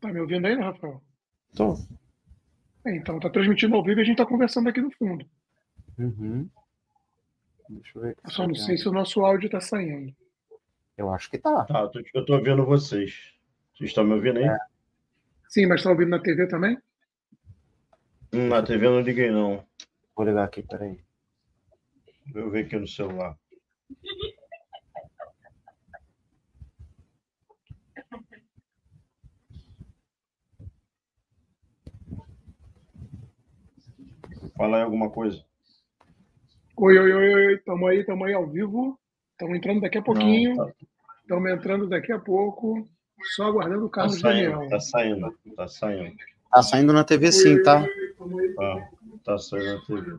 Tá me ouvindo aí, né, Rafael? Tô. É, então, tá transmitindo ao vivo e a gente tá conversando aqui no fundo. Uhum. Deixa eu ver. Eu só não sei se o nosso áudio tá saindo. Eu acho que tá. Tá, eu tô, eu tô ouvindo vocês. Vocês estão me ouvindo aí? É. Sim, mas tá ouvindo na TV também? Hum, na TV eu não liguei, não. Vou ligar aqui, peraí. Eu ver aqui no celular. Fala aí alguma coisa. Oi, oi, oi, oi, tamo aí, tamo aí ao vivo. Estamos entrando daqui a pouquinho. Não, tá, Estamos entrando daqui a pouco. Só aguardando o tá Carlos saindo, Daniel. tá saindo, tá saindo. Tá saindo na TV sim, tá? Tá, tá saindo na TV.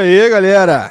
aí, galera?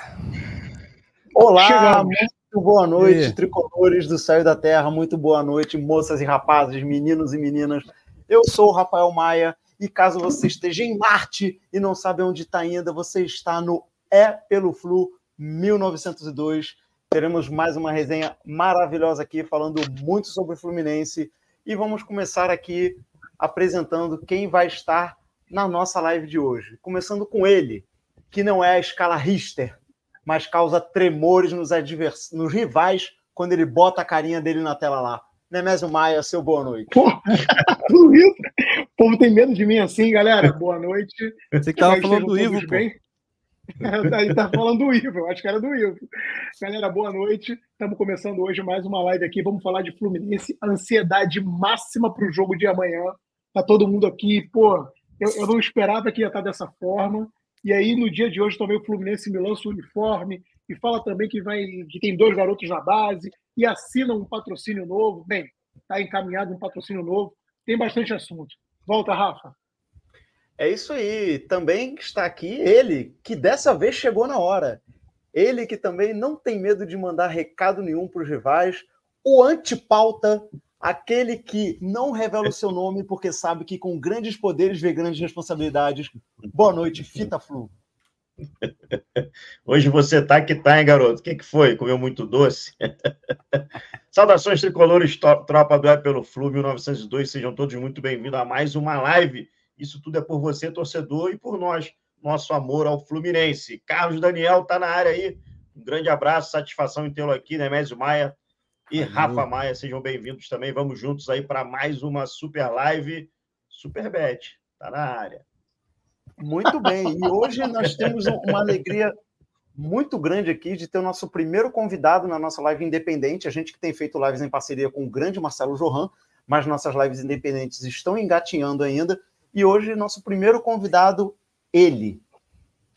Olá, Chegamos. muito boa noite, E? tricolores do céu e da terra, muito boa noite, moças e rapazes, meninos e meninas. Eu sou o Rafael Maia e caso você esteja em Marte e não sabe onde está ainda, você está no É pelo Flu 1902. Teremos mais uma resenha maravilhosa aqui, falando muito sobre o Fluminense. E vamos começar aqui apresentando quem vai estar na nossa live de hoje. Começando com ele, que não é a escala Richter, mas causa tremores nos, advers... nos rivais quando ele bota a carinha dele na tela lá. Nemésio Maia, seu boa noite. Pô. O povo tem medo de mim assim, galera. Boa noite. Você que tava falando do Ivo, pô. Ele tá falando do Ivo, eu acho que era do Ivo. Galera, boa noite. Estamos começando hoje mais uma live aqui. Vamos falar de Fluminense. Ansiedade máxima para o jogo de amanhã. Tá todo mundo aqui. Pô, eu, eu não esperava que ia estar dessa forma. E aí, no dia de hoje, também o Fluminense me lança o uniforme e fala também que, vai, que tem dois garotos na base e assina um patrocínio novo. Bem, está encaminhado um patrocínio novo. Tem bastante assunto. Volta, Rafa. É isso aí. Também está aqui ele, que dessa vez chegou na hora. Ele que também não tem medo de mandar recado nenhum para os rivais. O antipauta, aquele que não revela o seu nome porque sabe que com grandes poderes vem grandes responsabilidades. Boa noite, Fita Flu. Hoje você tá que tá, hein, garoto? O que, que foi? Comeu muito doce? Saudações tricolores, tropa do É pelo Flu 1902. Sejam todos muito bem-vindos a mais uma live. Isso tudo é por você, torcedor, e por nós, nosso amor ao Fluminense. Carlos Daniel tá na área aí. Um grande abraço, satisfação em tê-lo aqui, Nemésio Maia e Valeu. Rafa Maia. Sejam bem-vindos também. Vamos juntos aí para mais uma super live. Superbet, tá na área. Muito bem. E hoje nós temos um- uma alegria muito grande aqui de ter o nosso primeiro convidado na nossa live independente. A gente que tem feito lives em parceria com o grande Marcelo Johan, mas nossas lives independentes estão engatinhando ainda. E hoje, nosso primeiro convidado, ele,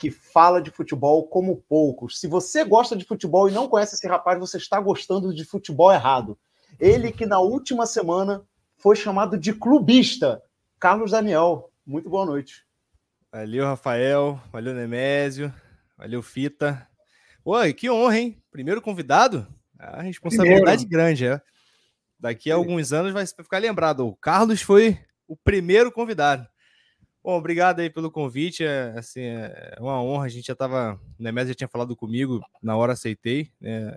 que fala de futebol como poucos. Se você gosta de futebol e não conhece esse rapaz, você está gostando de futebol errado. Ele que na última semana foi chamado de clubista. Carlos Daniel, muito boa noite. Valeu, Rafael. Valeu, Nemésio. Valeu, Fita. Oi, que honra, hein? Primeiro convidado? A responsabilidade Primeiro. grande, é. Daqui a alguns anos vai ficar lembrado. O Carlos foi o primeiro convidado. Bom, obrigado aí pelo convite. É, assim, é uma honra. A gente já estava. O Nemésio já tinha falado comigo, na hora aceitei né,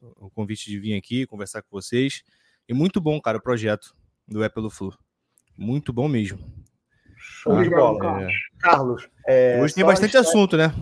o convite de vir aqui conversar com vocês. E muito bom, cara, o projeto do É pelo Flu. Muito bom mesmo. Show de bola. É... Carlos. É, Hoje tem bastante assunto, né?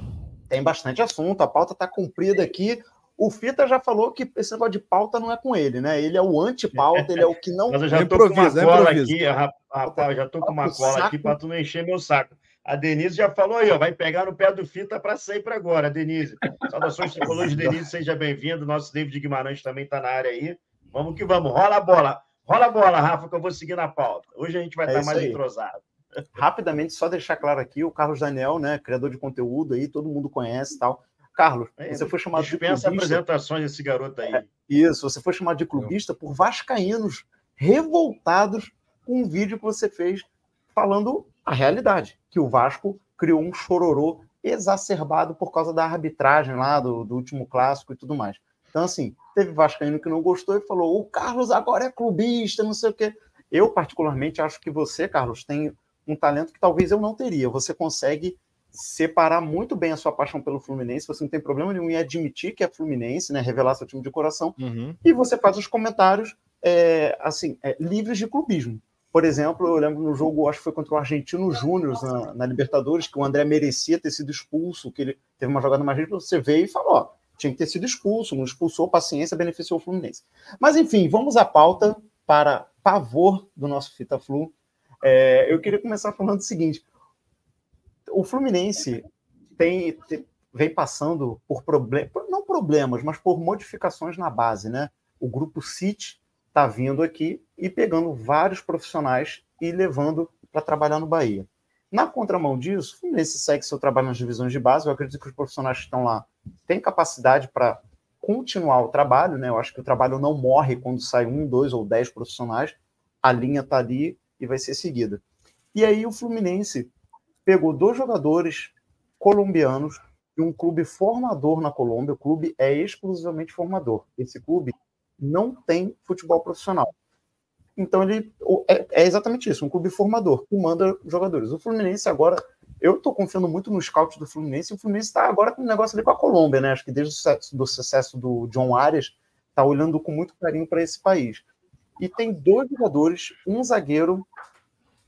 Tem bastante assunto. A pauta está cumprida aqui. O Fita já falou que esse negócio de pauta não é com ele, né? Ele é o anti-pauta, ele é o que não. Mas eu já tô com uma cola aqui, rapaz, já tô com uma cola aqui para tu não encher meu saco. A Denise já falou aí, ó, vai pegar no pé do Fita para sempre agora, Denise. Saudações tricolores, Denise, seja bem-vindo. Nosso David Guimarães também está na área aí. Vamos que vamos, rola a bola. Rola a bola, Rafa, que eu vou seguir na pauta. Hoje a gente vai é estar mais aí. entrosado. Rapidamente, só deixar claro aqui, o Carlos Daniel, né, criador de conteúdo aí, todo mundo conhece tal Carlos, é, você foi chamado de clubista. apresentações desse garoto aí. É, isso, você foi chamado de clubista por vascaínos revoltados com um vídeo que você fez falando a realidade, que o Vasco criou um chororô exacerbado por causa da arbitragem lá do, do último clássico e tudo mais. Então, assim, teve vascaíno que não gostou e falou: o Carlos agora é clubista, não sei o quê. Eu, particularmente, acho que você, Carlos, tem um talento que talvez eu não teria. Você consegue separar muito bem a sua paixão pelo Fluminense, você não tem problema nenhum em admitir que é Fluminense, né, revelar seu time de coração, uhum. e você faz os comentários é, assim, é, livres de clubismo. Por exemplo, eu lembro no jogo, acho que foi contra o Argentino Júnior na, na, Libertadores, que o André merecia ter sido expulso, que ele teve uma jogada mais rígida, você veio e falou, ó, tinha que ter sido expulso, não expulsou, paciência, beneficiou o Fluminense. Mas enfim, vamos à pauta para pavor do nosso Fita Flu. É, eu queria começar falando o seguinte: o Fluminense tem, tem vem passando por problemas, não problemas, mas por modificações na base, né? O grupo City está vindo aqui e pegando vários profissionais e levando para trabalhar no Bahia. Na contramão disso, o Fluminense segue seu trabalho nas divisões de base. Eu acredito que os profissionais que estão lá têm capacidade para continuar o trabalho, né? Eu acho que o trabalho não morre quando sai um, dois ou dez profissionais. A linha está ali e vai ser seguida. E aí o Fluminense pegou dois jogadores colombianos de um clube formador na Colômbia. O clube é exclusivamente formador. Esse clube não tem futebol profissional. Então ele é, é exatamente isso, um clube formador que manda jogadores. O Fluminense agora, eu estou confiando muito no scout do Fluminense. O Fluminense está agora com um negócio ali com a Colômbia, né? Acho que desde o sucesso do, sucesso do John Arias está olhando com muito carinho para esse país. E tem dois jogadores, um zagueiro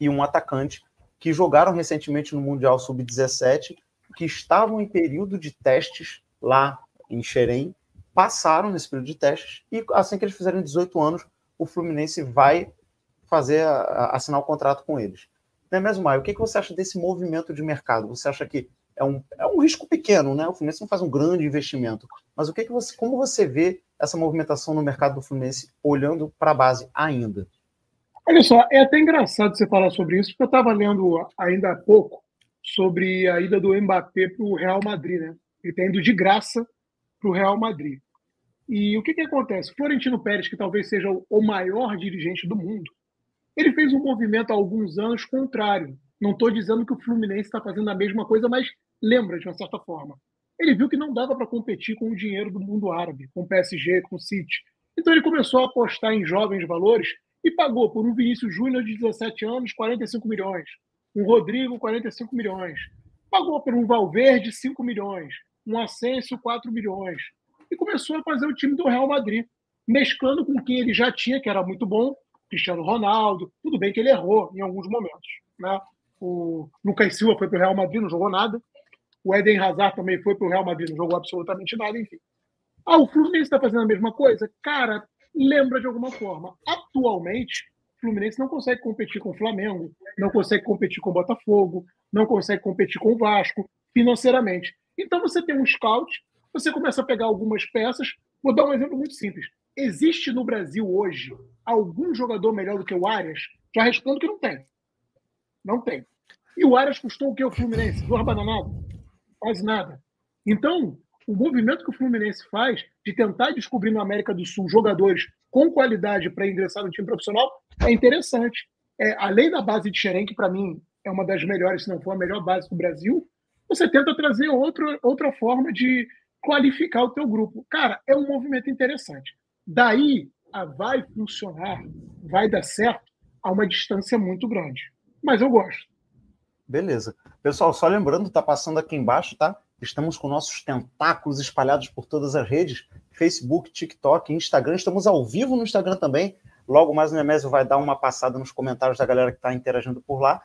e um atacante que jogaram recentemente no Mundial Sub-17, que estavam em período de testes lá em Xerém, passaram nesse período de testes, e assim que eles fizerem 18 anos, o Fluminense vai fazer assinar o contrato com eles. Não é mesmo, Maio? O que, que você acha desse movimento de mercado? Você acha que é um, é um risco pequeno, né? O Fluminense não faz um grande investimento. Mas o que, que você, como você vê essa movimentação no mercado do Fluminense olhando para a base ainda? Olha só, é até engraçado você falar sobre isso, porque eu estava lendo ainda há pouco sobre a ida do Mbappé para o Real Madrid, né? Ele está indo de graça para o Real Madrid. E o que, que acontece? Florentino Pérez, que talvez seja o maior dirigente do mundo, ele fez um movimento há alguns anos contrário. Não estou dizendo que o Fluminense está fazendo a mesma coisa, mas lembra de uma certa forma. Ele viu que não dava para competir com o dinheiro do mundo árabe, com o PSG, com o City. Então ele começou a apostar em jovens valores e pagou por um Vinícius Júnior de 17 anos 45 milhões, um Rodrigo 45 milhões, pagou por um Valverde 5 milhões, um Asensio 4 milhões e começou a fazer o time do Real Madrid, mesclando com quem ele já tinha, que era muito bom, Cristiano Ronaldo, tudo bem que ele errou em alguns momentos, né? O Lucas Silva foi para o Real Madrid, não jogou nada. O Eden Hazard também foi para o Real Madrid, não jogou absolutamente nada, enfim. Ah, o Fluminense está fazendo a mesma coisa? Cara, lembra de alguma forma. Atualmente, o Fluminense não consegue competir com o Flamengo, não consegue competir com o Botafogo, não consegue competir com o Vasco financeiramente. Então você tem um scout, você começa a pegar algumas peças. Vou dar um exemplo muito simples. Existe no Brasil hoje algum jogador melhor do que o Arias? Já respondo que não tem. Não tem. E o Arias custou o que o Fluminense? Duas bananadas? Quase nada. Então, o movimento que o Fluminense faz de tentar descobrir na América do Sul jogadores com qualidade para ingressar no time profissional é interessante. É, além da base de Xerém, que para mim é uma das melhores, se não for a melhor base do Brasil, você tenta trazer outra, outra forma de qualificar o teu grupo. Cara, é um movimento interessante. Daí a vai funcionar, vai dar certo a uma distância muito grande. Mas eu gosto. Beleza. Pessoal, só lembrando, tá passando aqui embaixo, tá? Estamos com nossos tentáculos espalhados por todas as redes: Facebook, TikTok, Instagram. Estamos ao vivo no Instagram também. Logo mais o Nemésio vai dar uma passada nos comentários da galera que está interagindo por lá.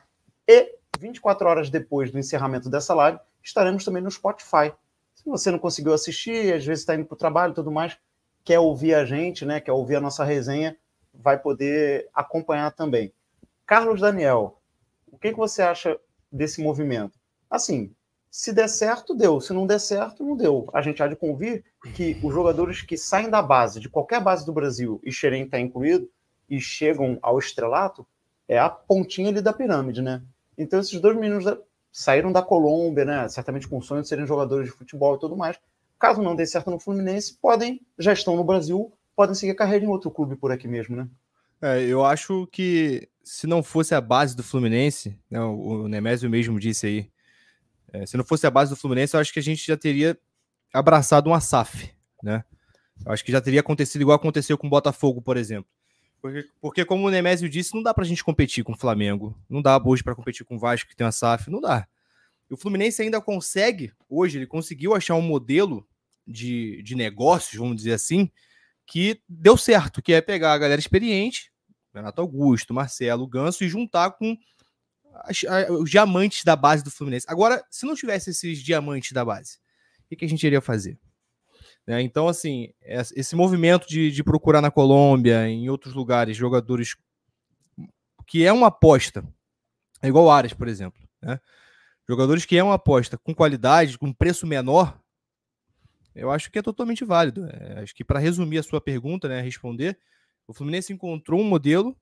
E 24 horas depois do encerramento dessa live, estaremos também no Spotify. Se você não conseguiu assistir, às vezes está indo para o trabalho e tudo mais, quer ouvir a gente, né? Quer ouvir a nossa resenha, vai poder acompanhar também. Carlos Daniel, o que, que você acha desse movimento? Assim, se der certo, deu. Se não der certo, não deu. A gente há de convir que os jogadores que saem da base, de qualquer base do Brasil, e Xerém está incluído, e chegam ao estrelato, é a pontinha ali da pirâmide, né? Então esses dois meninos saíram da Colômbia, né? Certamente com o sonho de serem jogadores de futebol e tudo mais. Caso não dê certo no Fluminense, podem, já estão no Brasil, podem seguir carreira em outro clube por aqui mesmo, né? É, eu acho que se não fosse a base do Fluminense, né, o Nemésio mesmo disse aí, é, se não fosse a base do Fluminense, eu acho que a gente já teria abraçado uma SAF, né? Eu acho que já teria acontecido igual aconteceu com o Botafogo, por exemplo. Porque, porque como o Nemésio disse, não dá pra gente competir com o Flamengo, não dá hoje para competir com o Vasco, que tem uma SAF, não dá. E o Fluminense ainda consegue, hoje, ele conseguiu achar um modelo de, de negócios, vamos dizer assim, que deu certo, que é pegar a galera experiente, Renato Augusto, Marcelo, Ganso, e juntar com os diamantes da base do Fluminense. Agora, se não tivesse esses diamantes da base, o que, que a gente iria fazer? Né? Então, assim, esse movimento de, de procurar na Colômbia, em outros lugares, jogadores que é uma aposta, é igual o Ares, por exemplo, né? Jogadores que é uma aposta com qualidade, com preço menor, eu acho que é totalmente válido. É, acho que para resumir a sua pergunta, né, responder, o Fluminense encontrou um modelo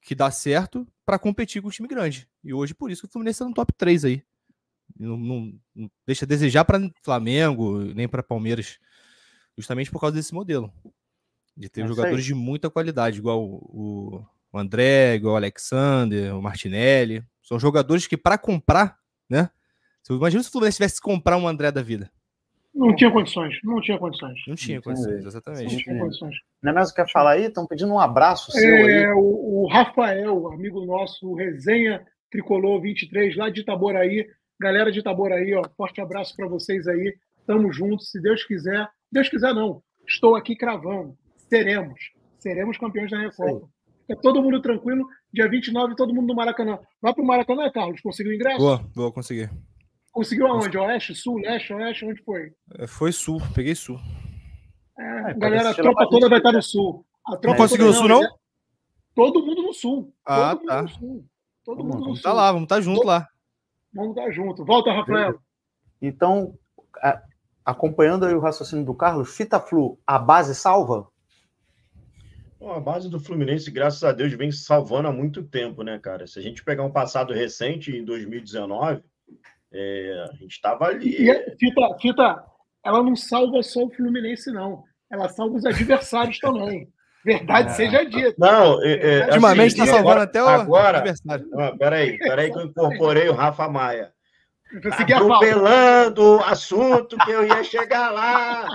que dá certo para competir com o time grande. E hoje, por isso, o Fluminense está no top 3 aí. Não, não, não deixa a desejar para Flamengo, nem para Palmeiras, justamente por causa desse modelo. De ter é jogadores de muita qualidade, igual o, o André, igual o Alexander, o Martinelli. São jogadores que, para comprar, né? Imagina se o Fluminense tivesse que comprar um André da vida. Não tinha condições, não tinha condições. Não tinha condições, exatamente. Não tinha condições. Não é mais o que quer falar aí? Estão pedindo um abraço seu é, aí. O, o Rafael, amigo nosso, Resenha Tricolor 23, lá de Itaboraí. Galera de Itaboraí, ó, forte abraço para vocês aí. Tamo juntos, se Deus quiser. Deus quiser, não. Estou aqui cravando. Seremos. Seremos campeões da Recopa. É todo mundo tranquilo. Dia 29, todo mundo no Maracanã. Vai pro Maracanã, Carlos? Conseguiu ingresso? Boa, vou conseguir. Conseguiu aonde? Oeste, sul, leste, oeste? Onde foi? É, foi sul, peguei sul. É, é galera, a tropa toda vai estar no sul. A tropa não conseguiu no sul, não? Todo mundo no sul. Ah, todo tá. Mundo no sul. Todo vamos, mundo no sul. Tá lá, vamos estar tá junto todo... lá. Vamos estar tá junto. Volta, Rafael. Então, acompanhando aí o raciocínio do Carlos, Fita Flu, a base salva? Bom, a base do Fluminense, graças a Deus, vem salvando há muito tempo, né, cara? Se a gente pegar um passado recente, em 2019, é, a gente estava ali. E, fita, fita, ela não salva só o Fluminense, não. Ela salva os adversários também. Verdade é. seja dita. Não, é, é, ultimamente está assim, salvando até o agora, adversário. Não, peraí, peraí que eu incorporei o Rafa Maia. Atropelando o assunto que eu ia chegar lá.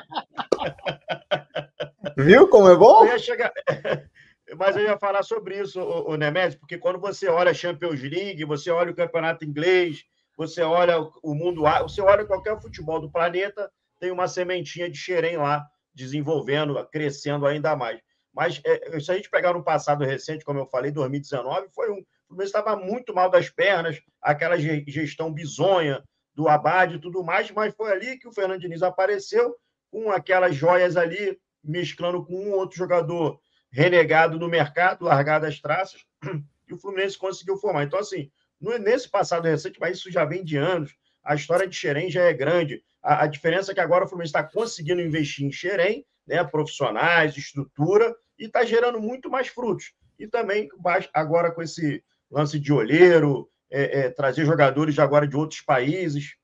Viu como é bom? Eu ia chegar... Mas eu ia falar sobre isso, o, o Nemes, porque quando você olha a Champions League, você olha o campeonato inglês, você olha o mundo, você olha qualquer futebol do planeta, tem uma sementinha de xerém lá, desenvolvendo, crescendo ainda mais. Mas é, se a gente pegar no passado recente, como eu falei, 2019, foi um. O Fluminense estava muito mal das pernas, aquela gestão bizonha do Abad e tudo mais, mas foi ali que o Fernando Diniz apareceu com aquelas joias ali, mesclando com um outro jogador renegado no mercado, largado as traças, e o Fluminense conseguiu formar. Então, assim, nesse passado recente, mas isso já vem de anos, a história de Xerém já é grande. A, a diferença é que agora o Fluminense está conseguindo investir em Xerém, né, profissionais, estrutura, e está gerando muito mais frutos. E também, agora com esse lance de olheiro, é, é, trazer jogadores agora de outros países,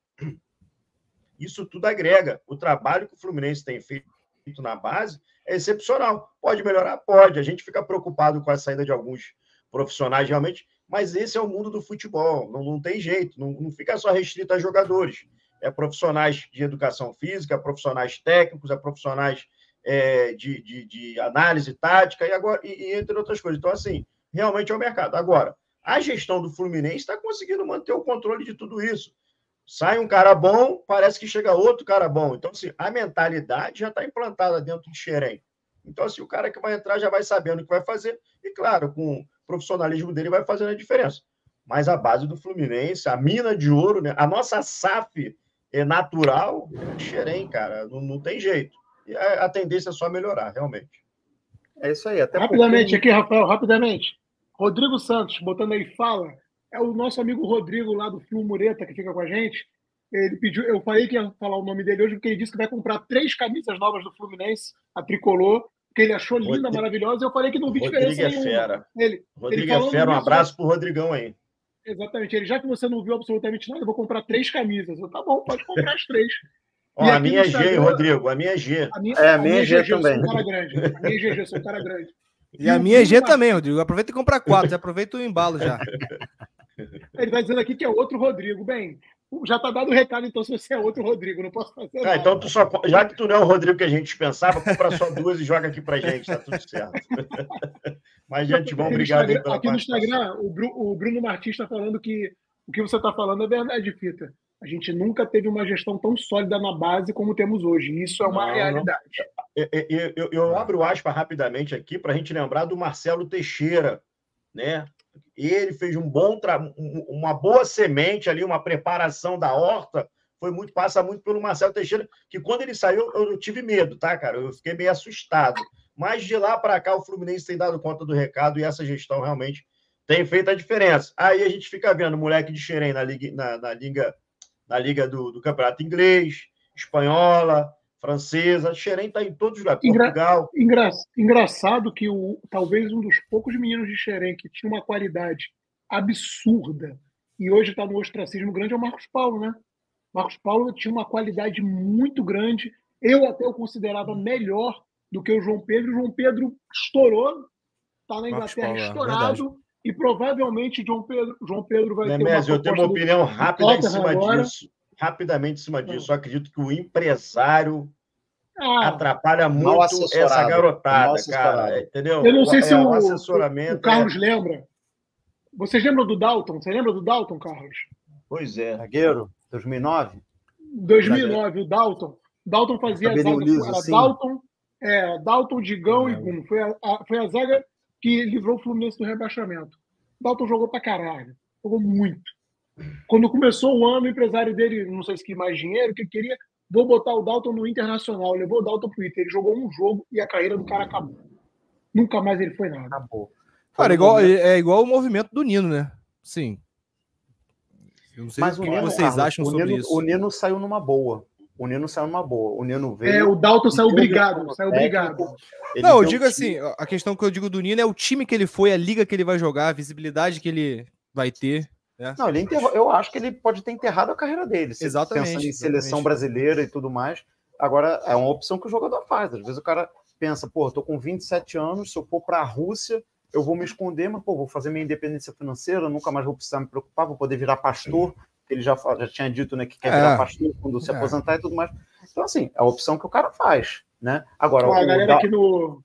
isso tudo agrega. O trabalho que o Fluminense tem feito na base é excepcional. Pode melhorar? Pode. A gente fica preocupado com a saída de alguns profissionais, realmente, mas esse é o mundo do futebol, não, não tem jeito, não, não fica só restrito a jogadores. é profissionais de educação física, profissionais técnicos, é profissionais é, de, de, de, análise tática e agora e, entre outras coisas. Então, assim, realmente é o mercado. Agora, a gestão do Fluminense está conseguindo manter o controle de tudo isso. Sai um cara bom, parece que chega outro cara bom. Então, assim, a mentalidade já está implantada dentro de Xerém. Então, assim, o cara que vai entrar já vai sabendo o que vai fazer, e claro, com profissionalismo dele vai fazendo a diferença. Mas a base do Fluminense, a mina de ouro, né? a nossa SAF é natural, é Xerém, cara, não, não tem jeito. E a, a, tendência é só melhorar, realmente. É isso aí. Até rapidamente porque... aqui, Rafael, rapidamente. Rodrigo Santos, botando aí fala, é o nosso amigo Rodrigo lá do Flu Mureta, que fica com a gente. Ele pediu, eu falei que ia falar o nome dele hoje, porque ele disse que vai comprar três camisas novas do Fluminense, a tricolor, que ele achou linda, Rodrigo, maravilhosa. Eu falei que não vi Rodrigo diferença é fera. Ele, Rodrigo ele é fera, um abraço pro Rodrigão aí. Exatamente. Ele, já que você não viu absolutamente nada, eu vou comprar três camisas. Eu, tá bom, pode comprar as três. Ó, a minha é G, Rodrigo. A minha é G. A minha, é, a minha, a minha G, G também. Eu sou um cara grande. A minha é G, eu sou um cara grande. E, e a minha é G também, Rodrigo. Aproveita e compra quatro. Já aproveita o embalo já. Ele está dizendo aqui que é outro Rodrigo. Bem, já está dado o recado, então, se você é outro Rodrigo, não posso fazer ah, então tu só, já que tu não é o Rodrigo que a gente dispensava, compra só duas e joga aqui pra gente, tá tudo certo. Mas, gente, vamos obrigado aí pela Aqui no Instagram, o, Bru, o Bruno Martins está falando que o que você está falando é verdade, Fita. A gente nunca teve uma gestão tão sólida na base como temos hoje. Isso é uma não, realidade. Eu, eu, eu, eu abro aspas rapidamente aqui para a gente lembrar do Marcelo Teixeira, né? Ele fez um bom uma boa semente ali, uma preparação da horta. Foi muito, passa muito pelo Marcelo Teixeira, que quando ele saiu, eu, eu tive medo, tá, cara? Eu fiquei meio assustado. Mas de lá para cá, o Fluminense tem dado conta do recado e essa gestão realmente tem feito a diferença. Aí a gente fica vendo moleque de Xerém na liga, na, na liga, na liga do, do Campeonato Inglês, Espanhola, francesa. Xerém está em todos os lugares. Portugal. Engra, engraçado que o, talvez um dos poucos meninos de Xerém que tinha uma qualidade absurda e hoje está no ostracismo grande é o Marcos Paulo, né? Marcos Paulo tinha uma qualidade muito grande. Eu até o considerava melhor do que o João Pedro. O João Pedro estourou, está na Inglaterra Paulo, é estourado. É e provavelmente João Pedro, João Pedro vai Nemésio, ter uma eu tenho uma opinião rápida em cima agora. disso rapidamente em cima disso. Eu acredito que o empresário ah, atrapalha muito essa garotada, cara. Entendeu? Eu não sei é, se o, assessoramento o Carlos é... lembra. Vocês lembram do Dalton? Você lembra do Dalton, Carlos? Pois é. Zagueiro, 2009? 2009, o Dalton. Dalton fazia a zaga. Liso, assim. Dalton, é, Dalton, Digão e Gum. Foi a, a, foi a zaga que livrou o Fluminense do rebaixamento. Dalton jogou pra caralho. Jogou muito. Quando começou o ano, o empresário dele, não sei se queria mais dinheiro, que queria, vou botar o Dalton no Internacional. Levou o Dalton pro Inter. Ele jogou um jogo e a carreira do cara acabou. Nunca mais ele foi nada. Acabou. Cara, igual, é igual o movimento do Nino, né? Sim. Eu não sei Mas o, que Nino, vocês Carlos, acham sobre Nino, isso. O Nino saiu numa boa. O Nino saiu numa boa. O Nino veio. É, o Dalton saiu obrigado. Saiu obrigado. Não, eu digo assim: a questão que eu digo do Nino é o time que ele foi, a liga que ele vai jogar, a visibilidade que ele vai ter. É. Não, ele enterrou, eu acho que ele pode ter enterrado a carreira dele. Exatamente. Pensando em seleção exatamente. brasileira e tudo mais. Agora, é uma opção que o jogador faz. Às vezes o cara pensa, pô, eu tô com 27 anos, se eu for para a Rússia, eu vou me esconder, mas, pô, vou fazer minha independência financeira, nunca mais vou precisar me preocupar, vou poder virar pastor. Ele já, já tinha dito, né, que quer é. virar pastor quando se é. aposentar e tudo mais. Então, assim, é a opção que o cara faz, né? Agora, Pô, a galera da... aqui no,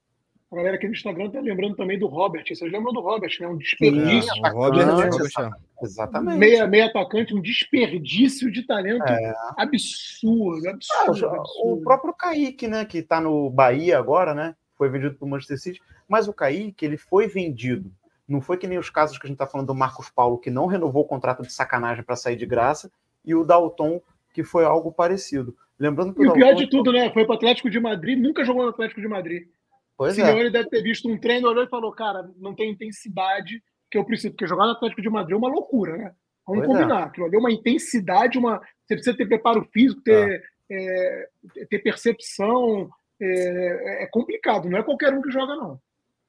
a galera aqui no Instagram tá lembrando também do Robert. Vocês lembram do Robert, né? Um desperdício. É, Robert, Robert, exatamente. Meia, meia atacante, um desperdício de talento é. absurdo, absurdo, ah, O próprio Kaique, né? Que tá no Bahia agora, né? Foi vendido pro Manchester City. Mas o Kaique, ele foi vendido. Não foi que nem os casos que a gente tá falando do Marcos Paulo, que não renovou o contrato de sacanagem para sair de graça, e o Dalton, que foi algo parecido. Lembrando que e o, o pior de tudo, né? Foi para o Atlético de Madrid, nunca jogou no Atlético de Madrid. Pois Simeone é. deve ter visto um treino, olhou e falou: cara, não tem intensidade que eu preciso, porque jogar no Atlético de Madrid é uma loucura, né? Vamos pois é. combinar. É. Aquilo ali é uma intensidade, uma. Você precisa ter preparo físico, ter, é. É, ter percepção. É, é, complicado, não é qualquer um que joga, não.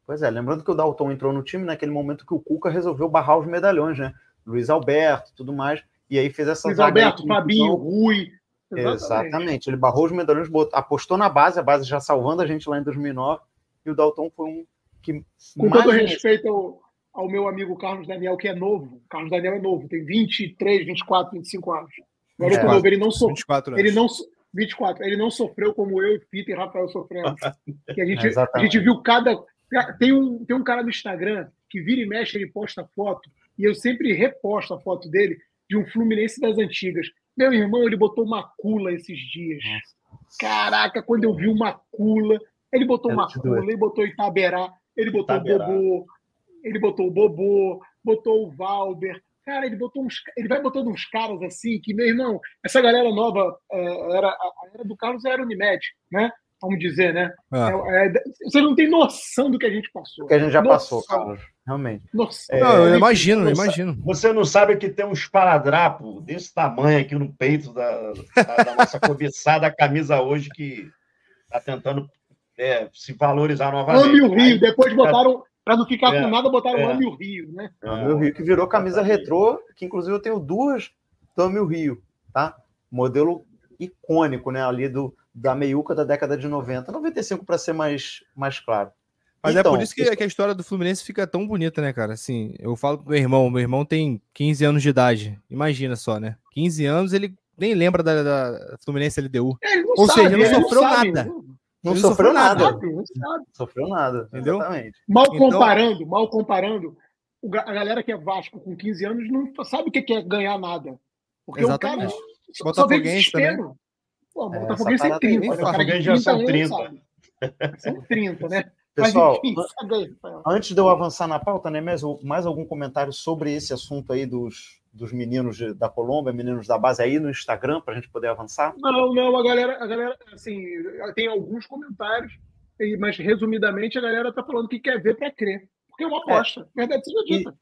Pois é, lembrando que o Dalton entrou no time naquele momento que o Cuca resolveu barrar os medalhões, né? Luiz Alberto, tudo mais, e aí fez essa Luiz Alberto, Fabinho, Rui. Exatamente. exatamente. Ele barrou os medalhões, apostou na base, a base já salvando a gente lá em 2009 e o Dalton foi um que. Com todo respeito ao, ao, meu amigo Carlos Daniel, que é novo. Carlos Daniel é novo, tem 23, 24, 25 anos. O garoto novo, ele não sofreu. 24 anos. Ele não, 24. Ele não sofreu como eu, Fita e Rafael sofremos. Que a, gente, a Exatamente. gente viu cada. Tem um, tem um cara no Instagram que vira e mexe, ele posta foto, e eu sempre reposto a foto dele de um Fluminense das antigas. Meu irmão, ele botou uma cula esses dias. Caraca, quando eu vi uma cula, ele botou uma ele botou Itaberá, ele botou Itaberá. o Bobô, ele botou o Bobô, botou o Valber. Cara, ele botou uns, ele vai botando uns caras assim que, meu irmão, essa galera nova é, era a era do Carlos era Unimed, né? Vamos dizer, né? Ah. É, é, você não tem noção do que a gente passou. que a gente já Nossa. passou, Carlos. Realmente. Nossa. Não, eu imagino, eu imagino. Você não sabe que tem um esparadrapo desse tamanho aqui no peito da, da- da nossa cobiçada camisa hoje que está tentando é, se valorizar novamente. Ame o Rio. Aí- Depois botaram, para não ficar É, com nada, botaram é. Ame o Rio, né? Ah, Meu Rio, que virou camisa retrô, que inclusive eu tenho duas do Ame o Rio, tá? Modelo icônico, né? Ali do, da meiuca da década de 90, 95 para ser mais, mais claro. Mas é Então, por isso que, que a história do Fluminense fica tão bonita, né, cara? Assim, eu falo pro meu irmão, meu irmão tem 15 anos de idade. Imagina só, né? 15 anos, ele nem lembra da, da Fluminense LDU. É, ele não Ou seja, não ele sofreu sabe, nada. Não Não Ele sofreu sofreu nada. sabe, não sabe. Sofreu nada. Entendeu? Exatamente. Mal Então- comparando, mal comparando, a galera que é Vasco com 15 anos não sabe o que é ganhar nada. Porque Exatamente. o cara só, só vê Botafoguense desespero. Pô, É, Botafoguense parada aí 30. nem né? O fala. cara de Botafoguense já são anos 30. sabe. São 30, né? Mas Pessoal, enfim, sabe aí, Rafael. antes de eu avançar na pauta, né, mais, mais algum comentário sobre esse assunto aí dos, dos meninos de- da Colômbia, meninos da base aí no Instagram, para a gente poder avançar? Não, não, a galera, a galera, assim, tem alguns comentários, e- mas resumidamente a galera tá falando que quer ver para crer. Porque é uma aposta. Verdade seja E- dita.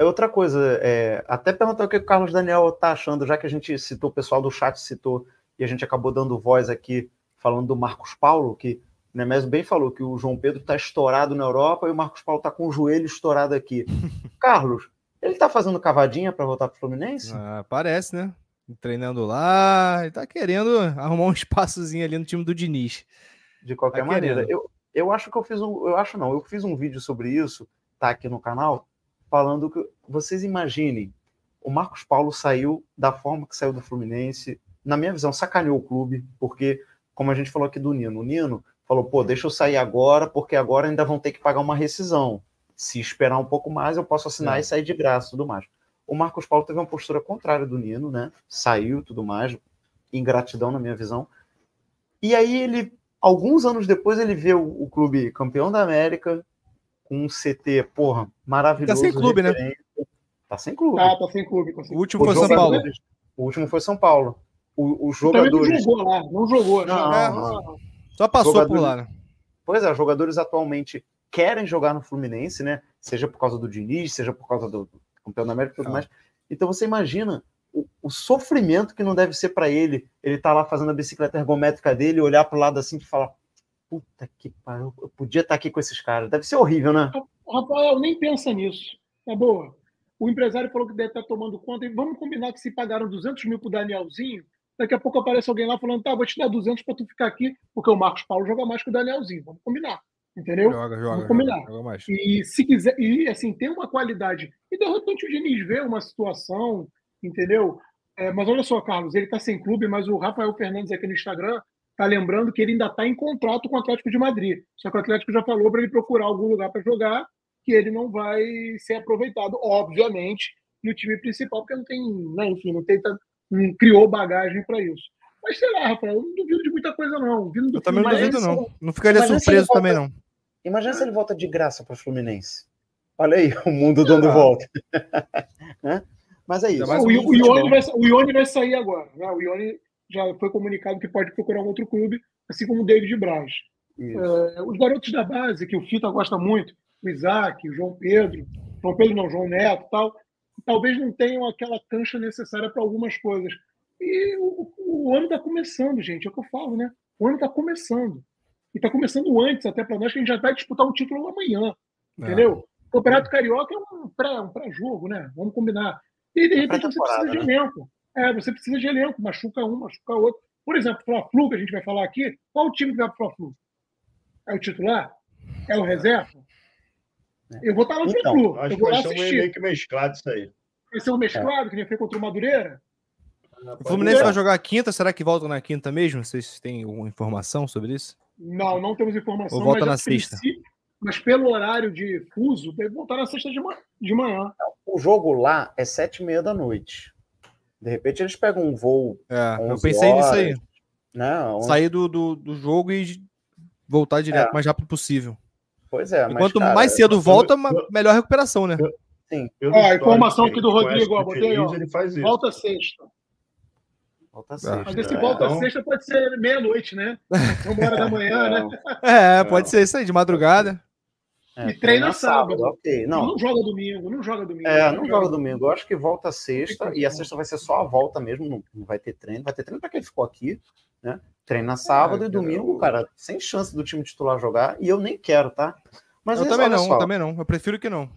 É Outra coisa, é, até perguntar o que o Carlos Daniel tá achando, já que a gente citou, o pessoal do chat citou, e a gente acabou dando voz aqui, falando do Marcos Paulo, que o Nemésio bem falou que o João Pedro está estourado na Europa e o Marcos Paulo está com o joelho estourado aqui. Carlos, ele está fazendo cavadinha para voltar para o Fluminense? Ah, parece, né? Treinando lá, e tá querendo arrumar um espaçozinho ali no time do Diniz. De qualquer Tá maneira. querendo. Eu, eu acho que eu fiz um. Eu acho não, eu fiz um vídeo sobre isso, tá aqui no canal, falando que vocês imaginem, o Marcos Paulo saiu da forma que saiu do Fluminense, na minha visão, sacaneou o clube, porque, como a gente falou aqui do Nino, o Nino falou, pô, deixa eu sair agora, porque agora ainda vão ter que pagar uma rescisão. Se esperar um pouco mais, eu posso assinar É. e sair de graça e tudo mais. O Marcos Paulo teve uma postura contrária do Nino, né? Saiu e tudo mais, ingratidão na minha visão. E aí ele, alguns anos depois, ele vê o, o clube campeão da América, com um CT, porra, maravilhoso. Tá sem clube, né? Tá sem clube. Tá, tá sem clube. Tá sem O último Os foi São Paulo. jogadores- O último foi São Paulo. O- os Também não jogadores. jogou lá, não jogou. Não, já. não. Só passou Jogadores- por lá, né? Pois é, os jogadores atualmente querem jogar no Fluminense, né? Seja por causa do Diniz, seja por causa do campeão da América e tudo Ah. mais. Então você imagina o, o sofrimento que não deve ser para ele, ele tá lá fazendo a bicicleta ergométrica dele, olhar pro lado assim e falar: puta que pariu, eu podia estar aqui com esses caras. Deve ser horrível, né? Rafael, nem pensa nisso. É boa. O empresário falou que deve estar tomando conta. E vamos combinar que se pagaram 200 mil pro Danielzinho, daqui a pouco aparece alguém lá falando, tá, vou te dar 200 para tu ficar aqui, porque o Marcos Paulo joga mais que o Danielzinho. Vamos combinar. Entendeu? Joga, joga, Vamos combinar. joga, joga mais. E se quiser, e assim, tem uma qualidade. E de repente o Diniz vê uma situação, entendeu? É, mas olha só, Carlos, ele está sem clube, mas o Rafael Fernandes aqui no Instagram está lembrando que ele ainda está em contrato com o Atlético de Madrid. Só que o Atlético já falou para ele procurar algum lugar para jogar, que ele não vai ser aproveitado, obviamente, no time principal, porque não tem, né, enfim, não tem não criou bagagem para isso. Mas sei lá, Rafael, eu não duvido de muita coisa, não. Vindo do Eu também não duvido, não. Não ficaria se surpreso também, não. Imagina se ele volta de graça para o Fluminense. Olha aí, o mundo dando Ah. volta. Né? Mas é isso. Mais o, o, Ione vai, o Ione vai sair agora. Né? O Ione já foi comunicado que pode procurar um outro clube, assim como o David Braz. É, os garotos da base, que o Fita gosta muito, o Isaac, o João Pedro, João Pedro não, João Neto e tal, talvez não tenham aquela cancha necessária para algumas coisas. E o, o ano está começando, gente, é o que eu falo, né? O ano está começando. E está começando antes, até para nós, que a gente já vai disputar um título amanhã. É. Entendeu? O Campeonato Carioca é um pré- um pré-jogo, né? Vamos combinar. E de repente você precisa de né? elenco. É, você precisa de elenco, machuca um, machuca outro. Por exemplo, Fla-Flu, que a gente vai falar aqui, qual o time que vai pro Fla-Flu? É o titular? É o reserva? Eu vou estar no Então, Fla-Flu. Acho Eu que vou lá vai ser um assistir. meio que mesclado isso aí. Vai ser um mesclado, que nem foi contra o Madureira? O Fluminense vai jogar quinta, será que volta na quinta mesmo? Vocês têm alguma informação sobre isso? Não, não temos informação. Ou volta na sexta? Mas pelo horário de fuso, deve voltar na sexta de, ma de manhã. O jogo lá é sete e meia da noite. De repente eles pegam um voo. É, eu pensei horas, nisso aí. Né, Sair do, do, do, jogo e voltar direto o é. mais rápido possível. Pois é. E quanto mais cedo volta, eu, melhor recuperação, né? Sim. Ó, a informação aqui do Rodrigo, ó, botei, ó, ele faz isso. volta sexta. Volta sexta. Mas esse volta é, então... sexta pode ser meia-noite, né? Uma hora da manhã, né? É, pode ser isso aí, de madrugada. É, e treina sábado. sábado. Okay. Não. não joga domingo, não joga domingo. É, não, não joga, joga domingo. Eu acho que volta sexta, e a sexta vai ser só a volta mesmo, não, não vai ter treino. Vai ter treino para quem ficou aqui, né? Treina sábado é, e domingo, eu... cara, sem chance do time titular jogar, e eu nem quero, tá? Mas eu também não, só. eu também não. Eu prefiro que não.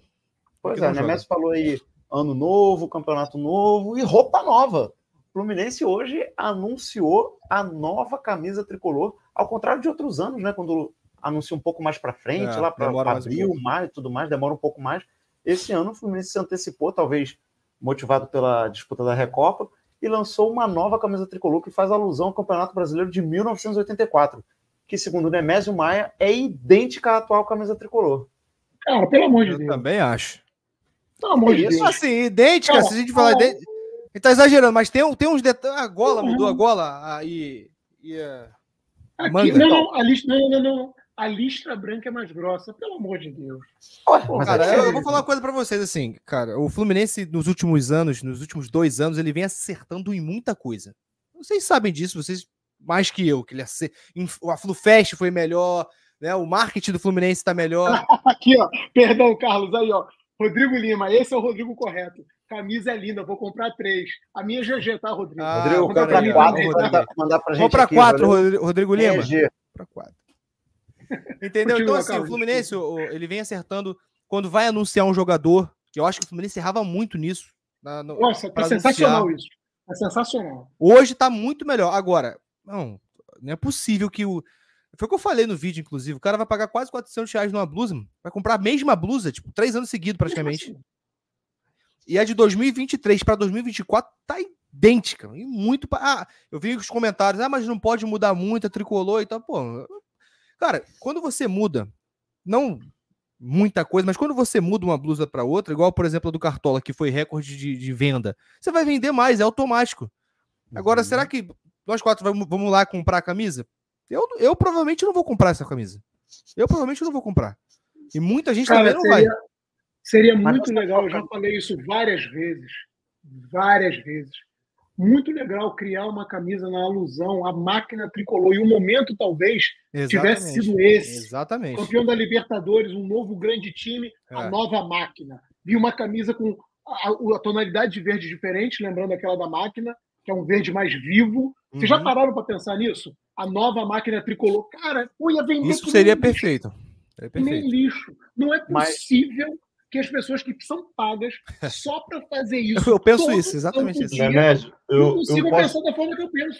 Pois é, o Nemesio falou aí ano novo, campeonato novo e roupa nova. Fluminense hoje anunciou a nova camisa tricolor, ao contrário de outros anos, né? Quando anuncia um pouco mais para frente, é, lá para abril, um maio e tudo mais, demora um pouco mais. Esse ano o Fluminense se antecipou, talvez motivado pela disputa da Recopa, e lançou uma nova camisa tricolor que faz alusão ao Campeonato Brasileiro de 1984, que, segundo o Nemésio Maia, é idêntica à atual camisa tricolor. Cara, pelo amor de Eu Deus. também acho. Pelo amor de Deus. Assim, idêntica, se a gente falar idêntica. Ele tá exagerando, mas tem, tem uns detalhes. A gola mudou a gola aí. E, a... Aqui, manga, não, não, a lista, não, não, não a listra branca é mais grossa, pelo amor de Deus. Pô, cara, é eu, eu, vou falar uma coisa para vocês assim, cara, o Fluminense nos últimos anos, nos últimos dois anos, ele vem acertando em muita coisa. Vocês sabem disso, vocês mais que eu, que ele acer... a FluFest foi melhor, né? O marketing do Fluminense está melhor. Aqui, ó, perdão, Carlos, aí, ó. Rodrigo Lima, esse é o Rodrigo correto. Camisa é linda, vou comprar três. A minha é GG, tá, Rodrigo? Ah, Rodrigo, cara, pra mim, quatro, mandar, mandar pra gente. Vou para quatro, Rodrigo, Rodrigo Lima. Para quatro. Entendeu? Continua, então, assim, Carlos, o Fluminense, ele vem acertando quando vai anunciar um jogador, que eu acho que o Fluminense errava muito nisso. Na, no, Nossa, tá sensacional anunciar. isso. É sensacional. Hoje tá muito melhor. Agora, não, não é possível que o. Foi o que eu falei no vídeo, inclusive. O cara vai pagar quase 400 reais numa blusa, vai comprar a mesma blusa, tipo, três anos seguidos praticamente. E a de 2023 para 2024 tá idêntica. E muito. Ah, eu vi os comentários, ah, mas não pode mudar muito, a tricolor e tal. Pô, Cara, quando você muda, não muita coisa, mas quando você muda uma blusa para outra, igual, por exemplo, a do Cartola, que foi recorde de, de venda, você vai vender mais, é automático. Agora, uhum. será que nós quatro vamos, vamos lá comprar a camisa? Eu, eu provavelmente não vou comprar essa camisa. Eu provavelmente não vou comprar. E muita gente Cara, também não seria, vai. Seria muito legal, eu já falei isso várias vezes. Várias vezes muito legal criar uma camisa na alusão à máquina tricolor. E o momento, talvez, Exatamente. tivesse sido esse. Exatamente. Campeão da Libertadores, um novo grande time, é. a nova máquina. Vi uma camisa com a, a, tonalidade de verde diferente, lembrando aquela da máquina, que é um verde mais vivo. Vocês já uhum. pararam para pensar nisso? A nova máquina tricolor. Cara, eu ia vender Isso seria perfeito. seria perfeito. Nem lixo. Não é possível. Mas que as pessoas que são pagas só para fazer isso. Eu penso isso, exatamente isso. Nemésio, eu, não consigo eu posso, pensar da forma que eu penso.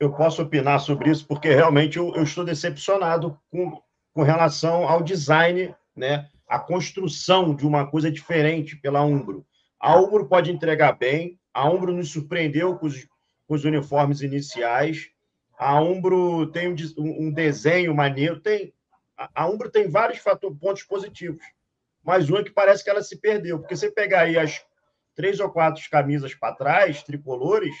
Eu posso opinar sobre isso, porque realmente eu, eu estou decepcionado com, com relação ao design, né? a construção de uma coisa diferente pela Umbro. A Umbro pode entregar bem, a Umbro nos surpreendeu com os, com os uniformes iniciais, a Umbro tem um, um desenho maneiro, tem, a, a Umbro tem vários fator, pontos positivos mas uma que parece que ela se perdeu. Porque você pegar aí as três ou quatro camisas para trás, tricolores,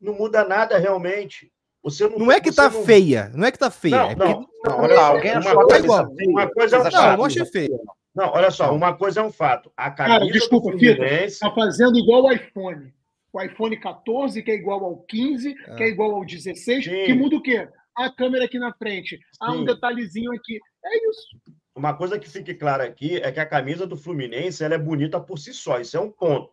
não muda nada realmente. Você não, não é que tá não... feia, não é que tá feia. Não, é não, não, olha só, alguém uma, coisa, uma coisa é um não, fato. Não, achei feia. Não, olha só, uma coisa é um fato. A camisa Cara, desculpa, Fluminense... tá fazendo igual o iPhone. O iPhone 14, que é igual ao 15, é. que é igual ao 16, Sim. que muda o quê? A câmera aqui na frente, há um detalhezinho aqui. É isso uma coisa que fique clara aqui é que a camisa do Fluminense ela é bonita por si só. Isso é um ponto.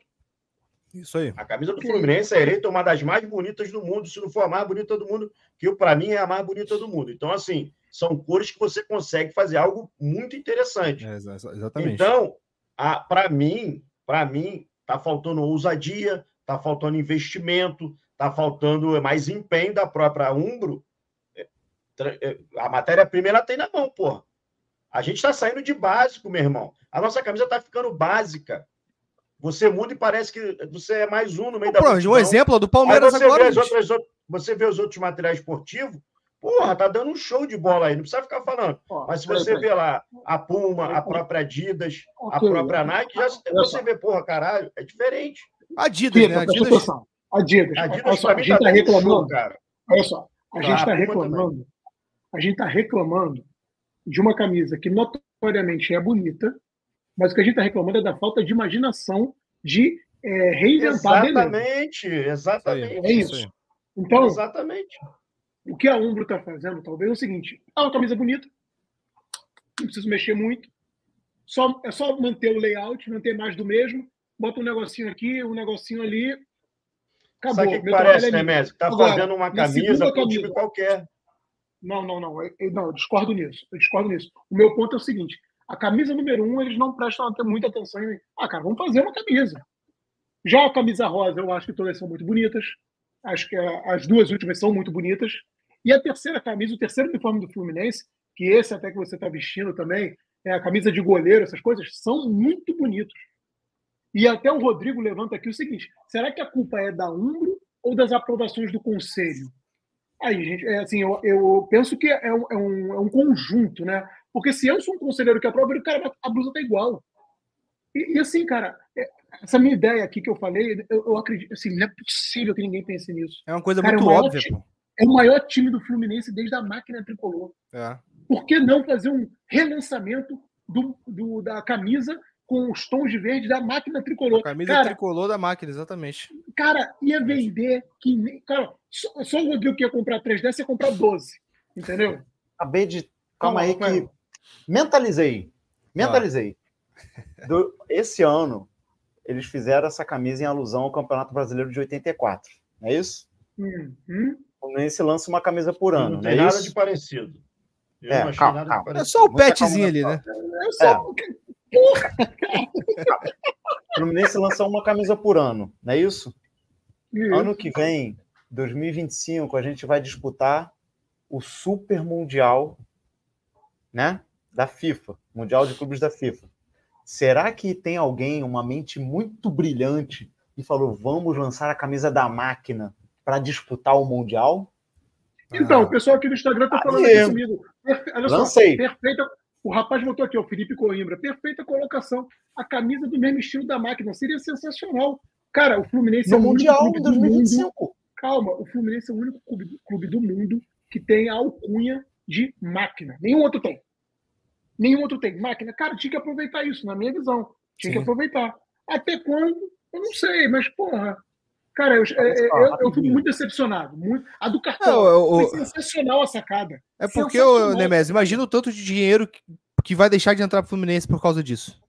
Isso aí. A camisa do Fluminense é eleita uma das mais bonitas do mundo, se não for a mais bonita do mundo, que para mim é a mais bonita do mundo. Então, assim, são cores que você consegue fazer algo muito interessante. É, exatamente. Então, para mim, para mim, tá faltando ousadia, tá faltando investimento, tá faltando mais empenho da própria Umbro. É, é, a matéria-prima ela tem na mão, porra. A gente está saindo de básico, meu irmão. A nossa camisa está ficando básica. Você muda e parece que você é mais um no meio da Um exemplo do Palmeiras você agora. Vê outras, você vê os outros materiais esportivos, porra, tá dando um show de bola aí, não precisa ficar falando. Ó, Mas se você vê lá a Puma, a própria Adidas, okay. a própria Nike, já, você vê, porra, caralho, é diferente. Adidas, né? Adidas. Adidas. Adidas a gente tá, tá reclamando, show, cara. Olha só, a gente tá reclamando, a gente tá reclamando de uma camisa que notoriamente é bonita, mas o que a gente está reclamando é da falta de imaginação de é, reinventar Exatamente, exatamente. É isso. Então, exatamente. o que a Umbro está fazendo, talvez, é o seguinte: é uma camisa bonita, não preciso mexer muito, só, é só manter o layout, manter mais do mesmo, bota um negocinho aqui, um negocinho ali. Acabou. Sabe o que, que parece, é né, Messi? Tá Agora, fazendo uma camisa para um time qualquer. Não, não, não. Eu, não, eu discordo nisso. Eu discordo nisso. O meu ponto é o seguinte: a camisa número um, eles não prestam muita atenção em. Ah, cara, vamos fazer uma camisa. Já a camisa rosa, eu acho que todas são muito bonitas. Acho que as duas últimas são muito bonitas. E a terceira camisa, o terceiro uniforme do Fluminense, que esse até que você está vestindo também, é a camisa de goleiro, essas coisas, são muito bonitos. E até o Rodrigo levanta aqui o seguinte: será que a culpa é da Umbro ou das aprovações do Conselho? Aí, gente, é assim, eu, eu penso que é um, é, um, é um conjunto, né? Porque se eu sou um conselheiro que aprova, o cara, a blusa tá igual. E, e, assim, cara, é, essa minha ideia aqui que eu falei, eu, eu, acredito, assim, não é possível que ninguém pense nisso. É uma coisa cara, muito é óbvia, time, É o maior time do Fluminense desde a máquina tricolor. É. Por que não fazer um relançamento do, do, da camisa com os tons de verde da máquina tricolor? A camisa cara, tricolor da máquina, exatamente. Cara, ia vender que nem. Cara, só, só o Rodrigo que ia comprar 3 dessa ia comprar 12. Entendeu? Acabei de. Calma aí, que Mentalizei. Mentalizei. Ah. Do, esse ano, eles fizeram essa camisa em alusão ao Campeonato Brasileiro de 84. Não é isso? Uhum. O Fluminense lança uma camisa por ano. Não, tem não é nada isso? de parecido. Eu é, calma, calma. É só o petzinho ali, né? É só... É. Porra! O Fluminense lançou uma camisa por ano, não é isso? isso? Ano que vem, 2025, a gente vai disputar o Super Mundial, né? da FIFA, Mundial de Clubes da FIFA. Será que tem alguém, uma mente muito brilhante, e falou: vamos lançar a camisa da máquina para disputar o Mundial? Então, ah. o pessoal aqui do Instagram está falando aqui comigo. Olha Lancei. só, perfeita. O rapaz botou aqui, o Felipe Coimbra. Perfeita colocação. A camisa do mesmo estilo da máquina. Seria sensacional. Cara, o Fluminense no é o Mundial em 2025. Mundo. Calma, o Fluminense é o único clube, clube do mundo que tem a alcunha de máquina. Nenhum outro tem. Nenhum outro tem. Máquina, cara, tinha que aproveitar isso, na minha visão. Tinha Sim. que aproveitar. Até quando? Eu não sei, mas, porra. Cara, eu, eu, eu, eu fico muito decepcionado. Muito... A do cartão. Não, foi sensacional a sacada. É porque, o Nemes, imagina o tanto de dinheiro que, que vai deixar de entrar pro Fluminense por causa disso.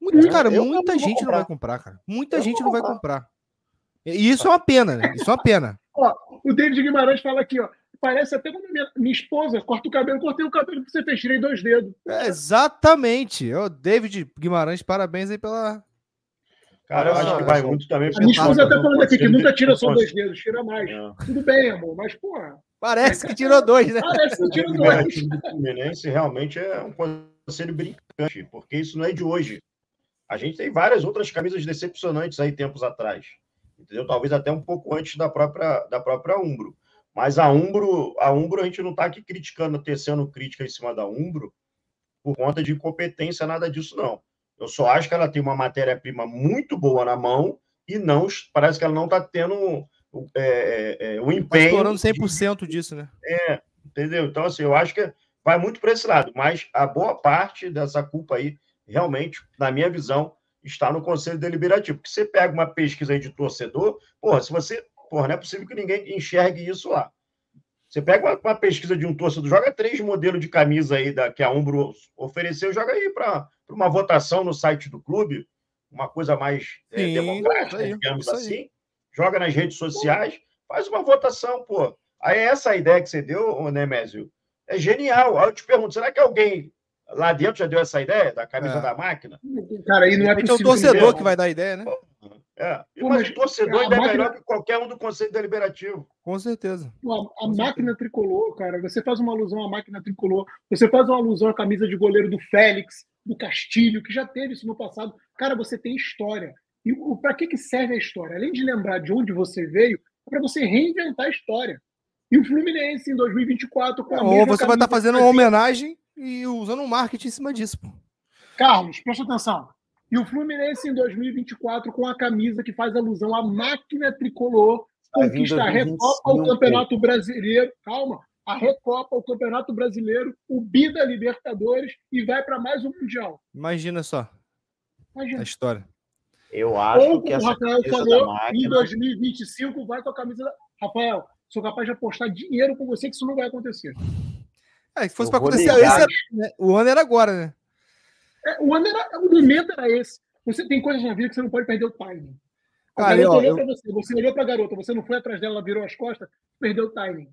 Muita, cara, muita gente não vai comprar, cara. Muita gente não vai comprar. E isso é uma pena, né? Isso é uma pena. ó, o David Guimarães fala aqui, ó parece até quando minha, minha esposa corta o cabelo, cortei o cabelo que você fez, tirei dois dedos. É, exatamente. Ô, David Guimarães, parabéns aí pela. Cara, eu acho que vai muito também. A minha esposa tá falando aqui que nunca tira só dois dedos, tira mais. Não. Tudo bem, amor, mas, porra. Parece que tirou dois, né? Parece que tirou dois. O time do Fluminense realmente é um conselho brincante, porque isso não é de hoje. A gente tem várias outras camisas decepcionantes aí tempos atrás. Entendeu? Talvez até um pouco antes da própria, da própria Umbro. Mas a Umbro, a Umbro a gente não está aqui criticando, tecendo crítica em cima da Umbro por conta de incompetência, nada disso, não. Eu só acho que ela tem uma matéria-prima muito boa na mão e não parece que ela não está tendo é, é, é, o empenho. Estourando 100% de... disso, né? É, entendeu? Então, assim, eu acho que vai muito para esse lado, mas a boa parte dessa culpa aí, realmente, na minha visão, está no Conselho Deliberativo. Porque você pega uma pesquisa aí de torcedor, porra, se você Porra, não é possível que ninguém enxergue isso lá. Você pega uma, uma pesquisa de um torcedor, joga três modelos de camisa aí da, que a Umbro ofereceu, joga aí para uma votação no site do clube, uma coisa mais é, Sim, democrática, aí, digamos assim. Joga nas redes sociais, faz uma votação, pô. Aí essa ideia que você deu, Nemésio, é genial. Aí eu te pergunto, será que alguém lá dentro já deu essa ideia da camisa é. da máquina? Cara, aí não é possível. É o torcedor que vai dar a ideia, né? Pô, é. E mas o torcedor ainda máquina... é melhor que qualquer um do Conselho Deliberativo. Com certeza. A, a máquina tricolor, cara, você faz uma alusão à máquina tricolor, você faz uma alusão à camisa de goleiro do Félix, do Castilho, que já teve isso no passado. Cara, você tem história. E para que, que serve a história? Além de lembrar de onde você veio, é para você reinventar a história. E o Fluminense em 2024 com a Ou você vai estar tá fazendo uma homenagem e usando um marketing em cima disso. Pô. Carlos, presta atenção. E o Fluminense em 2024 com a camisa que faz alusão à máquina tricolor, conquista a Recopa, o Campeonato Brasileiro. Calma, a Recopa, o Campeonato Brasileiro, o Bi da Libertadores e vai para mais um Mundial. Imagina só. Imagina. A história. Eu acho Ou, que o Rafael falou, máquina... em 2025 vai com a camisa da... Rafael, sou capaz de apostar dinheiro com você que isso não vai acontecer. É, se fosse para acontecer, esse era, né? o ano era agora, né? É, o ano era, o momento era esse. Você tem coisas na vida que você não pode perder o timing. A garota eu, olhou eu... para você, você olhou para a garota, você não foi atrás dela, ela virou as costas, perdeu o timing.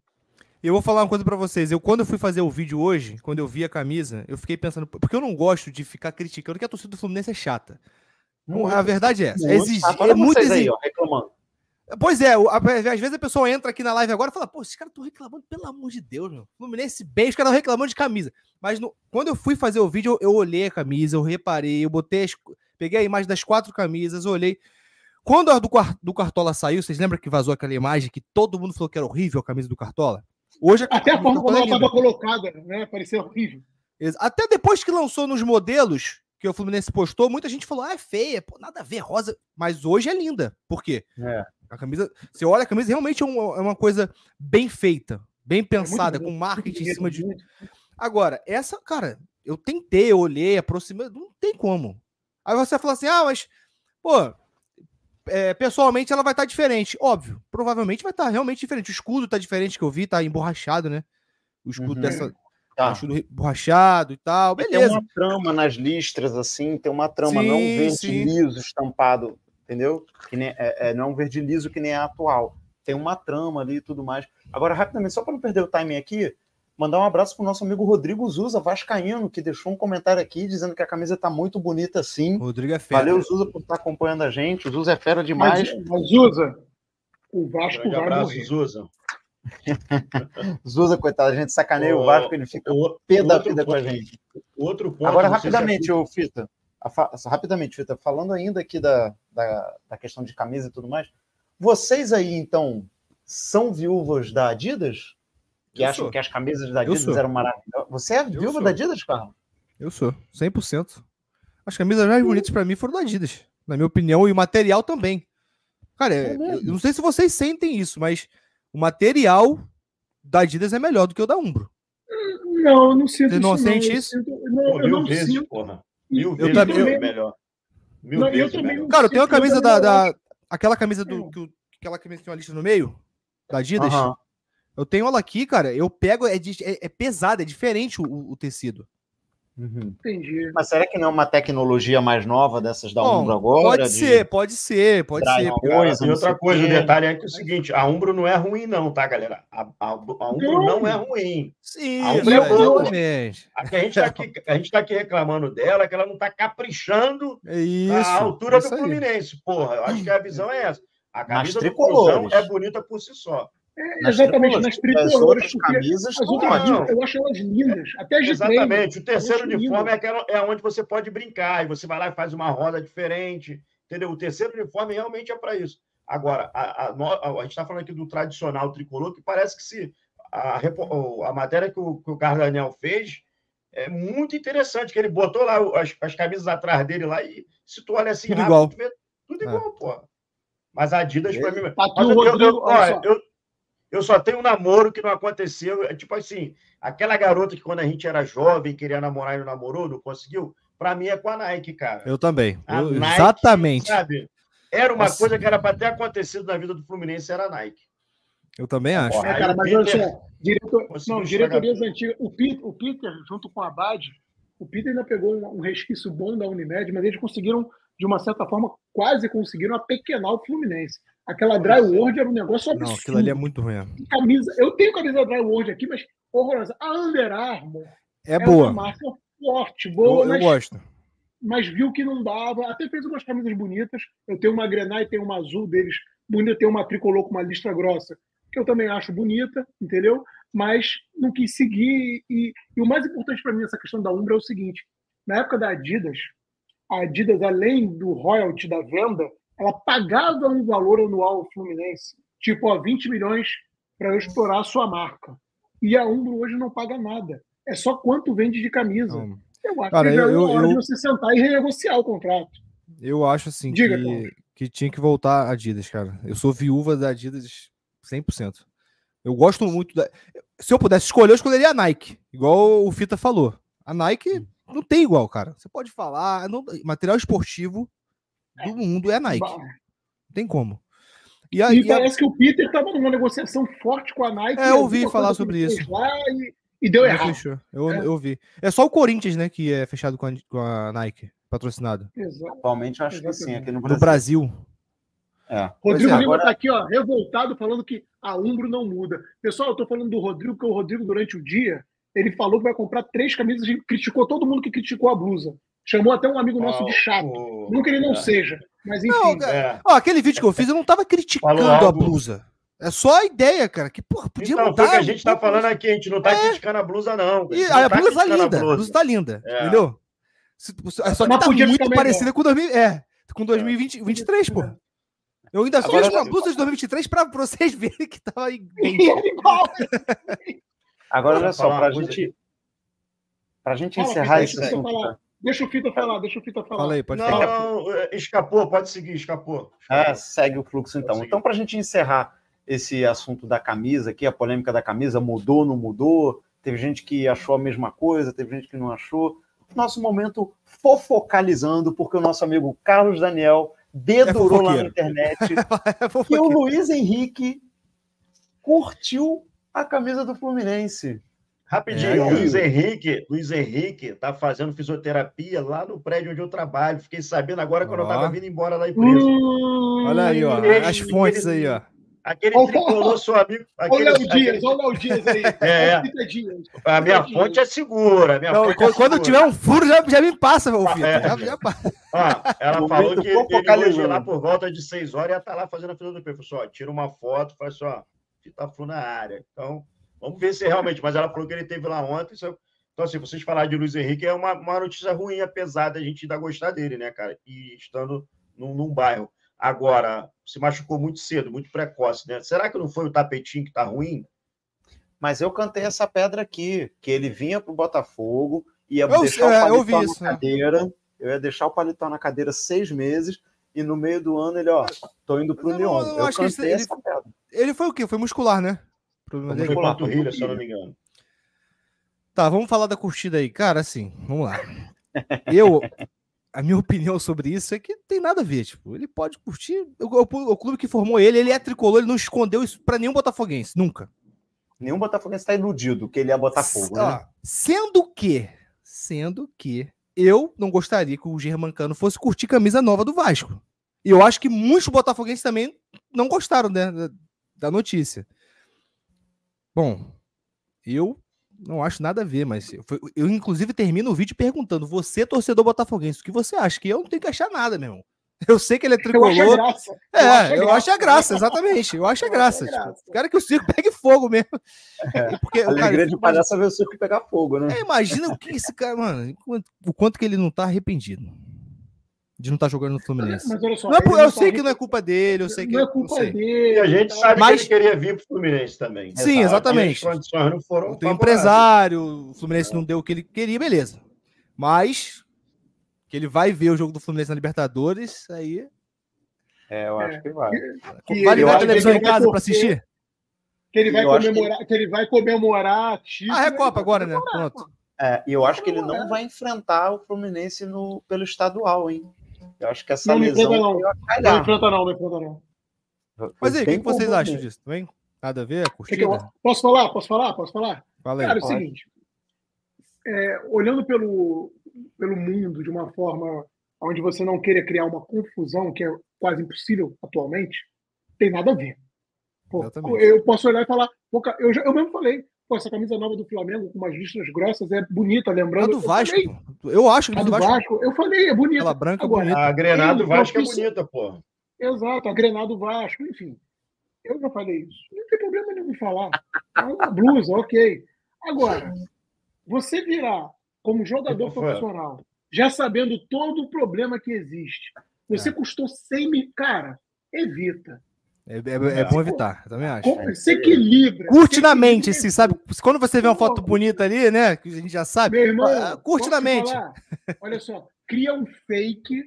Eu vou falar uma coisa para vocês. Eu, quando eu fui fazer o vídeo hoje, quando eu vi a camisa, eu fiquei pensando. Porque eu não gosto de ficar criticando que a torcida do Fluminense é chata. a verdade é essa. É, exig... é muito exigente. reclamando. Pois é, às vezes a pessoa entra aqui na live agora e fala, pô, esses caras estão reclamando, pelo amor de Deus, meu. Fluminense bem, os caras estão reclamando de camisa. Mas no... quando eu fui fazer o vídeo, eu, eu olhei a camisa, eu reparei, eu botei as... peguei a imagem das quatro camisas, olhei. Quando a do, do Cartola saiu, vocês lembram que vazou aquela imagem que todo mundo falou que era horrível a camisa do Cartola? Hoje a Até a forma como ela estava colocada, né? Parecia horrível. Até depois que lançou nos modelos que o Fluminense postou, muita gente falou: ah, é feia, pô, nada a ver, rosa. Mas hoje é linda. Por quê? É. A camisa, você olha, a camisa realmente é, um, é uma coisa bem feita, bem é pensada, é com marketing em cima de. Agora, essa, cara, eu tentei, eu olhei, aproximei, não tem como. Aí você fala assim: ah, mas, pô, é, pessoalmente ela vai estar tá diferente. Óbvio, provavelmente vai estar tá realmente diferente. O escudo tá diferente que eu vi, tá emborrachado, né? O escudo uhum. dessa. Tá. escudo borrachado e tal. Beleza. Tem uma trama nas listras, assim, tem uma trama sim, não verde sim. liso estampado, entendeu? Que nem, é, é, não é um verde liso que nem é atual. Tem uma trama ali e tudo mais. Agora, rapidamente, só para não perder o timing aqui, Mandar um abraço pro nosso amigo Rodrigo Zuza, Vascaíno, que deixou um comentário aqui dizendo que a camisa tá muito bonita sim. Rodrigo é fera. Valeu, Zuza, por estar acompanhando a gente. O Zuza é fera demais. Mas, mas Zuza, o Vasco um vai abraço, morrer. Zuza. Zuza, coitado, a gente sacaneia o, o Vasco, ele fica o, pé da vida com a gente. Outro ponto. Agora, rapidamente, o Fita, rapidamente, Fita, falando ainda aqui da, da, da questão de camisa e tudo mais, vocês aí, então, são viúvas da Adidas? Que eu acham sou. que as camisas da Adidas eram maravilhosas. Você é viúva da Adidas, Carlos? Eu sou, 100%. As camisas mais bonitas para mim foram da Adidas, na minha opinião, e o material também. Cara, é eu não sei se vocês sentem isso, mas o material da Adidas é melhor do que o da Umbro. Não, eu não sinto Você não isso. Sente não. isso? Eu sinto, não, Pô, eu não vezes, sinto. porra. Mil eu vezes também, eu... melhor. Mil não, vezes melhor. Cara, eu tenho a camisa da, da, Aquela camisa do. É. Que, aquela camisa que tem uma lista no meio, da Adidas. Uh -huh. Eu tenho ela aqui, cara. Eu pego, é, é, é pesado, é diferente o, o tecido. Uhum. Entendi. Mas será que não é uma tecnologia mais nova dessas da Bom, Umbro agora? Pode de... ser, pode ser, pode ser. Coisa, e outra coisa, o detalhe é que é o seguinte: a Umbro não é ruim, não, tá, galera? A, a, a Umbro não. não é ruim. Sim, a Umbro é boa. A, gente está aqui, a gente tá aqui reclamando dela, que ela não está caprichando isso, a altura do Fluminense. Porra, eu acho que a visão é essa. A camisa do Cruzão é bonita por si só. É, exatamente, nas tricolores. Camisas, as outras, eu acho elas lindas. Até de Exatamente. Treino, o terceiro uniforme é, aquela, é onde você pode brincar, e você vai lá e faz uma roda diferente. Entendeu? O terceiro uniforme realmente é para isso. Agora, a, a, a, a gente está falando aqui do tradicional tricolor, que parece que se a, a matéria que o, que o Carlos Daniel fez é muito interessante, que ele botou lá as, as camisas atrás dele lá e se tu olha assim, tudo rápido, igual. Vê, tudo igual, é. pô. Mas a Adidas, para mim. Tá mas eu, eu, eu, eu, eu só tenho um namoro que não aconteceu. É tipo assim, aquela garota que quando a gente era jovem, queria namorar e não namorou, não conseguiu, para mim é com a Nike, cara. Eu também. Eu, Nike, exatamente. Sabe? Era uma Nossa. coisa que era para ter acontecido na vida do Fluminense, era a Nike. Eu também acho. É, cara, mas Peter, olha diretor, não, diretorias antigas. O Peter, o Peter, junto com a Abad, o Peter ainda pegou um, um resquício bom da Unimed, mas eles conseguiram, de uma certa forma, quase conseguiram apequenar o Fluminense. Aquela dry word era um negócio absurdo. Não, aquilo ali é muito ruim. Camisa, eu tenho camisa dry word aqui, mas horrorosa. A Under Armour é, é boa. uma marca forte, boa. Eu, eu mas, gosto. Mas viu que não dava. Até fez umas camisas bonitas. Eu tenho uma grená e tenho uma azul deles. Bonita, tem uma tricolor com uma listra grossa, que eu também acho bonita, entendeu? Mas não quis seguir. E, e o mais importante para mim nessa questão da Umbra é o seguinte: na época da Adidas, a Adidas, além do royalty da venda, ela pagava um valor anual ao Fluminense, tipo, ó, 20 milhões para eu explorar a sua marca. E a Umbro hoje não paga nada. É só quanto vende de camisa. Não. Eu acho Cara, que já eu, é hora eu, de você sentar e renegociar o contrato. Eu acho assim Diga, que, que tinha que voltar a Adidas, cara. Eu sou viúva da Adidas 100%. Eu gosto muito da. Se eu pudesse escolher, eu escolheria a Nike, igual o Fita falou. A Nike não tem igual, cara. Você pode falar, não... material esportivo do mundo é a Nike. Não tem como. E, a, e, e parece a... que o Peter estava numa negociação forte com a Nike. É, eu ouvi falar sobre isso. E, e, deu errado. Fechou. Eu, é. eu vi. É só o Corinthians, né, que é fechado com a, com a Nike, patrocinado. Exato. Atualmente, acho Exatamente. que sim, aqui no Brasil. No Brasil. É. Rodrigo é, Lima está aqui, ó, revoltado, falando que a Umbro não muda. Pessoal, eu estou falando do Rodrigo, porque o Rodrigo, durante o dia, ele falou que vai comprar três camisas e criticou todo mundo que criticou a blusa. Chamou até um amigo nosso oh, de chato. Oh, não que ele não é. seja, mas enfim. Não, é. ó, aquele vídeo que eu fiz, eu não tava criticando a blusa. É só a ideia, cara. Que, porra, podia então, mudar. Foi que a gente tá falando aqui, a gente não tá é. criticando a blusa, não. A, e, a, tá blusa tá linda. A blusa tá linda. É. Entendeu? Só que tá muito parecida com 2000, é, com 2023, pô. Eu ainda fiz com a blusa de 2023 para vocês verem que tava bem. Agora, olha só, para a gente, pra gente encerrar esse assunto. Deixa o Fita falar, deixa o Fita falar. Fala aí, pode não, falar. Não, é, escapou, pode seguir, escapou. escapou. Ah, segue o fluxo então. Então, para a gente encerrar esse assunto da camisa aqui, a polêmica da camisa, mudou, não mudou? Teve gente que achou a mesma coisa, teve gente que não achou. Nosso momento fofocalizando, porque o nosso amigo Carlos Daniel dedurou é lá na internet é que o Luiz Henrique curtiu a camisa do Fluminense. Rapidinho, é, Luiz Henrique, Luiz Henrique tá fazendo fisioterapia lá no prédio onde eu trabalho. Fiquei sabendo agora quando eu tava vindo embora da empresa. Hum, Olha aí, ó, ele, as fontes ele, aí, ó. Aquele oh, tricolor, seu amigo. Aquele, olha o Dias, olha o Dias aí. É, a minha fonte é segura. Minha Não, fonte quando, é quando tiver um furo, já, já me passa, meu filho. É. Já, já passa. Ah, ela falou que ele hoje, lá por volta de 6 horas, ia estar tá lá fazendo a fila do professor. Tira uma foto, faz assim, ó, fita flu na área. Então, vamos ver se realmente. Mas ela falou que ele teve lá ontem. Então, assim, vocês falarem de Luiz Henrique é uma, uma notícia ruim, apesar da gente ainda gostar dele, né, cara? E estando num, num bairro. Agora, se machucou muito cedo, muito precoce, né? Será que não foi o tapetinho que tá ruim? Mas eu cantei essa pedra aqui, que ele vinha pro Botafogo, ia eu, deixar é, o paletó isso, na né? cadeira, eu ia deixar o paletó na cadeira seis meses, e no meio do ano ele, ó, tô indo pro Lyon. Eu, eu, eu cantei essa ele, pedra. Ele foi o quê? Foi muscular, né? Problema foi muscular, panturrilha, se eu não me engano. Tá, vamos falar da curtida aí. Cara, assim, vamos lá. Eu, a minha opinião sobre isso é que tem nada a ver. Tipo, ele pode curtir. O, o, o clube que formou ele, ele é tricolor, ele não escondeu isso para nenhum botafoguense, nunca. Nenhum botafoguense está iludido que ele é Botafogo, S né? Sendo que, sendo que eu não gostaria que o Germancano fosse curtir camisa nova do Vasco. E eu acho que muitos botafoguenses também não gostaram né, da, da notícia. Bom, eu não acho nada a ver, mas eu, eu, inclusive termino o vídeo perguntando: você, torcedor botafoguense, o que você acha? Que eu não tenho que achar nada, meu irmão. Eu sei que ele é tricolor. Eu acho a graça. É, eu acho a graça, exatamente. Eu acho a graça. Tipo, quero que o circo pegue fogo mesmo. É. Porque, a alegria de palhaço é ver o circo pegar fogo, né? É, imagina o que esse cara, mano, o quanto que ele não tá arrependido de não estar tá jogando no Fluminense. Mas olha só, não é, eu sei que não é culpa dele, eu sei que não é culpa dele. E a gente sabe mas... que ele queria vir para o Fluminense também. Sim, exatamente. as condições não foram. Tem empresário, o Fluminense não deu o que ele queria, beleza. Mas que ele vai ver o jogo do Fluminense na Libertadores, aí. É, eu acho é. que vai. Que vai ligar a televisão em casa para assistir? Que ele vai comemorar, que... que... ele vai comemorar. Título, ah, é Copa agora, né? Pronto. É, e eu acho que ele não vai enfrentar o Fluminense no, pelo estadual, hein? Eu acho que essa não, lesão. Não, não enfrenta não, não enfrenta não. Mas aí, o que, que, vocês acham disso? Também? Nada a ver? Curtida? Que que eu... Posso falar? Posso falar? Posso falar? Fala aí, Cara, é o seguinte. É, olhando pelo, pelo mundo de uma forma onde você não queira criar uma confusão, que é quase impossível atualmente, tem nada a ver. Pô, eu posso olhar e falar, eu, já, eu mesmo falei, Pô, essa camisa nova do Flamengo com umas listras grossas é bonita, lembrando. A do Vasco. Eu, eu acho que a do Vasco, Vasco. Eu falei, é bonita. Aquela branca Agora, bonita. A grenada do Vasco é bonita, pô. Exato, a grenada do Vasco, enfim. Eu já falei isso. Não tem problema nenhum em falar. É uma blusa, ok. Agora, você virar como jogador profissional, já sabendo todo o problema que existe, Você é. custou 100 mil. Cara, evita. É, é, é bom evitar, eu também acho. Se equilibra. Curte na mente, assim, sabe? Quando você vê uma foto bonita ali, né? Que a gente já sabe. Meu irmão, ah, curte na mente. Falar? Olha só, cria um fake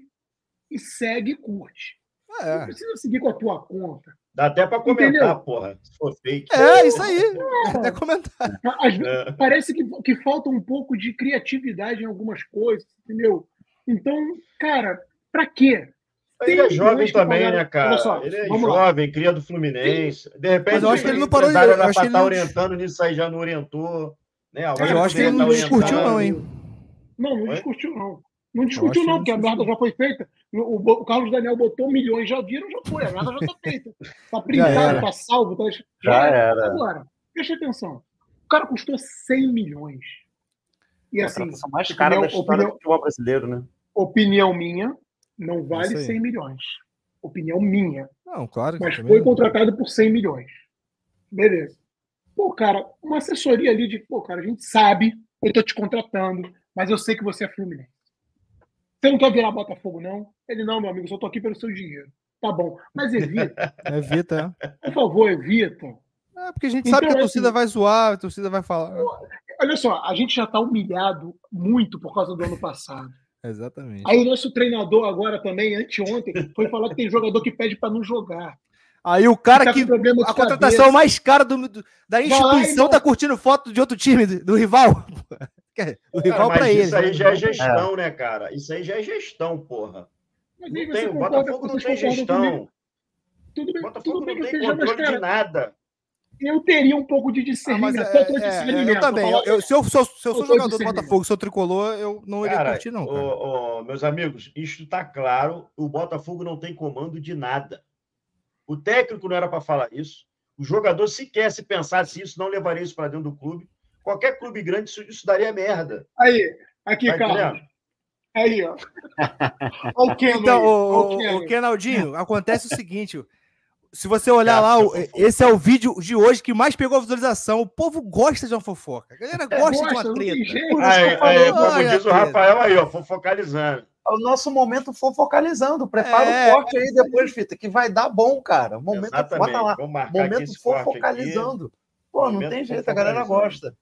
e segue e curte. É. Não precisa seguir com a tua conta. Dá até para comentar, Entendeu? porra, se for fake. É, isso aí. É. Até comentar. Às vezes, é. Parece que, que falta um pouco de criatividade em algumas coisas, entendeu? Então, cara, para quê? Ele é jovem também, né, cara? Só, ele é jovem, lá. cria do Fluminense. De repente, Mas eu acho que ele não parou de. Eu acho que ele tá orientando nisso aí, já não orientou. Né? eu acho que ele não tá discutiu, não, hein? Não, não discutiu, não. Não discutiu, não, porque a merda já foi feita. O, o, Carlos Daniel botou milhões, já viram, já foi. A merda já está feita. Está printado, está salvo. Tá... Já, já era. Agora, preste atenção. O cara custou 100 milhões. E é assim. A mais cara da história opinião, do futebol brasileiro, né? Opinião minha, não vale 100 milhões. Opinião minha. Não, claro. Mas foi contratado por 100 milhões. Beleza. Pô, cara, uma assessoria ali de, pô, cara, a gente sabe, eu tô te contratando, mas eu sei que você é Fluminense. Você não quer virar Botafogo, não? Ele, não, meu amigo, só tô aqui pelo seu dinheiro. Tá bom. Mas evita. evita, é. Por favor, evita. É, porque a gente então, sabe que a então, torcida assim, vai zoar, a torcida vai falar. Olha só, a gente já tá humilhado muito por causa do ano passado. Exatamente. Aí o nosso treinador agora também, anteontem, foi falar que tem jogador que pede para não jogar. Aí o cara tá que. A contratação mais cara do, do da instituição tá curtindo foto de outro time, do, do rival. O rival para ele. Isso aí já é gestão, é. né, cara? Isso aí já é gestão, porra. Mas não tem, o Botafogo não tem gestão. Tudo bem, Botafogo tudo bem não tem controle cara, de nada. Eu teria um pouco de discernimento. Ah, é, é, eu também. Eu, eu, se eu, se eu, se eu sou jogador do Botafogo, sou tricolor, eu não iria cara, curtir, não. meus amigos, isto está claro. O Botafogo não tem comando de nada. O técnico não era para falar isso. O jogador sequer se pensasse isso, não levaria isso para dentro do clube. Qualquer clube grande, isso, isso daria merda. Aí, aqui, tá Carlos. Aí, ó. o então, o, o, o Kenaldinho, acontece o seguinte. Se você olhar lá, esse é o vídeo de hoje que mais pegou a visualização. O povo gosta de uma fofoca. A galera é, gosta, de uma treta. Aí, aí, como diz o Rafael aí, ó, fofocalizando. É o nosso momento fofocalizando. Prepara é, o corte aí depois, Fita, que vai dar bom, cara. Momento, bota lá. Momento fofocalizando. Pô, não tem jeito, a galera gosta.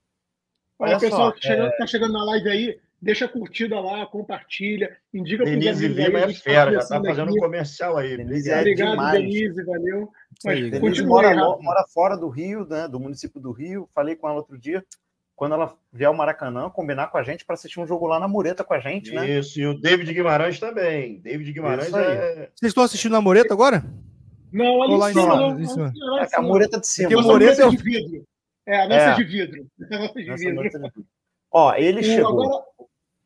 Olha, o pessoal que é... tá chegando na live aí, deixa a curtida lá, compartilha, indica para Denise Lima é fera, já tá fazendo um comercial aí. Denise é Obrigado, demais. Denise, valeu. Mas Denise mora, mora, fora do Rio, né, do município do Rio. Falei com ela outro dia. Quando ela vier ao Maracanã, combinar com a gente para assistir um jogo lá na Mureta com a gente, né? Isso, e o David Guimarães também. David Guimarães é... Vocês estão assistindo na Mureta agora? Não, ali em cima. Não, não, não, é a mureta de cima. Porque mureta é o vidro. É, a nossa é. de vidro. A nossa de vidro. Ó, ele chegou. Agora,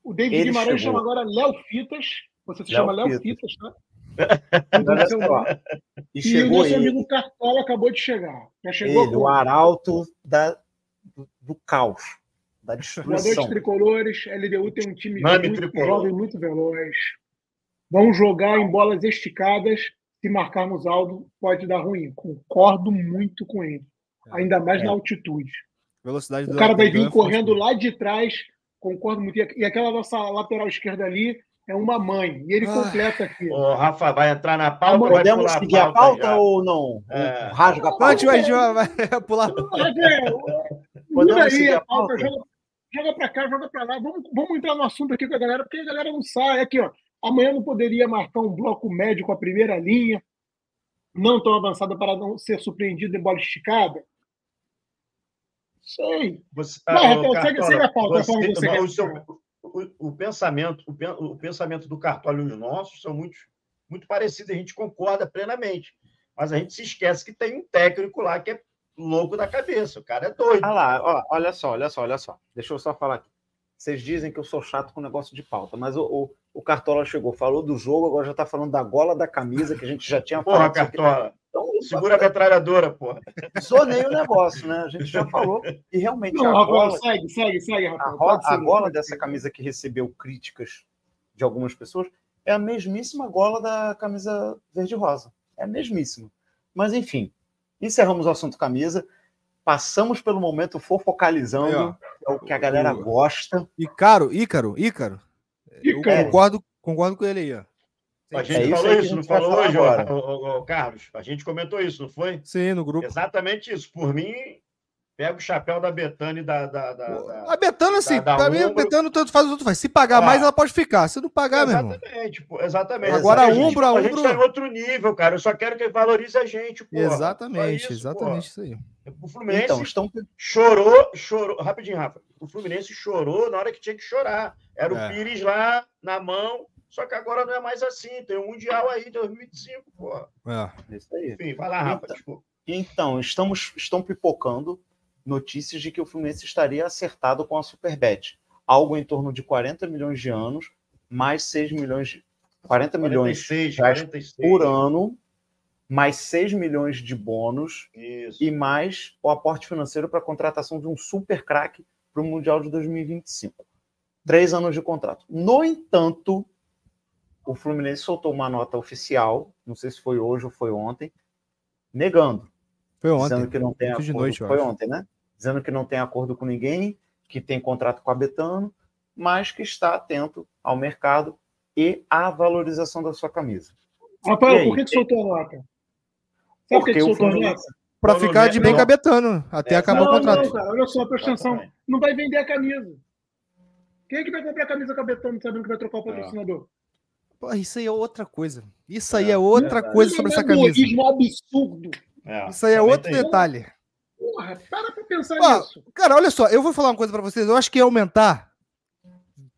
o David ele Guimarães chegou. chama agora Léo Fitas. Você se Léo chama Léo Fitas, tá? e, e o nosso ele. amigo Cartola acabou de chegar. Já chegou ele, o arauto da, do, do caos, da destruição. Jogadores tricolores, LDU tem um time muito jovem, muito veloz. Vão jogar em bolas esticadas. Se marcarmos algo, pode dar ruim. Concordo muito com ele. É. ainda mais é. na altitude. Velocidade o cara vai vir correndo lá de trás, concordo muito. E aquela nossa lateral esquerda ali é uma mãe. E ele ah. completa aqui. O Rafa vai entrar na pauta. Podemos seguir a pauta, a pauta ou não? É. Rasga a pauta. Antes vai, vai pular. Podemos aí a pauta. Joga, joga para cá, joga para lá. Vamos, vamos entrar no assunto aqui com a galera, porque a galera não sai. Aqui, ó. Amanhã não poderia marcar um bloco médio com a primeira linha, não tão avançada para não ser surpreendido em bola esticada. Sei. Você, não, ah, Rafael, segue, segue a pauta. Você, você não, o, seu, o, o, pensamento, o, o, pensamento do Cartola e os nossos são muito, muito parecidos, a gente concorda plenamente. Mas a gente se esquece que tem um técnico lá que é louco da cabeça. O cara é doido. Ah lá, ó, olha só, olha só, olha só. Deixa eu só falar aqui. Vocês dizem que eu sou chato com o negócio de pauta, mas o, o, o Cartola chegou, falou do jogo, agora já está falando da gola da camisa que a gente já tinha Porra, falado. Cartola. Então, Segura a metralhadora, porra. Sonei o negócio, né? A gente já falou. E realmente Não, a gola. Segue, segue, segue, Rafael. A, a gola dessa camisa que recebeu críticas de algumas pessoas é a mesmíssima gola da camisa verde-rosa. É a mesmíssima. Mas, enfim, encerramos o assunto camisa. Passamos pelo momento fofocalizando, é o que a galera gosta. Ícaro, Ícaro, Ícaro. Eu concordo, concordo com ele aí, ó. A gente É falou isso não falou hoje, ó, agora. ó, ó, ó, Carlos? A gente comentou isso, não foi? Sim, no grupo. Exatamente isso. Por mim, pega o chapéu da Betânia e da. da, da, A Betano, assim, pra mim, a. Betano tanto faz, tanto faz. Se pagar Ó. mais, ela pode ficar. Se não pagar, meu irmão. Exatamente, pô, exatamente. Agora, A ombro a A gente tá em outro nível, cara. Eu só quero que ele valorize a gente, pô. Exatamente, isso, exatamente isso aí. pô. O Fluminense Então, estão. chorou, chorou. Rapidinho, Rafa. O Fluminense chorou na hora que tinha que chorar. Era o É. Pires lá na mão. Só que agora não é mais assim. Tem um Mundial aí, 2025, pô. É. Isso aí. Enfim, vai lá, Rafa. Então. Desculpa. Então, estamos, estão pipocando notícias de que o Fluminense estaria acertado com a Superbet. Algo em torno de 40 milhões de anos, mais 6 milhões de. 40 milhões 46, reais 46. por ano, mais 6 milhões de bônus Isso. e mais o aporte financeiro para a contratação de um super craque para o Mundial de 2025. Três anos de contrato. No entanto, o Fluminense soltou uma nota oficial, não sei se foi hoje ou foi ontem, negando Foi dizendo ontem. que não tem acordo. noite, foi acho. ontem, né? Dizendo que não tem acordo com ninguém, que tem contrato com a Betano, mas que está atento ao mercado e à valorização da sua camisa. Rafael, por que, que soltou a nota? Sabe por que, que o soltou a Fluminense- nota? Não ficar de vem, bem cabetano, até É, acabar o não, contrato. não, cara, olha só, presta atenção. Não vai vender a camisa. Quem é que vai comprar a camisa cabetando sabendo que vai trocar o patrocinador? Pô, isso aí é outra coisa. Isso aí É, é outra verdade. coisa sobre essa camisa. egoísmo absurdo. É, Isso aí é outro tem. detalhe. Porra, para pra pensar Ó, nisso. Cara, olha só, eu vou falar uma coisa pra vocês. Eu acho que ia aumentar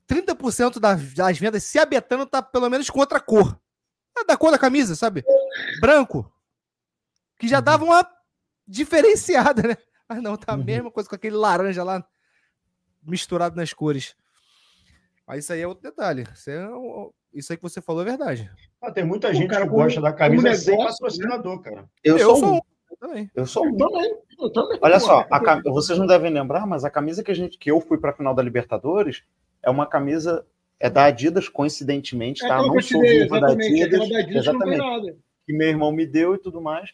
30% das, das vendas se a Betano tá pelo menos com outra cor. É da cor da camisa, sabe? Branco. Que já dava uma diferenciada, né? Mas não, tá a Uhum. mesma coisa com aquele laranja lá misturado nas cores. Mas isso aí é outro detalhe. Isso, é o- isso aí que você falou é verdade. Ah, tem muita gente cara, que como- gosta da camisa como sem negócio, patrocinador, cara. Eu, Eu sou, sou um. um. Eu também. Eu sou Eu um. também. Eu também. Olha só, cam- vocês não devem lembrar, mas a camisa que a gente que eu fui para a final da Libertadores é uma camisa é da Adidas, coincidentemente, É tá? Não sou dei, viva da exatamente. Adidas, da Adidas exatamente, nada. que meu irmão me deu e tudo mais,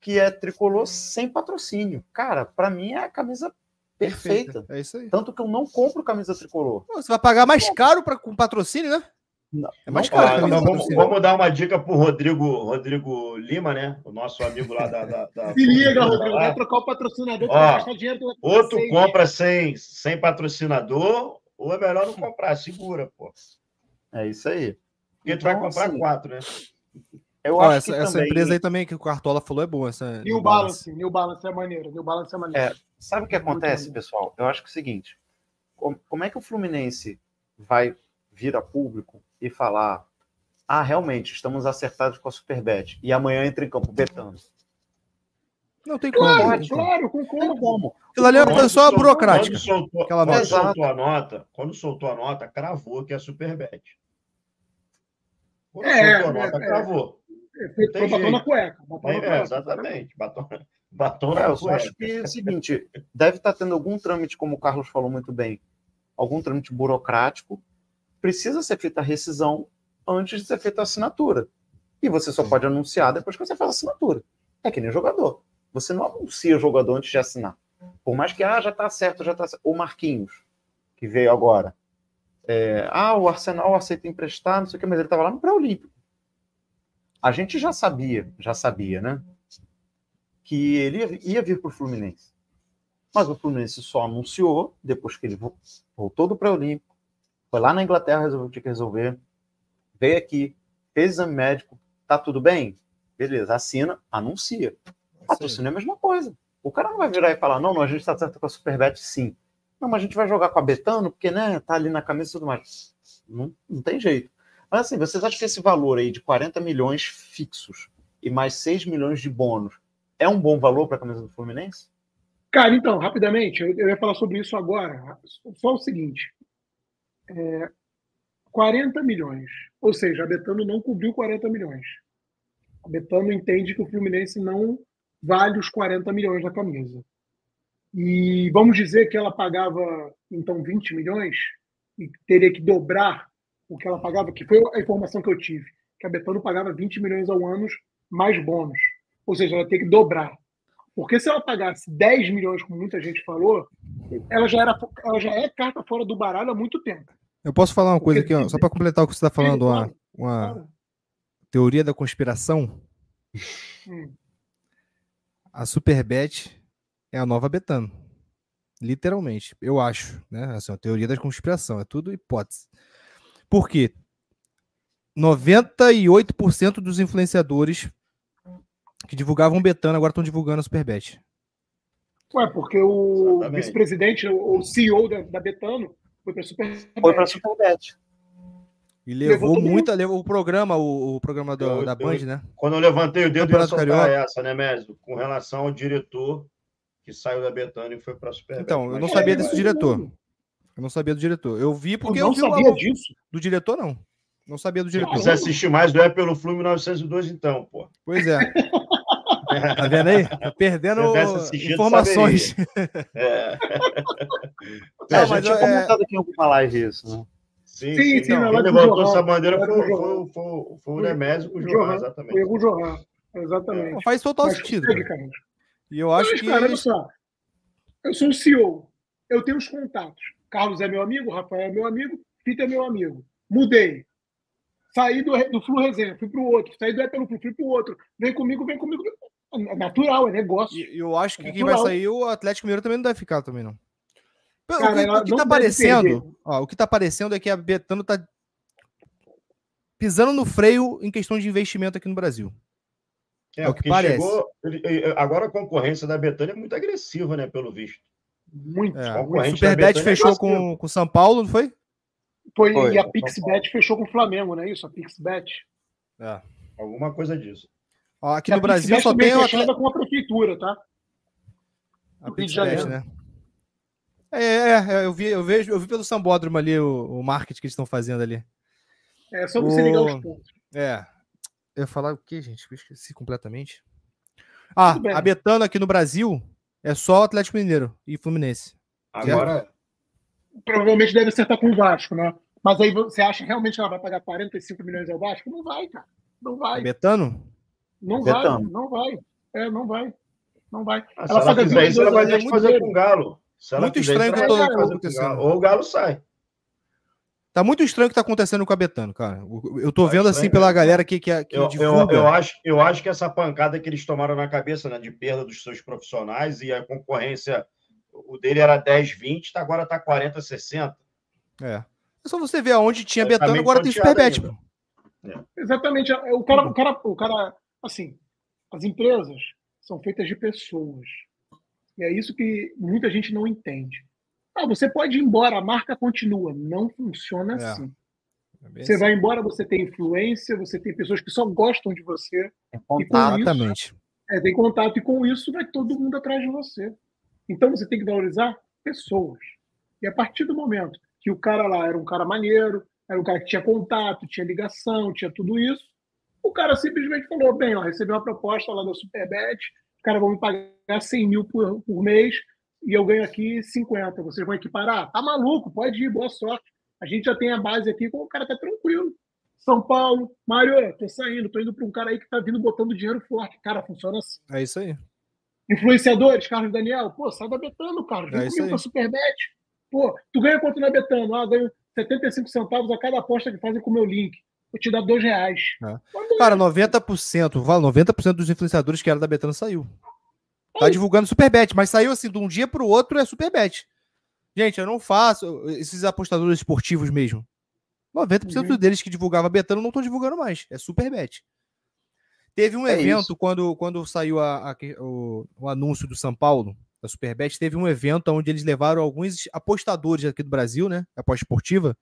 que é tricolor sem patrocínio. Cara, para mim é a camisa perfeita. É isso aí. Tanto que eu não compro camisa tricolor. Pô, Você vai pagar mais caro pra, com patrocínio, né? Não, É mais não caro. Com vamos, vamos dar uma dica pro Rodrigo, Rodrigo Lima, né? O nosso amigo lá da. da, da- Se liga, Rodrigo. Vai trocar o patrocinador, tu Ó, vai gastar dinheiro Outro cacete. compra sem, sem patrocinador, ou é melhor não comprar, segura, pô. É isso aí. Porque tu vai Então, comprar assim, quatro, né? Eu Ó, acho essa, que essa também, empresa aí também que o Cartola falou é boa. Essa New Balance. New Balance é maneiro. New Balance é maneiro. Sabe o que acontece, pessoal? Eu acho que é o seguinte: como, é que o Fluminense vai vir a público e falar: ah, realmente, estamos acertados com a Superbet, e amanhã entra em campo betando? Não tem como. Claro, como. claro, concordo. tem como. Aquilo ali é uma só soltou- burocrática. Quando soltou, Aquela quando nota. soltou a nota, quando soltou a nota, cravou que é Superbet. Quando É, soltou a nota, é, é. cravou. Foi, foi Tem batom na cueca. Batom na É, cueca. exatamente. Batom, batom É, eu só acho que é o seguinte: deve estar tendo algum trâmite, como o Carlos falou muito bem, algum trâmite burocrático. Precisa ser feita a rescisão antes de ser feita a assinatura. E você só pode anunciar depois que você faz a assinatura. É que nem jogador. Você não anuncia o jogador antes de assinar. Por mais que, ah, já tá certo, já tá certo. O Marquinhos, que veio agora. É, ah, o Arsenal aceita emprestar, não sei o que, mas ele estava lá no pré-olímpico. A gente já sabia, já sabia, né? Que ele ia, vir para o Fluminense. Mas o Fluminense só anunciou depois que ele vo- voltou do pré-olímpico, foi lá na Inglaterra, resolveu tinha que resolver, veio aqui, fez exame médico, tá tudo bem? Beleza, assina, anuncia. Patrocínio é a mesma coisa. O cara não vai virar e falar, não, não, a gente está certo com a Superbet, sim. Não, mas a gente vai jogar com a Betano, porque, né, tá ali na camisa e tudo mais. Não, não tem jeito. Mas assim, vocês acham que esse valor aí de 40 milhões fixos e mais 6 milhões de bônus é um bom valor para a camisa do Fluminense? Cara, então, rapidamente, eu, ia falar sobre isso agora. Só o seguinte: é, 40 milhões. Ou seja, a Betano não cobriu 40 milhões. A Betano entende que o Fluminense não vale os 40 milhões da camisa. E vamos dizer que ela pagava, então, 20 milhões e teria que dobrar o que ela pagava, que foi a informação que eu tive, que a Betano pagava 20 milhões ao ano mais bônus. Ou seja, ela tem que dobrar. Porque se ela pagasse 10 milhões, como muita gente falou, ela já, era, ela já é carta fora do baralho há muito tempo. Eu posso falar uma coisa aqui, ó, Porque- só para completar o que você está falando, uma, uma, teoria da conspiração. Hum. A Superbet é a nova Betano. Literalmente, eu acho, né? Assim, a teoria da conspiração, é tudo hipótese. Por quê? 98% dos influenciadores que divulgavam Betano agora estão divulgando a Superbet. Ué, porque o vice-presidente, o CEO da, da Betano, foi para Super Foi pra Superbet. E Levou levou muita, levou o programa, o, o programa do- Eu- da eu- Band, né? Quando eu levantei o dedo, eu ia soltar Carioca. essa, né, Médio? Com relação ao diretor que saiu da Betânia e foi para a Superbet. Então, eu não é, sabia vai. desse diretor. Eu não sabia do diretor. Eu vi porque eu eu, não vi o sabia alô disso. do diretor, não. Não sabia do Se diretor. quiser assistir mais do É pelo Flume 902, então, pô. Pois é. Tá vendo aí? Tá perdendo informações. É. É, a Não, gente mas tinha é- comentado aqui em alguma live isso, né? Sim, Sim, sim, sim, não. do levantou essa bandeira foi, foi, Johan. foi, foi o Nemésio com o Johan. Johan, Foi exatamente. o Johan. Exatamente. Faz total Mas sentido. cara. E eu acho Mas, que. cara, olha só. Eu sou o CEO. Eu tenho os contatos. Carlos é meu amigo, Rafael é meu amigo, Fita é meu amigo. Mudei. Saí do, do Flu Resenha, fui para o outro. Saí do É pelo Flu, fui para o outro. Vem comigo, vem comigo. É natural, é negócio. E eu acho que É quem vai sair, o Atlético Mineiro também não deve ficar também, não. Cara, o que, o que não tá deve parecendo, perder. ó, o que tá parecendo é que a Betano tá pisando no freio em questão de investimento aqui no Brasil. É o que parece. chegou- agora a concorrência da Betânia é muito agressiva, né, pelo visto. Muito. É, o Betânia é fechou agressivo. com com São Paulo, não foi? Foi, Foi, e a São PixBet fechou com o Flamengo, não é isso? A PixBet. Alguma coisa disso. Ó, aqui E no Brasil só tem o fechada Atlético. com a prefeitura, tá? A PixBet, né? É, é, é, eu vi, eu vejo, eu vi pelo Sambódromo ali o, o marketing que eles estão fazendo ali. É só você ligar O- os pontos. É. Eu ia falar o quê, gente? Eu esqueci completamente. Ah, a Betano aqui no Brasil é só Atlético Mineiro e Fluminense. Agora, Provavelmente deve acertar com o Vasco, né? Mas aí você acha realmente que ela vai pagar 45 milhões ao Vasco? Não vai, cara. Não vai. Betano? Não vai. Betano. Não vai. É, não vai. Não vai. ah, se ela ela paga fizer isso, ela 22 vai ter que muito fazer dinheiro. com o Galo. Se ela Muito estranho que ela vai o acontecendo. Galo. Ou o Galo sai. Tá muito estranho o que tá acontecendo com a Betano, cara. Eu tô Tá vendo assim pela galera que, que, que Eu, eu, divulga. eu, acho, eu acho que essa pancada que eles tomaram na cabeça, né, de perda dos seus profissionais e a concorrência, o dele era 10, 20, tá- agora tá 40, 60. É. É só você ver aonde tinha Tá Betano, agora tem Superbet. pô. Exatamente. O cara, o cara, o cara, assim, as empresas são feitas de pessoas. E é isso que muita gente não entende. Ah, você pode ir embora, a marca continua. Não funciona É. assim. É Você assim. vai embora, você tem influência, você tem pessoas que só gostam de você, Tem com contato. isso- Exatamente. é, tem contato, e com isso vai todo mundo atrás de você. Então você tem que valorizar pessoas. E a partir do momento que o cara lá era um cara maneiro, era um cara que tinha contato, tinha ligação, tinha tudo isso, o cara simplesmente falou: bem, ó, recebi uma proposta lá da Superbet, os caras vão me pagar 100 mil por, por mês e eu ganho aqui 50. Vocês vão equiparar? Tá maluco, pode ir, boa sorte. A gente já tem a base aqui, o cara tá tranquilo. São Paulo, Mário, tô saindo, tô indo para um cara aí que tá vindo botando dinheiro forte. Cara, funciona assim. É isso aí. Influenciadores, Carlos Daniel, pô, sai da Betano, Carlos. Vem É comigo pra Superbet. Pô, tu ganha quanto na Betano? Ah, ganho 75 centavos a cada aposta que fazem com o meu link. Vou te dar dois reais. É. Manda Cara, 90%, vale 90% dos influenciadores que era da Betano saiu. Tá divulgando Superbet, mas saiu assim, de um dia pro outro é Superbet. Gente, eu não faço esses apostadores esportivos mesmo. 90% Uhum. deles que divulgavam Betano não estão divulgando mais. É Superbet. Teve um É evento isso. quando, quando saiu a- a- o, o anúncio do São Paulo, da Superbet, teve um evento onde eles levaram alguns apostadores aqui do Brasil, né? Aposta esportiva,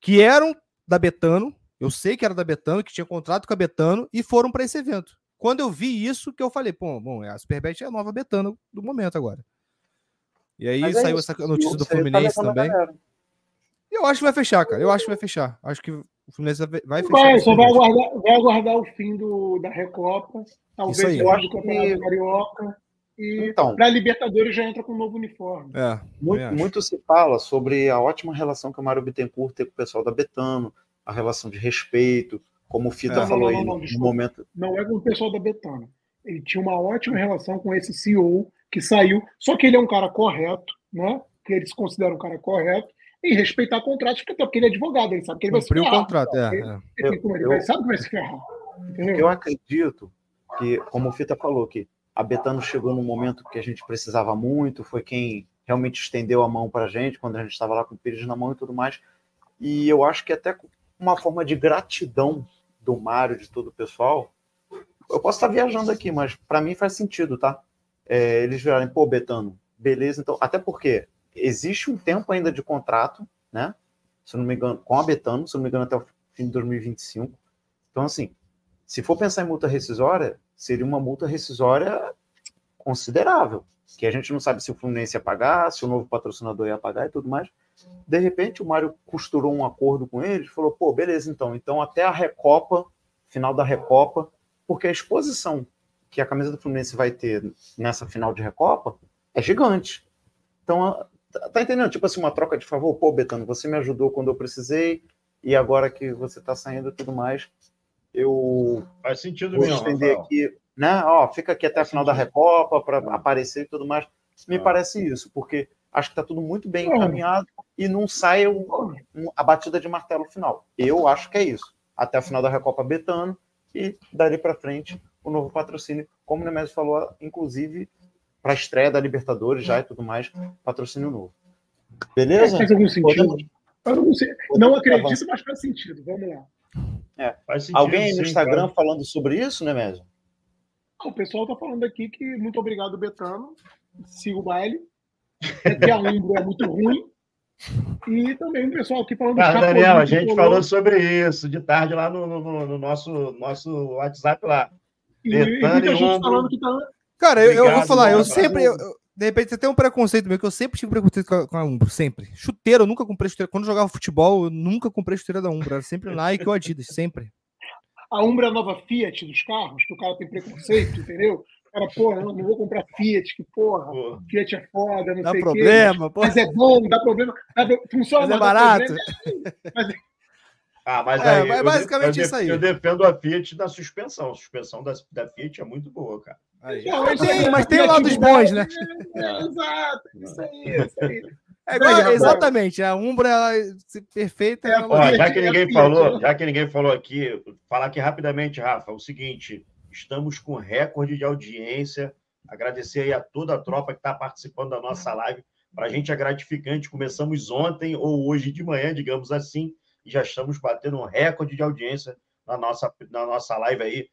que eram da Betano. Eu sei que era da Betano, que tinha contrato com a Betano, e foram para esse evento. Quando eu vi isso, que eu falei, pô, bom, a Superbet é a nova Betano do momento agora. E aí é saiu isso, essa notícia do tá Fluminense a também. eu acho que vai fechar, cara. Eu acho que vai fechar. Acho que o Fluminense vai vai fechar. Vai, só vai aguardar, vai aguardar o fim do, da Recopa, talvez Isso aí. o acho que- Carioca. E Então, para Libertadores já entra com um novo uniforme. É, muito, muito se fala sobre a ótima relação que o Mário Bittencourt tem com o pessoal da Betano, a relação de respeito, como o Fita É. falou Não, não, aí não, no- no desculpa. momento. Não é com o pessoal da Betano. Ele tinha uma ótima relação com esse CEO que saiu, só que ele é um cara correto, né? Que ele se considera um cara correto, em respeitar contratos, porque até porque ele é advogado, ele sabe que ele vai se Cumpriu o ferrar. contrato, é, Ele, é. ele- como ele Eu- vai- sabe que vai se ferrar. Entendeu? Eu acredito que, como o Fita falou, que a Betano chegou num momento que a gente precisava muito, foi quem realmente estendeu a mão para a gente quando a gente estava lá com o Pires na mão e tudo mais. E eu acho que até uma forma de gratidão do Mário, de todo o pessoal. Eu posso estar viajando aqui, mas para mim faz sentido, tá? É, eles virarem, pô, Betano, beleza, então. Até porque existe um tempo ainda de contrato, né? Se não me engano, com a Betano, se não me engano, até o fim de 2025. Então, assim, se for pensar em multa rescisória, seria uma multa rescisória considerável, que a gente não sabe se o Fluminense ia pagar, se o novo patrocinador ia pagar e tudo mais. De repente, o Mário costurou um acordo com eles, falou: pô, beleza, então, então até a Recopa, final da Recopa, porque a exposição que a camisa do Fluminense vai ter nessa final de Recopa é gigante. Então, tá tá entendendo? Tipo assim, uma troca de favor, pô, Betano, você me ajudou quando eu precisei, e agora que você tá saindo e tudo mais, eu Faz sentido vou mesmo, estender Rafael. aqui, né? Ó, fica aqui até a Faz final da sentido. Recopa para aparecer e tudo mais. Me Ah. parece isso, porque acho que está tudo muito bem Bom. encaminhado e não sai o- a batida de martelo final. Eu acho que é isso. Até a final da Recopa Betano e dali para frente o novo patrocínio, como o Nemésio falou, inclusive para a estreia da Libertadores já e tudo mais, patrocínio novo. Beleza? Faz algum sentido. Podemos- Eu não, sei. não podemos acredito, avançar. mas faz sentido. Vamos lá. Faz sentido, Alguém aí no sim, Instagram claro. falando sobre isso, Nemésio? Ah, O pessoal está falando aqui que muito obrigado, Betano. Siga o baile. É que a Umbro é muito ruim. E também o pessoal aqui falando Cara, Chapolin, Daniel, a gente falou sobre isso de tarde lá no, no- no nosso, nosso WhatsApp lá. E, Betano muita e gente Umbro. falando que tá. Cara, eu, eu vou Obrigado, falar, eu sempre. eu- eu- de repente você tem um preconceito meu, que eu sempre tive preconceito com a, com a Umbro, sempre. Chuteiro, eu nunca comprei chuteira. Quando eu jogava futebol, eu nunca comprei chuteira da Umbro. Era sempre Nike ou Adidas, sempre. A Umbro é a nova Fiat dos carros, que o cara tem preconceito, entendeu? O cara, porra, não, não vou comprar Fiat, que porra, Pô, Fiat é foda, não Dá sei o quê. problema, pô. Mas é bom, dá problema. Dá, funciona, Mas é dá barato. problema. Ah, mas É, aí, mas eu basicamente de- eu isso aí. Eu defendo a Fiat da suspensão. A suspensão da, da Fiat é muito boa, cara. Aí. Não, Mas tem, mas tem o lado dos bons, né? É, exato, isso aí, isso aí. É Rafael. exatamente, a Umbra ela, se perfeita. É, ela- Ó, já que ninguém Fiat, falou, né? já que ninguém falou aqui, falar aqui rapidamente, Rafa, o seguinte: estamos com recorde de audiência. Agradecer aí a toda a tropa que está participando da nossa live. Para a gente é gratificante. Começamos ontem ou hoje de manhã, digamos assim, já estamos batendo um recorde de audiência na nossa, na nossa live aí.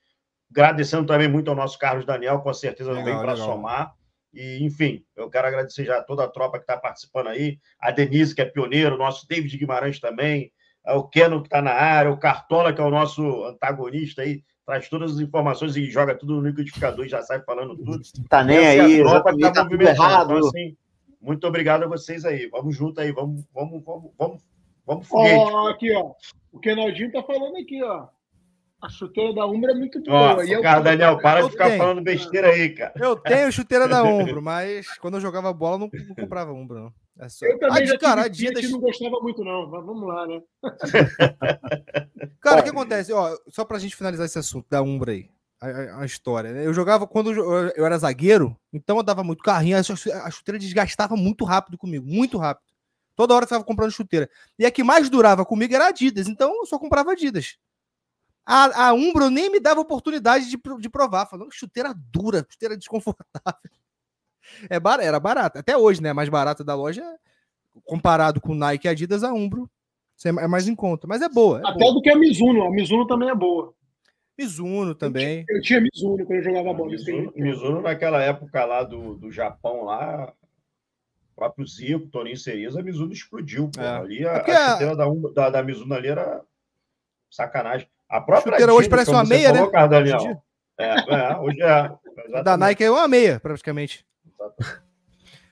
Agradecendo também muito ao nosso Carlos Daniel, com certeza Legal, vem para somar. E, enfim, eu quero agradecer já a toda a tropa que está participando aí, a Denise, que é pioneiro, o nosso David Guimarães também, é o Keno, que está na área, o Cartola, que é o nosso antagonista aí, traz todas as informações e joga tudo no liquidificador e já sai falando tudo. Tá nem Essa é a aí, tropa que tá tá movimentando. Então, assim, muito obrigado a vocês aí. Vamos junto aí, vamos, vamos, vamos, vamos, vamos foguete. Ó, aqui, ó. O Kenaldinho tá falando aqui, ó. A chuteira da Umbra é muito boa. Ó, e é o cara, Daniel, para Eu de ficar tenho. falando besteira aí, cara. Eu tenho chuteira da Umbro, mas quando eu jogava bola, eu não, não comprava Umbro, não. É só... Eu também já Adi- cara, Adidas. e não gostava muito, não. Mas vamos lá, né? Cara, o que acontece? Ó, só pra gente finalizar esse assunto da Umbra aí, a, a- a história, né? Eu jogava quando eu, eu era zagueiro, então eu dava muito carrinho, a chuteira desgastava muito rápido comigo, muito rápido. Toda hora eu tava comprando chuteira. E a que mais durava comigo era a Adidas, então eu só comprava Adidas. A, a Umbro eu nem me dava oportunidade de, de provar, falando chuteira dura, chuteira desconfortável. É bar, era barata. Até hoje, né? A mais barata da loja, comparado com Nike e Adidas, a Umbro é mais em conta. Mas é boa. É Até boa. do que a Mizuno. A Mizuno também é boa. Mizuno também. Eu tinha Mizuno quando eu jogava bola. Mizuno. Mizuno, naquela época lá do, do Japão, lá, próprio Zico, Toninho Cerezo, a Mizuno explodiu. Pô. É. Ali a, É a a- chuteira da, Um- da, da Mizuno ali era sacanagem. A própria Chuteira hoje parece uma meia, falou, né? Carlos Hoje em Daniel. dia. É, é, hoje é. A Exatamente. da Nike é uma meia, praticamente.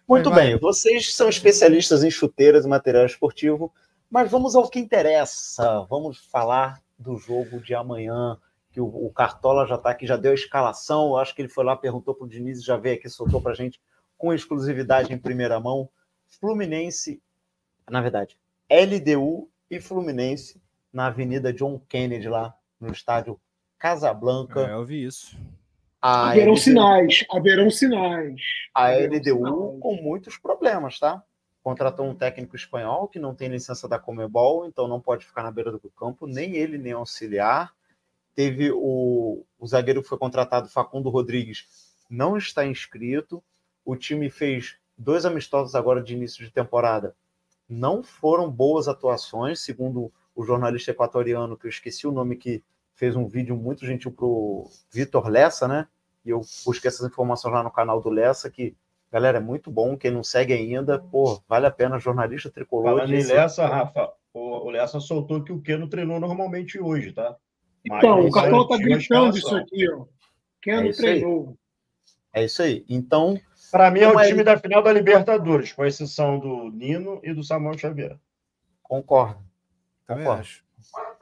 Muito Vai, vai. bem, vocês são especialistas em chuteiras e material esportivo, mas vamos ao que interessa. Vamos falar do jogo de amanhã, que o, o Cartola já está aqui, já deu a escalação. Eu acho que ele foi lá, perguntou para o Diniz, e já veio aqui, soltou para a gente com exclusividade em primeira mão. Fluminense, na verdade, LDU e Fluminense na Avenida John Kennedy, lá no estádio Casablanca. É, eu vi isso. A Haverão LDU sinais. Haverão sinais. a LDU sinais. com muitos problemas, tá? contratou um técnico espanhol que não tem licença da Comebol, então não pode ficar na beira do campo, nem ele, nem auxiliar. Teve o, o zagueiro que foi contratado, Facundo Rodrigues, não está inscrito. O time fez dois amistosos agora de início de temporada. Não foram boas atuações, segundo o jornalista equatoriano, que eu esqueci o nome, que fez um vídeo muito gentil para o Vitor Lessa, né? E eu busquei essas informações lá no canal do Lessa, que, galera, é muito bom. Quem não segue ainda, pô, vale a pena, jornalista tricolor. Falando em Lessa, Rafa, o, Lessa soltou que o Keno treinou normalmente hoje, tá? Então, o Cartão tá gritando isso aqui, ó. Keno é treinou. É isso aí. Então. Para mim, é o time da final da Libertadores, com exceção do Nino e do Samuel Xavier. Concordo. Concordo. Acho.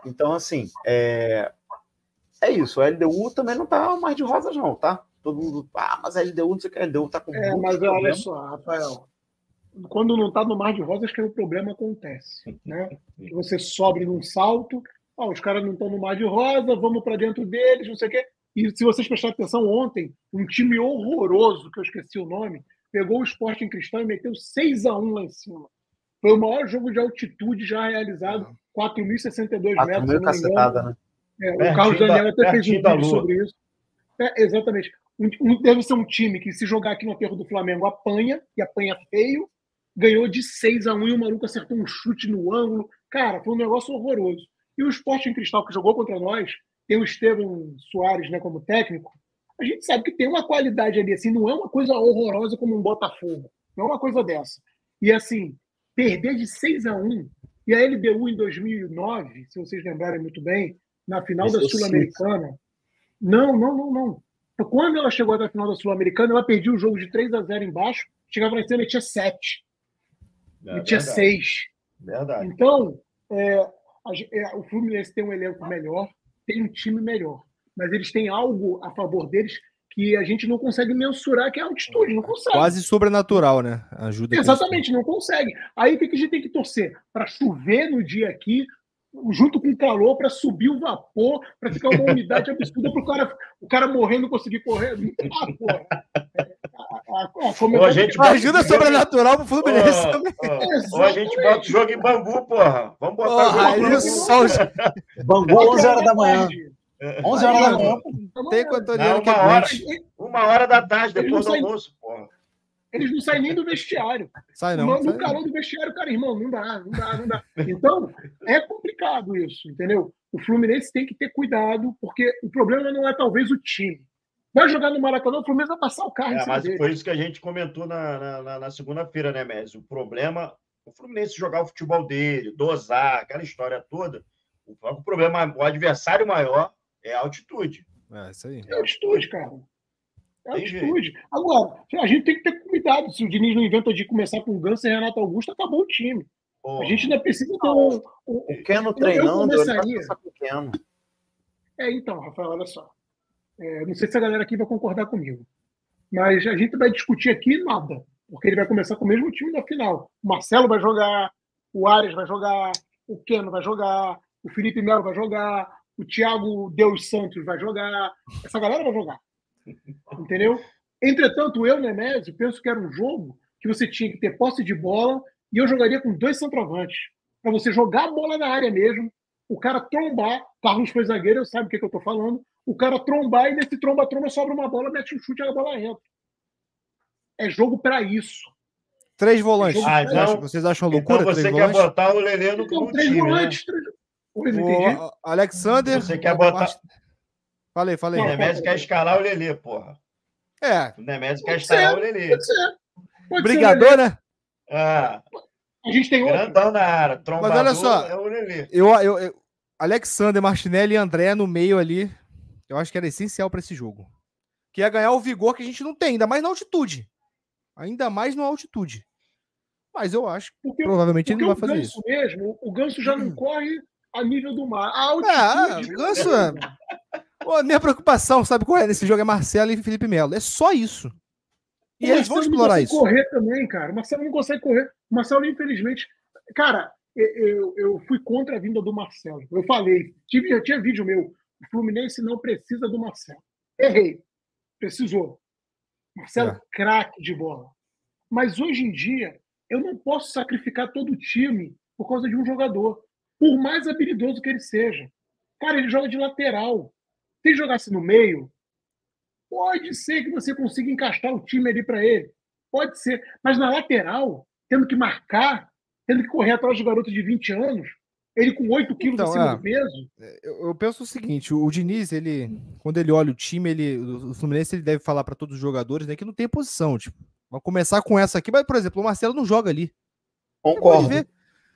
Então, assim, é... é isso. A LDU também não tá mais de rosas, não, tá? Todo mundo. Ah, mas a LDU, não sei o que, a LDU tá com. É, mas problema. olha só, Rafael. Quando não tá no mar de rosas, que o problema acontece, né? Que você sobe num salto, ah, os caras não estão no mar de rosa, vamos para dentro deles, não sei o quê. E se vocês prestarem atenção, ontem, um time horroroso, que eu esqueci o nome, pegou o esporte em cristal e meteu 6 a 1 lá em cima. Foi o maior jogo de altitude já realizado, 4.062 metros. Cacetada, né? é, o Carlos Daniel até fez um vídeo sobre isso. É, exatamente. Um, deve ser um time que, se jogar aqui no aterro do Flamengo, apanha, e apanha feio. Ganhou de 6 a 1 e o maluco acertou um chute no ângulo. Cara, foi um negócio horroroso. E o Esporte em Cristal, que jogou contra nós, tem o Estevam Soares né, como técnico, a gente sabe que tem uma qualidade ali, assim, não é uma coisa horrorosa como um Botafogo, não é uma coisa dessa. E assim, perder de 6 a 1 e a LDU em 2009, se vocês lembrarem muito bem, na final Isso da Sul-Americana, não, não, não, não. Quando ela chegou até a final da Sul-Americana, ela perdia o jogo de 3 a 0 embaixo, chegava na cima e tinha 7. É, e tinha 6. Verdade. Então, é, a, é, o Fluminense tem um elenco melhor, tem um time melhor. Mas eles têm algo a favor deles que a gente não consegue mensurar, que é a altitude, não consegue. Quase sobrenatural, né? Ajuda. Exatamente, não consegue. Aí o que a gente tem que torcer? Para chover no dia aqui, junto com o calor, para subir o vapor, para ficar uma umidade absurda para o cara, o cara morrer não conseguir correr. Ah, porra. A, a, a, a gente ajuda sobrenatural pro Fluminense oh, também. Oh, ou a gente bota o jogo em Bangu, porra. Vamos botar oh, o jogo isso, Bangu, 11 horas da manhã. 11 horas da manhã. Tem que é uma hora, uma hora da tarde, depois do almoço, porra. Eles não saem nem do vestiário. Sai não. No, no calor do vestiário, cara, irmão, não dá, não dá, não dá. Então, é complicado isso, entendeu? O Fluminense tem que ter cuidado, porque o problema não é talvez o time. Vai jogar no Maracanã, o Fluminense vai passar o carro. É, mas dele. foi isso que a gente comentou na, na, na segunda-feira, né, Messi? O problema, o Fluminense jogar o futebol dele, dosar, aquela história toda. O, o problema, o adversário maior é a altitude. É, isso aí. É altitude, cara. É altitude. Agora, a gente tem que ter cuidado. Se o Diniz não inventa de começar com o Ganso e Renato Augusto, acabou o time. A gente ainda precisa ter um. um o Keno treinando, eu começaria... Keno. É, então, Rafael, olha só. É, não sei se a galera aqui vai concordar comigo. Mas a gente vai discutir aqui nada. Porque ele vai começar com o mesmo time na final. O Marcelo vai jogar, o Ares vai jogar, o Keno vai jogar, o Felipe Melo vai jogar, o Thiago Deus Santos vai jogar. Essa galera vai jogar. Entendeu? Entretanto, eu, Nemésio, penso que era um jogo que você tinha que ter posse de bola e eu jogaria com dois centroavantes. Para você jogar a bola na área mesmo, o cara trombar. Carlos foi zagueiro, eu sabe o que, que eu estou falando. O cara trombar e nesse tromba-tromba sobra uma bola, mete um chute e a bola entra. É jogo para isso. Três volantes. É ah, então, Vocês acham loucura? Então você quer botar o Lelê no, então, três time, né? volantes, né? três... o Alexander. Você quer botar. Falei, falei. O Nemésio quer escalar o Lelê, porra. É. O Nemésio quer escalar o Lelê. Pode ser. Pode Brigador, ser né? Ah. A gente tem outro. Grandão na área. Mas olha só. É o Lelê. Eu, eu, eu, Alexander, Martinelli e André no meio ali. Eu acho que era essencial para esse jogo. Que ia ganhar o vigor que a gente não tem, ainda mais na altitude. Ainda mais na altitude. Mas eu acho que porque, provavelmente ele não vai fazer isso. Mesmo, o Ganso já não corre a nível do mar. A altitude. É, o Ganso. A minha preocupação, sabe qual é nesse jogo? É Marcelo e Felipe Melo. É só isso. E eles vão explorar isso. correr também, cara. O Marcelo não consegue correr. O Marcelo, infelizmente. Cara, eu, eu fui contra a vinda do Marcelo. Eu falei, tive, eu tinha vídeo meu. O Fluminense não precisa do Marcelo. Errei. Precisou. Marcelo, é. craque de bola. Mas hoje em dia, eu não posso sacrificar todo o time por causa de um jogador, por mais habilidoso que ele seja. Cara, ele joga de lateral. Se ele jogasse no meio, pode ser que você consiga encaixar o time ali para ele. Pode ser. Mas na lateral, tendo que marcar, tendo que correr atrás de garoto de 20 anos, ele com 8 quilos então, acima é, do peso. É, eu, eu, penso o seguinte: o, Diniz, ele, quando ele olha o time, ele, o Fluminense ele deve falar para todos os jogadores né, que não tem posição. Tipo, vamos começar com essa aqui, mas, por exemplo, o Marcelo não joga ali. Concordo.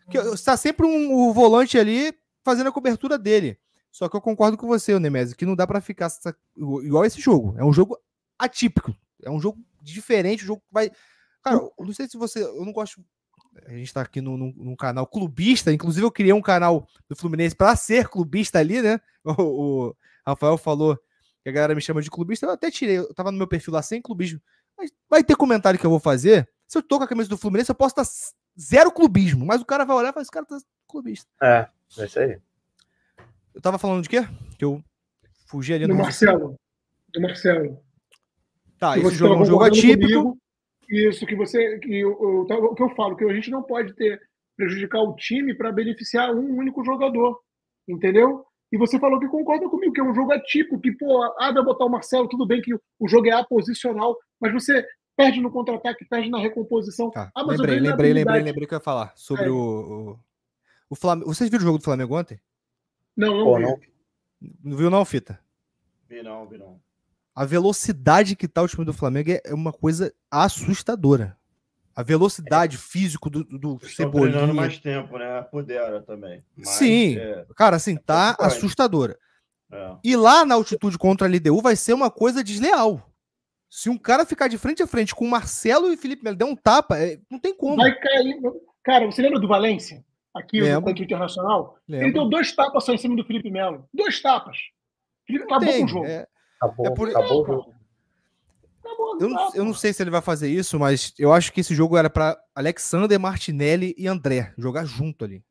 que está sempre um, o volante ali fazendo a cobertura dele. Só que eu concordo com você, Nemésio, que não dá para ficar igual esse jogo. É um jogo atípico. É um jogo diferente, um jogo que vai. Cara, eu não sei se você. Eu não gosto. A gente tá aqui num, num canal clubista. Inclusive, eu criei um canal do Fluminense para ser clubista ali, né? O, o, Rafael falou que a galera me chama de clubista. Eu até tirei. Eu tava no meu perfil lá sem clubismo. Mas vai ter comentário que eu vou fazer. Se eu tô com a camisa do Fluminense, eu posso estar zero clubismo. Mas o cara vai olhar e fala: esse cara tá clubista. É, é isso aí. Eu tava falando de quê? Que eu fugi ali do no Marcelo. Do Marcelo. Tá, esse jogo é um jogo atípico. Comigo, isso, que você. Que eu, eu, o que eu falo, que a gente não pode ter prejudicar o time para beneficiar um único jogador. Entendeu? E você falou que concorda comigo, que é um jogo atípico, que, pô, ah, vai botar o Marcelo, tudo bem que o jogo é aposicional, mas você perde no contra-ataque, perde na recomposição. Tá, ah, lembrei, lembrei, lembrei, lembrei que eu ia falar sobre é. o, o, o Flamengo. Vocês viram o jogo do Flamengo ontem? Não, não, Pô, não. Não viu não, Fita? Vi não, vi não. A velocidade que tá o time do Flamengo é uma coisa assustadora. A velocidade é. físico do, do Cebolinha. mais tempo, né? Pudera também. Mas, Sim. É... Cara, assim, tá é assustadora. É. E lá na altitude contra a LDU vai ser uma coisa desleal. Se um cara ficar de frente a frente com o Marcelo e Felipe Melo der um tapa, é... não tem como. Vai cair. Cara, você lembra do Valência? aqui Lembra. no Canto Internacional, Lembra. ele deu dois tapas só em cima do Felipe Melo. Dois tapas. Felipe acabou com o jogo. É, acabou, é por... acabou o jogo. Eu não, eu não, sei se ele vai fazer isso, mas eu acho que esse jogo era para Alexander, Martinelli e André jogar junto ali.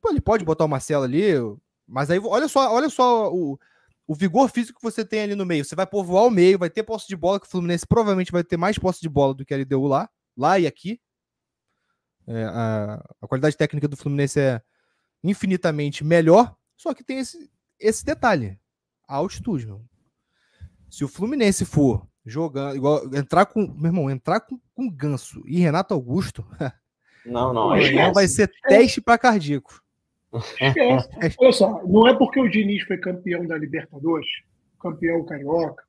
Pô, ele pode botar o Marcelo ali, mas aí olha só, olha só o, o vigor físico que você tem ali no meio. Você vai povoar o meio, vai ter posse de bola, que o Fluminense provavelmente vai ter mais posse de bola do que a LDU lá, lá e aqui. É, a, a, qualidade técnica do Fluminense é infinitamente melhor, só que tem esse, esse detalhe: a altitude. Meu. Se o Fluminense for jogando, igual, entrar com, meu irmão, entrar com, com Ganso e Renato Augusto, não, não, não vai ser teste para cardíaco. Olha só, não é porque o Diniz foi campeão da Libertadores, campeão carioca,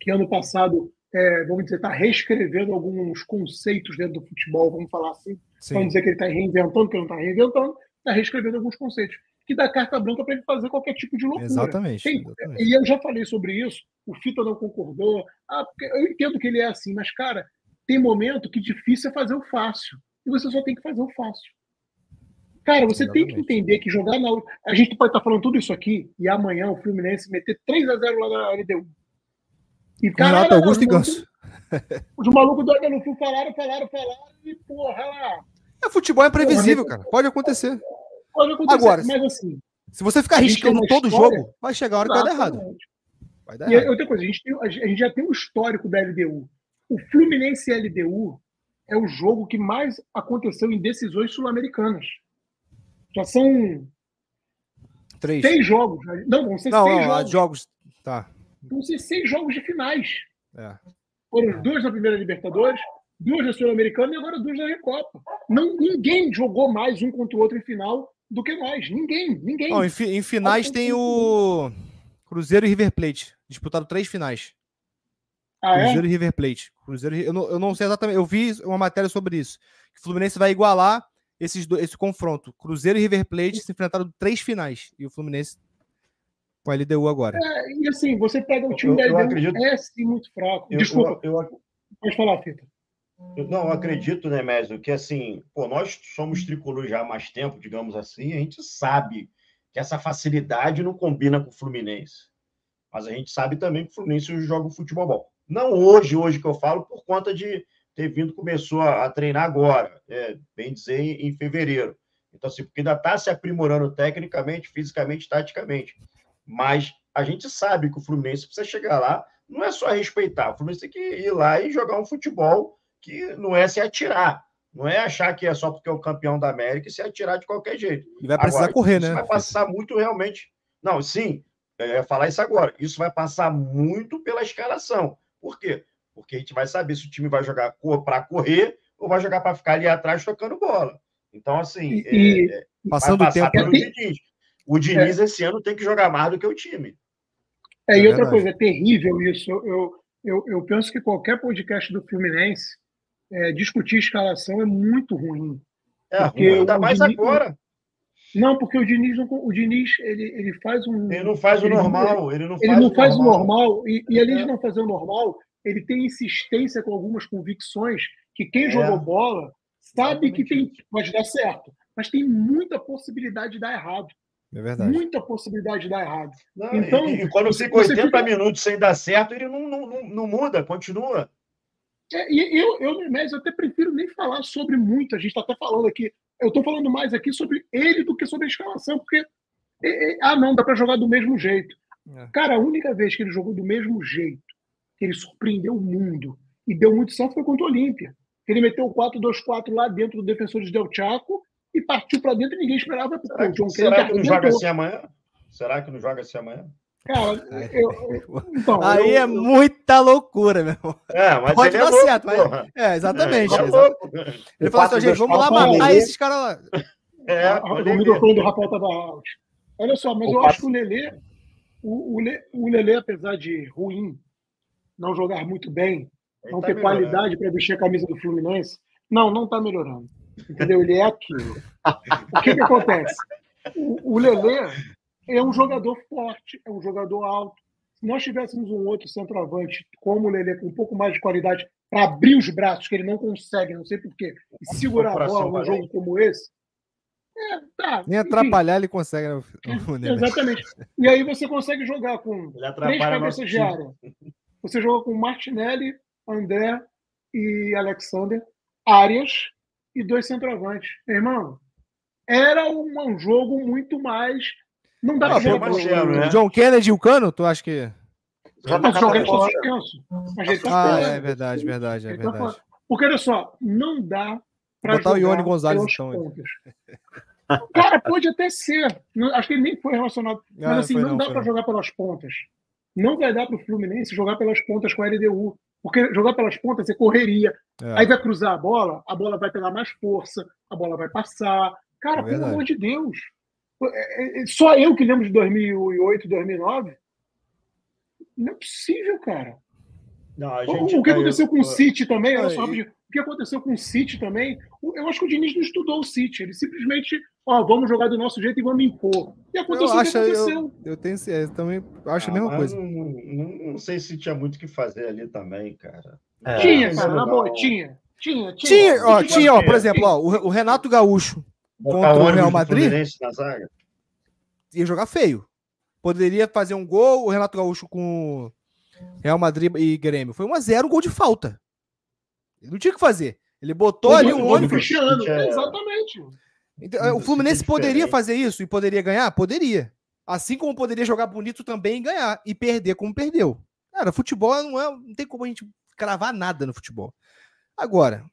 que ano passado é, vamos dizer, está reescrevendo alguns conceitos dentro do futebol, vamos falar assim. Sim. Vamos dizer que ele está reinventando, que ele não está reinventando, está reescrevendo alguns conceitos. Que dá carta branca para ele fazer qualquer tipo de loucura. Exatamente, Tem, exatamente. E eu já falei sobre isso, o Fita não concordou. Ah, eu entendo que ele é assim, mas, cara, tem momento que difícil é fazer o fácil. E você só tem que fazer o fácil. Cara, você Exatamente. tem que entender que jogar na. A gente pode estar tá falando tudo isso aqui e amanhã o Fluminense meter 3 a 0 lá na LDU. E, cara, Renato Augusto e Ganso. Os malucos do Flu falaram, falaram, falaram e porra lá. É, futebol é previsível, cara. Pode acontecer. Pode acontecer, Agora, mas assim. Se você ficar arriscando todo história, jogo, vai chegar a hora que vai dar errado. Vai dar e errado. outra coisa, a gente, tem, a gente já tem um histórico da LDU. O Fluminense LDU é o jogo que mais aconteceu em decisões sul-americanas. Já são Três. seis jogos. Não, vão ser não, seis não, jogos. jogos. Tá vão ser seis jogos de finais. É. Foram duas na primeira Libertadores, duas na Sul-Americana e agora duas na Recopa. Não, ninguém jogou mais um contra o outro em final do que nós. Ninguém, ninguém. Oh, em, em, finais tem o Cruzeiro e River Plate. Disputaram três finais. Ah, é? Cruzeiro é? e River Plate. Cruzeiro, eu, não, eu não sei exatamente. Eu vi uma matéria sobre isso. Que o Fluminense vai igualar esses, esse confronto. Cruzeiro e River Plate se enfrentaram três finais. E o Fluminense com a LDU agora. É, e assim, você pega o time eu, da LDU, acredito... é sim muito fraco. Eu, Desculpa, eu, eu, pode falar, Fita. Eu, não, eu acredito, né, Mésio, que assim, pô, nós somos tricolores já há mais tempo, digamos assim, a gente sabe que essa facilidade não combina com o Fluminense. Mas a gente sabe também que o Fluminense joga o futebol bom. Não hoje, hoje que eu falo, por conta de ter vindo, começou a, a treinar agora, é, bem dizer, em, em fevereiro. Então, assim, porque ainda está se aprimorando tecnicamente, fisicamente, taticamente. Mas a gente sabe que o Fluminense precisa chegar lá, não é só respeitar, o Fluminense tem que ir lá e jogar um futebol que não é se atirar. Não é achar que é só porque é o campeão da América e se atirar de qualquer jeito. E vai precisar Agora, correr, isso né? vai passar muito realmente. Não, sim, eu ia falar isso agora. Isso vai passar muito pela escalação. Por quê? Porque a gente vai saber se o time vai jogar para correr ou vai jogar para ficar ali atrás tocando bola. Então, assim, E- é- é- Passando vai o tempo. passar pelo É, Diniz. O Diniz esse ano tem que jogar mais do que o time. É, e É outra verdade. coisa, é terrível isso. Eu, eu, eu, eu penso que qualquer podcast do Fluminense é, discutir escalação é muito ruim. É, Porque ainda o mais Diniz- agora. Não, porque o Diniz, não, o Diniz ele, ele faz um. Ele não faz o Ele- normal. Ele não ele faz, não o, faz o normal. normal, e, e além É. de não fazer o normal, ele tem insistência com algumas convicções que quem É. jogou bola sabe que tem, pode dar certo, mas tem muita possibilidade de dar errado. É verdade. Muita possibilidade de dar errado. Não, Então, e, e quando você- fica você 80 fica- minutos sem dar certo, ele não, não, não, não muda, continua. É, e eu, eu, mas eu até prefiro nem falar sobre muito. A gente está até falando aqui. Eu estou falando mais aqui sobre ele do que sobre a escalação, porque. é, é, ah, não, dá para jogar do mesmo jeito. É. Cara, a única vez que ele jogou do mesmo jeito, que ele surpreendeu o mundo e deu muito certo foi contra o Olímpia. Ele meteu o 4-2-4 lá dentro do Defensores Del Chaco e partiu para dentro e ninguém esperava. Será o John que, será que não joga assim amanhã? Será que não joga assim amanhã? Cara, eu, eu- então, Aí eu- é muita loucura, meu irmão. É, mas Pode ele dar é louco, certo, mas-. É, exatamente. É, ele é exatamente. Ele fala assim, 4-2-4 gente, vamos lá matar Lelê. esses caras lá. É, pode o microfone do Rafael estava alto. Olha só, mas O eu passo- acho que o Lelê, o, o, Le- o Lelê, apesar de ruim, não jogar muito bem, Ele não tá ter melhorando. qualidade para vestir a camisa do Fluminense, não, não está melhorando. Entendeu? Ele é aquilo. O que, que acontece? O, o Lelê é um jogador forte, é um jogador alto. Se nós tivéssemos um outro centroavante como o Lelê, com um pouco mais de qualidade, para abrir os braços, que ele não consegue, não sei porquê, e segurar a bola num jogo como esse, é, tá. Nem enfim. atrapalhar ele consegue, né? Exatamente. E aí você consegue jogar com Ele três cabeças de área. Você joga com Martinelli, André e Alexander, Arias e dois centroavantes. Irmão, era um, um jogo muito mais. Não dá pra é jogar mais zero, né? O John Kennedy e o Cano, tu acha que. Já tá Mas o jogo está fora. suspenso. Mas ele tá Ah, é verdade, verdade, é tá verdade. Porque olha só, não dá para Botar o jogar Ione Gonzalez, pelas então. Cara, pode até ser. Acho que ele nem foi relacionado. Ah, Mas assim, foi não, não, dá para jogar pelas pontas. Não vai dar para o Fluminense jogar pelas pontas com a LDU. Porque jogar pelas pontas é correria. É. Aí vai cruzar a bola, a bola vai pegar mais força, a bola vai passar. Cara, É pelo amor de Deus. É- é- Só eu que lembro de 2008, 2009. Não é possível, cara. Não, a O- gente o que aconteceu com o City também, olha Ah, só, rapidinho. o que aconteceu com o City também, eu acho que o Diniz não estudou o City, ele simplesmente, ó, vamos jogar do nosso jeito e vamos impor. E Eu aconteceu o que acho, aconteceu. eu, eu tenho eu também acho a Ah, mesma mas coisa. Não, não- não sei se tinha muito o que fazer ali também, cara. É. Tinha, cara, na boa, tinha. Tinha, tinha. Tinha, ó, tinha, ó, por exemplo, ó, o, o Renato Gaúcho Botar contra o Real Madrid na zaga. ia jogar feio. Poderia fazer um gol, o Renato Gaúcho com Real Madrid e Grêmio. Foi 1x0, gol de falta. Ele não tinha o que fazer. Ele botou ali Gol um ônibus. É- exatamente. Então, o é Fluminense poderia fazer isso e poderia ganhar? Poderia. Assim como poderia jogar bonito também e ganhar. E perder como perdeu. Cara, futebol não é. Não tem como a gente cravar nada no futebol. Agora.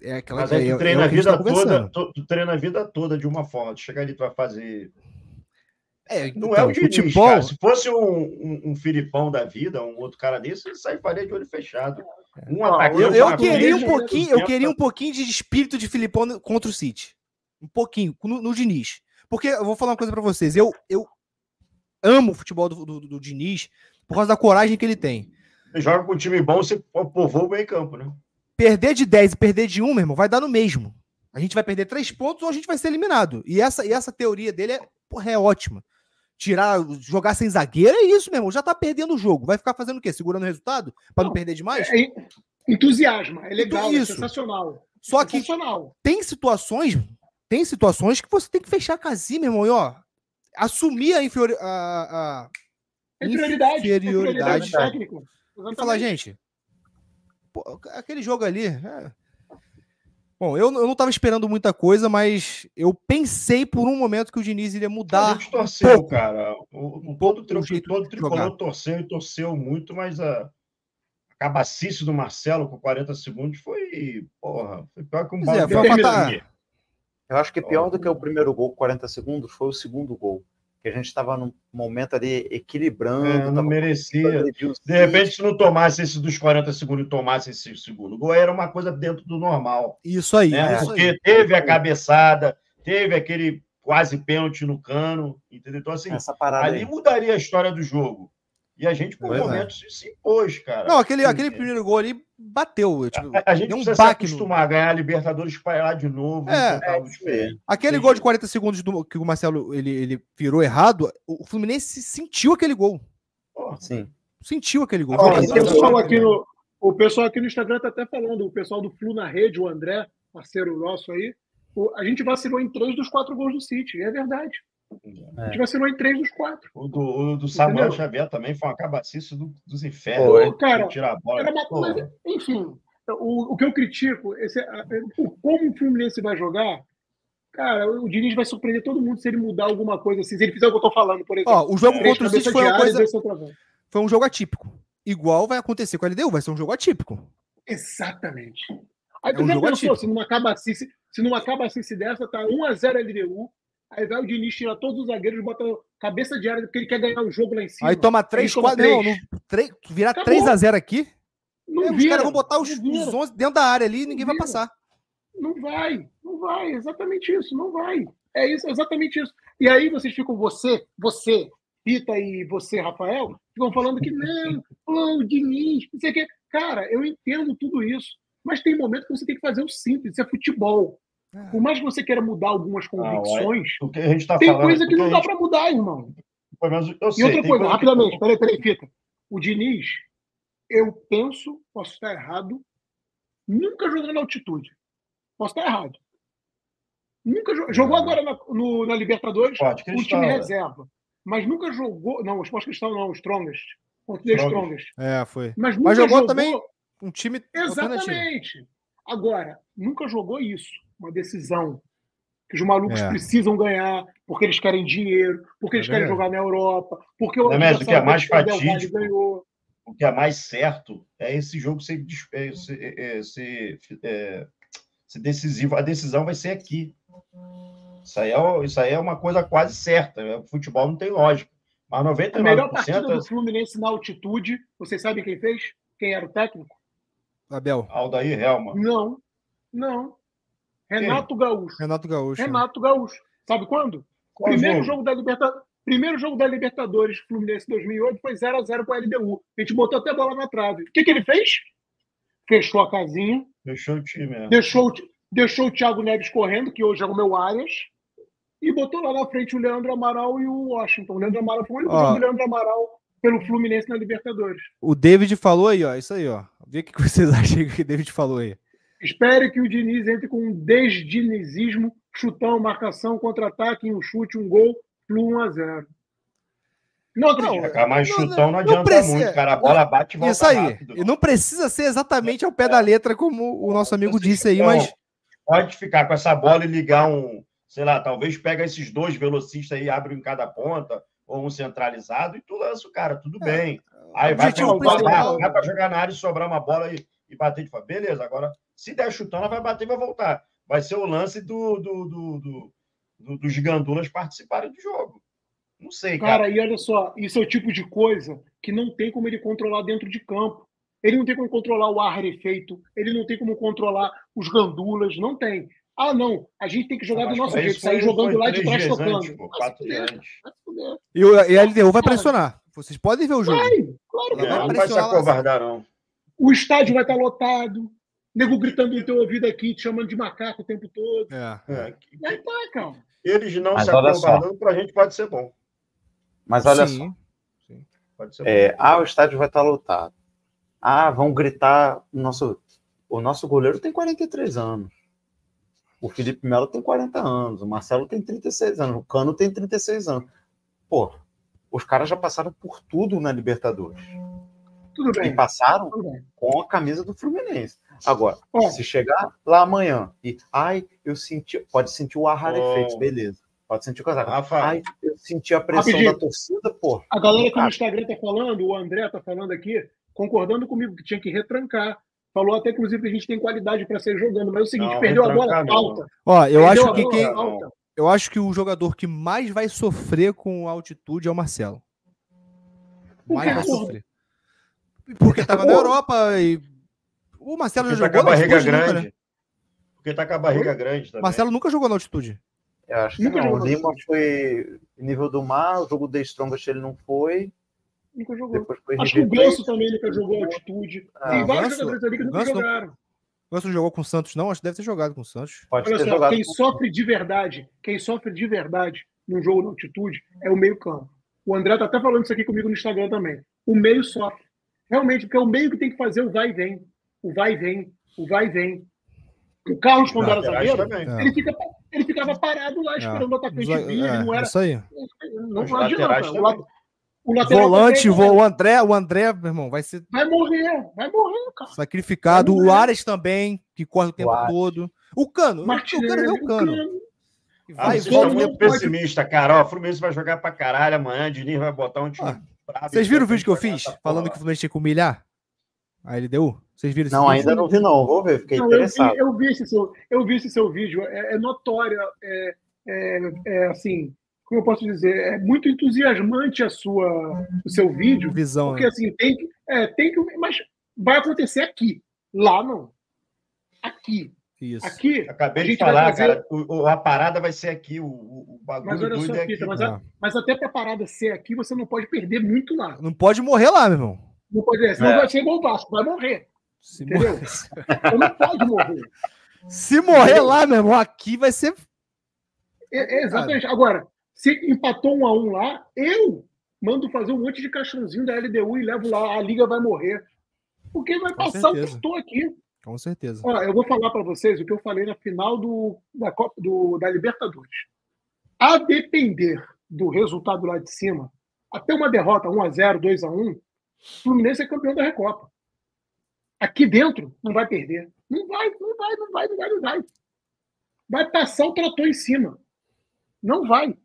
É aquela Mas aí é- tu é treina o a que gente vida tá toda, tu, tu treina a vida toda de uma forma. Tu chega ali, tu vai fazer. É, Não então, é o Diniz, futebol. cara. Se fosse um, um, um Filipão da vida, um outro cara desse, ele sai faria de olho fechado. Um Não, atacante. Eu, eu queria um pouquinho, eu queria um pouquinho de espírito de Filipão contra o City. Um pouquinho, no, no Diniz. Porque eu vou falar uma coisa pra vocês. Eu, eu amo o futebol do, do, do Diniz por causa da coragem que ele tem. Você joga com um time bom, você povoa o meio campo, né? Perder de 10 e perder de 1, meu irmão, vai dar no mesmo. A gente vai perder 3 pontos ou a gente vai ser eliminado. E essa, e essa teoria dele é, porra, é ótima. Tirar, jogar sem zagueiro é isso, meu irmão. Já tá perdendo o jogo. Vai ficar fazendo o quê? Segurando o resultado? Pra não, Não, perder demais? É, entusiasma, é legal, Isso. é sensacional. Só que Sensacional. tem situações, tem situações que você tem que fechar a casinha, meu irmão, e ó, assumir a inferior a, a- É prioridade. Inferioridade. É prioridade técnica. e falar, gente, pô, aquele jogo ali, é- Bom, eu, eu não tava esperando muita coisa, mas eu pensei por um momento que o Diniz iria A mudar. gente torceu, pouco. cara. O, Um todo, todo de tricolor torceu e torceu muito, mas a, cabacice do Marcelo com 40 segundos foi, porra, foi pior que um Pois é, foi uma. Eu acho que pior do que o primeiro gol, 40 segundos, foi o segundo gol. Que a gente estava num momento ali equilibrando. É, não merecia. De repente, se não tomasse esse dos 40 segundos e tomasse esse segundo gol, era uma coisa dentro do normal. Isso aí. Né? isso Porque aí. teve a cabeçada, teve aquele quase pênalti no cano, entendeu? Então, assim, essa parada ali aí. mudaria a história do jogo. E a gente, por Pois é. momentos, se impôs, cara. Não, aquele, aquele É. primeiro gol ali bateu. Tipo, A, a gente deu um precisa se baque acostumar a ganhar a Libertadores lá de novo. É, diferente. Aquele Sim. gol de 40 segundos do- que o Marcelo ele, ele virou errado, o Fluminense sentiu aquele gol. Sim. Sentiu aquele gol. Foi o, pessoal aqui no, o pessoal aqui no Instagram tá até falando, o pessoal do Flu na rede, o André, parceiro nosso aí, o- a gente vacilou em três dos quatro gols do City, é verdade. A gente vacilou em três dos quatro. O do, o do Samuel Entendeu? Xavier também foi uma cabacice do- dos infernos. Foi. Cara, tirar a bola. Era coisa, enfim, o, o que eu critico, esse, o, como o Fluminense vai jogar, cara, o Diniz vai surpreender todo mundo se ele mudar alguma coisa assim, se ele fizer o que eu tô falando, por exemplo. Ó, o jogo Três contra o City foi uma coisa, foi um jogo atípico. Igual vai acontecer com a LDU, vai ser um jogo atípico. Exatamente. Aí É tu um já pensou, atípico. se numa cabacice, se numa cabacice dessa tá 1x0 LDU, aí vai o Diniz tirar todos os zagueiros, bota cabeça de área porque ele quer ganhar o jogo lá em cima. Aí toma 3, toma 4. Não, três. não, três, virar Acabou. 3x0 aqui, não é, os vira, caras vão botar os, os 11 dentro da área ali e ninguém vai vira. passar. Não vai, não vai, exatamente isso, não vai. É isso, exatamente isso. E aí vocês ficam, você, você, Pita e você, Rafael, ficam falando que não, oh, o Diniz, não sei o quê. Cara, eu entendo tudo isso, mas tem momento que você tem que fazer o simples, isso é futebol. Por mais que você queira mudar algumas convicções, O que a gente está tem falando. coisa que o não dá gente- para mudar, irmão. pelo menos eu E sei, outra coisa, que- rapidamente, peraí, peraí, Fita. O Diniz, eu penso, posso estar errado, nunca jogou na altitude. Posso estar errado. Nunca jo- jogou agora na, no- na Libertadores, o time é. reserva. Mas nunca jogou. Não, o Esporte Cristal não, o Strongest. Contra o Strongest. Strongest. É, foi. Mas nunca Mas jogou também um time. Exatamente. Agora, nunca jogou isso. Uma decisão. Que os malucos É. precisam ganhar, porque eles querem dinheiro, porque eles É querem verdade. jogar na Europa, porque o é mesmo? O que é mais fatídico. ganhou. o que é mais certo é esse jogo ser, ser, é, ser, é, ser decisivo. A decisão vai ser aqui. Isso aí é, isso aí é uma coisa quase certa. O futebol não tem lógica. Mas A melhor 99% partida do Fluminense na altitude, vocês sabem quem fez? Quem era o técnico? Abel. Aldair Helma. Não, não. Renato Gaúcho. Renato Gaúcho. Renato Gaúcho. Sabe quando? Qual Primeiro jogo? jogo da Libertadores. Primeiro jogo da Libertadores Fluminense 2008 foi 0 a 0 com a LDU. A gente botou até a bola na trave. O que, que ele fez? Fechou a casinha, Fechou o time. é. deixou, deixou o Thiago Neves correndo, que hoje é o meu Arias, e botou lá na frente o Leandro Amaral e o Washington. O Leandro Amaral foi o único jogo do Leandro Amaral pelo Fluminense na Libertadores. O David falou aí, ó. Isso aí, ó. Vê o que vocês acham que o David falou aí. Espere que o Diniz entre com um desdinizismo, chutão, marcação, contra-ataque, um chute, um gol, Flu 1 a 0 Não acredito. Tacar mais Não, chutão não, não adianta precisa- muito, cara. A bola bate e volta Isso aí. rápido. E não precisa ser exatamente ao pé da letra, como o nosso amigo Vocês disse aí, não- mas. Pode ficar com essa bola e ligar um, sei lá, talvez pega esses dois velocistas aí, abre um em cada ponta, ou um centralizado, e tu lança o cara, tudo É. bem. Aí vai pra jogar na área e sobrar uma bola e, e bater de fora. Beleza, agora, se der chutão, ela vai bater e vai voltar. Vai ser o lance do, do, do, do, do- dos gandulas participarem do jogo. Não sei, cara. Cara, e olha só, isso é o tipo de coisa que não tem como ele controlar dentro de campo. Ele não tem como controlar o ar rarefeito, ele não tem como controlar os gandulas, não tem. Ah, não, a gente tem que jogar do Mas nosso jeito, sair jogando lá de trás tocando. antes, pô, quatro dias. E, o, e a LDU vai pressionar. Vocês podem ver o jogo. Vai, claro que É, vai não vai. se acovardar, não. O estádio vai estar lotado, nego gritando no teu ouvido aqui, te chamando de macaco o tempo todo. É. É, Vai tá, cara. Eles não Mas se acovardando, pra gente pode ser bom. Mas olha Sim. só. Pode ser bom. É, ah, o estádio vai estar lotado. Ah, vão gritar. o Nosso, o nosso goleiro tem 43 anos. O Felipe Melo tem 40 anos. O Marcelo tem 36 anos. O Cano tem 36 anos. Pô, os caras já passaram por tudo na Libertadores. Tudo E bem. passaram Tudo bem. com a camisa do Fluminense. Agora, Ó, se chegar lá amanhã e, ai, eu senti, pode sentir o ar rarefeito, Oh. beleza. Pode sentir o casaco. Rafa, Ai, eu senti a pressão Rapidinho. da torcida, pô. A galera que no. Instagram tá falando, o André tá falando aqui, concordando comigo que tinha que retrancar. Falou até, inclusive, que a gente tem qualidade para sair jogando, mas é o seguinte, não, perdeu a bola alta. Ó, eu acho que quem, alta. eu acho que o jogador que mais vai sofrer com altitude é o Marcelo. Mais vai sofrer. Porque estava na Europa e o Marcelo Porque já tá jogou com a barriga grande. Nunca, né? Porque tá com a barriga grande também. Marcelo nunca jogou na altitude. Eu acho que nunca não. O Lima foi nível do mar, o jogo de Strongest ele não foi. Nunca jogou. Acho que o Ganso também nunca jogou altitude. Ah, Tem vários Ganso, jogadores ali que nunca jogaram. O Ganso jogou com o Santos, não? Acho que deve ter jogado com o Santos. Pode Olha ter só, jogado quem sofre de verdade, quem sofre de verdade num jogo na altitude é o meio-campo. O André tá até falando isso aqui comigo no Instagram também. O meio sofre. Realmente, porque é o meio que tem que fazer o vai e vem. O vai e vem. O vai e vem. O Carlos, quando era zagueiro, ele, fica, ele ficava parado lá esperando o atacante vir. É, não era. Isso aí. Não, não adianta. O Volante, também, o André, o André, meu irmão, vai ser. Vai morrer, vai morrer, cara. Sacrificado. Vai morrer. O Ares também, que corre o tempo o todo. O Cano, Martinelli, o Cano é o Cano. O cano. Vai, ah, vocês estão muito pessimista, cara. Ó, o Fluminense vai jogar pra caralho amanhã. Diniz vai botar um time. Ah, vocês viram o vídeo que eu fiz? Falando que o Fluminense tinha que humilhar? A LDU? Vocês viram Não, ainda não vi, não. Vou ver, fiquei não, interessado. Eu vi, eu vi, esse seu, eu vi esse seu vídeo. É, é notório, é, é, é, assim, como eu posso dizer, é muito entusiasmante a sua, o seu vídeo. Visão. Porque, né? assim, tem que, é, tem que. Mas vai acontecer aqui. Lá não. Aqui. Isso. Aqui. Acabei de falar, fazer... cara. O, a parada vai ser aqui. O, o bagulho mas olha só, é Pita, mas, a, mas, até para a parada ser aqui, você não pode perder muito lá. Não pode morrer lá, meu irmão. Não pode, é. senão é. vai ser igual o Vasco, vai morrer. Se entendeu? Morrer. não pode morrer. Se morrer entendeu? lá, meu irmão, aqui vai ser. É, é exatamente. Agora, se empatou um a um lá, eu mando fazer um monte de caixãozinho da LDU e levo lá, a liga vai morrer. Porque vai Com passar certeza. o que estou aqui. Com certeza. Olha, eu vou falar para vocês o que eu falei na final do, da, Copa, do, da Libertadores. A depender do resultado lá de cima, até uma derrota 1x0, 2x1, o Fluminense é campeão da Recopa. Aqui dentro não vai perder. Não vai, não vai, não vai, não vai, não vai. Vai passar o trator em cima. Não vai.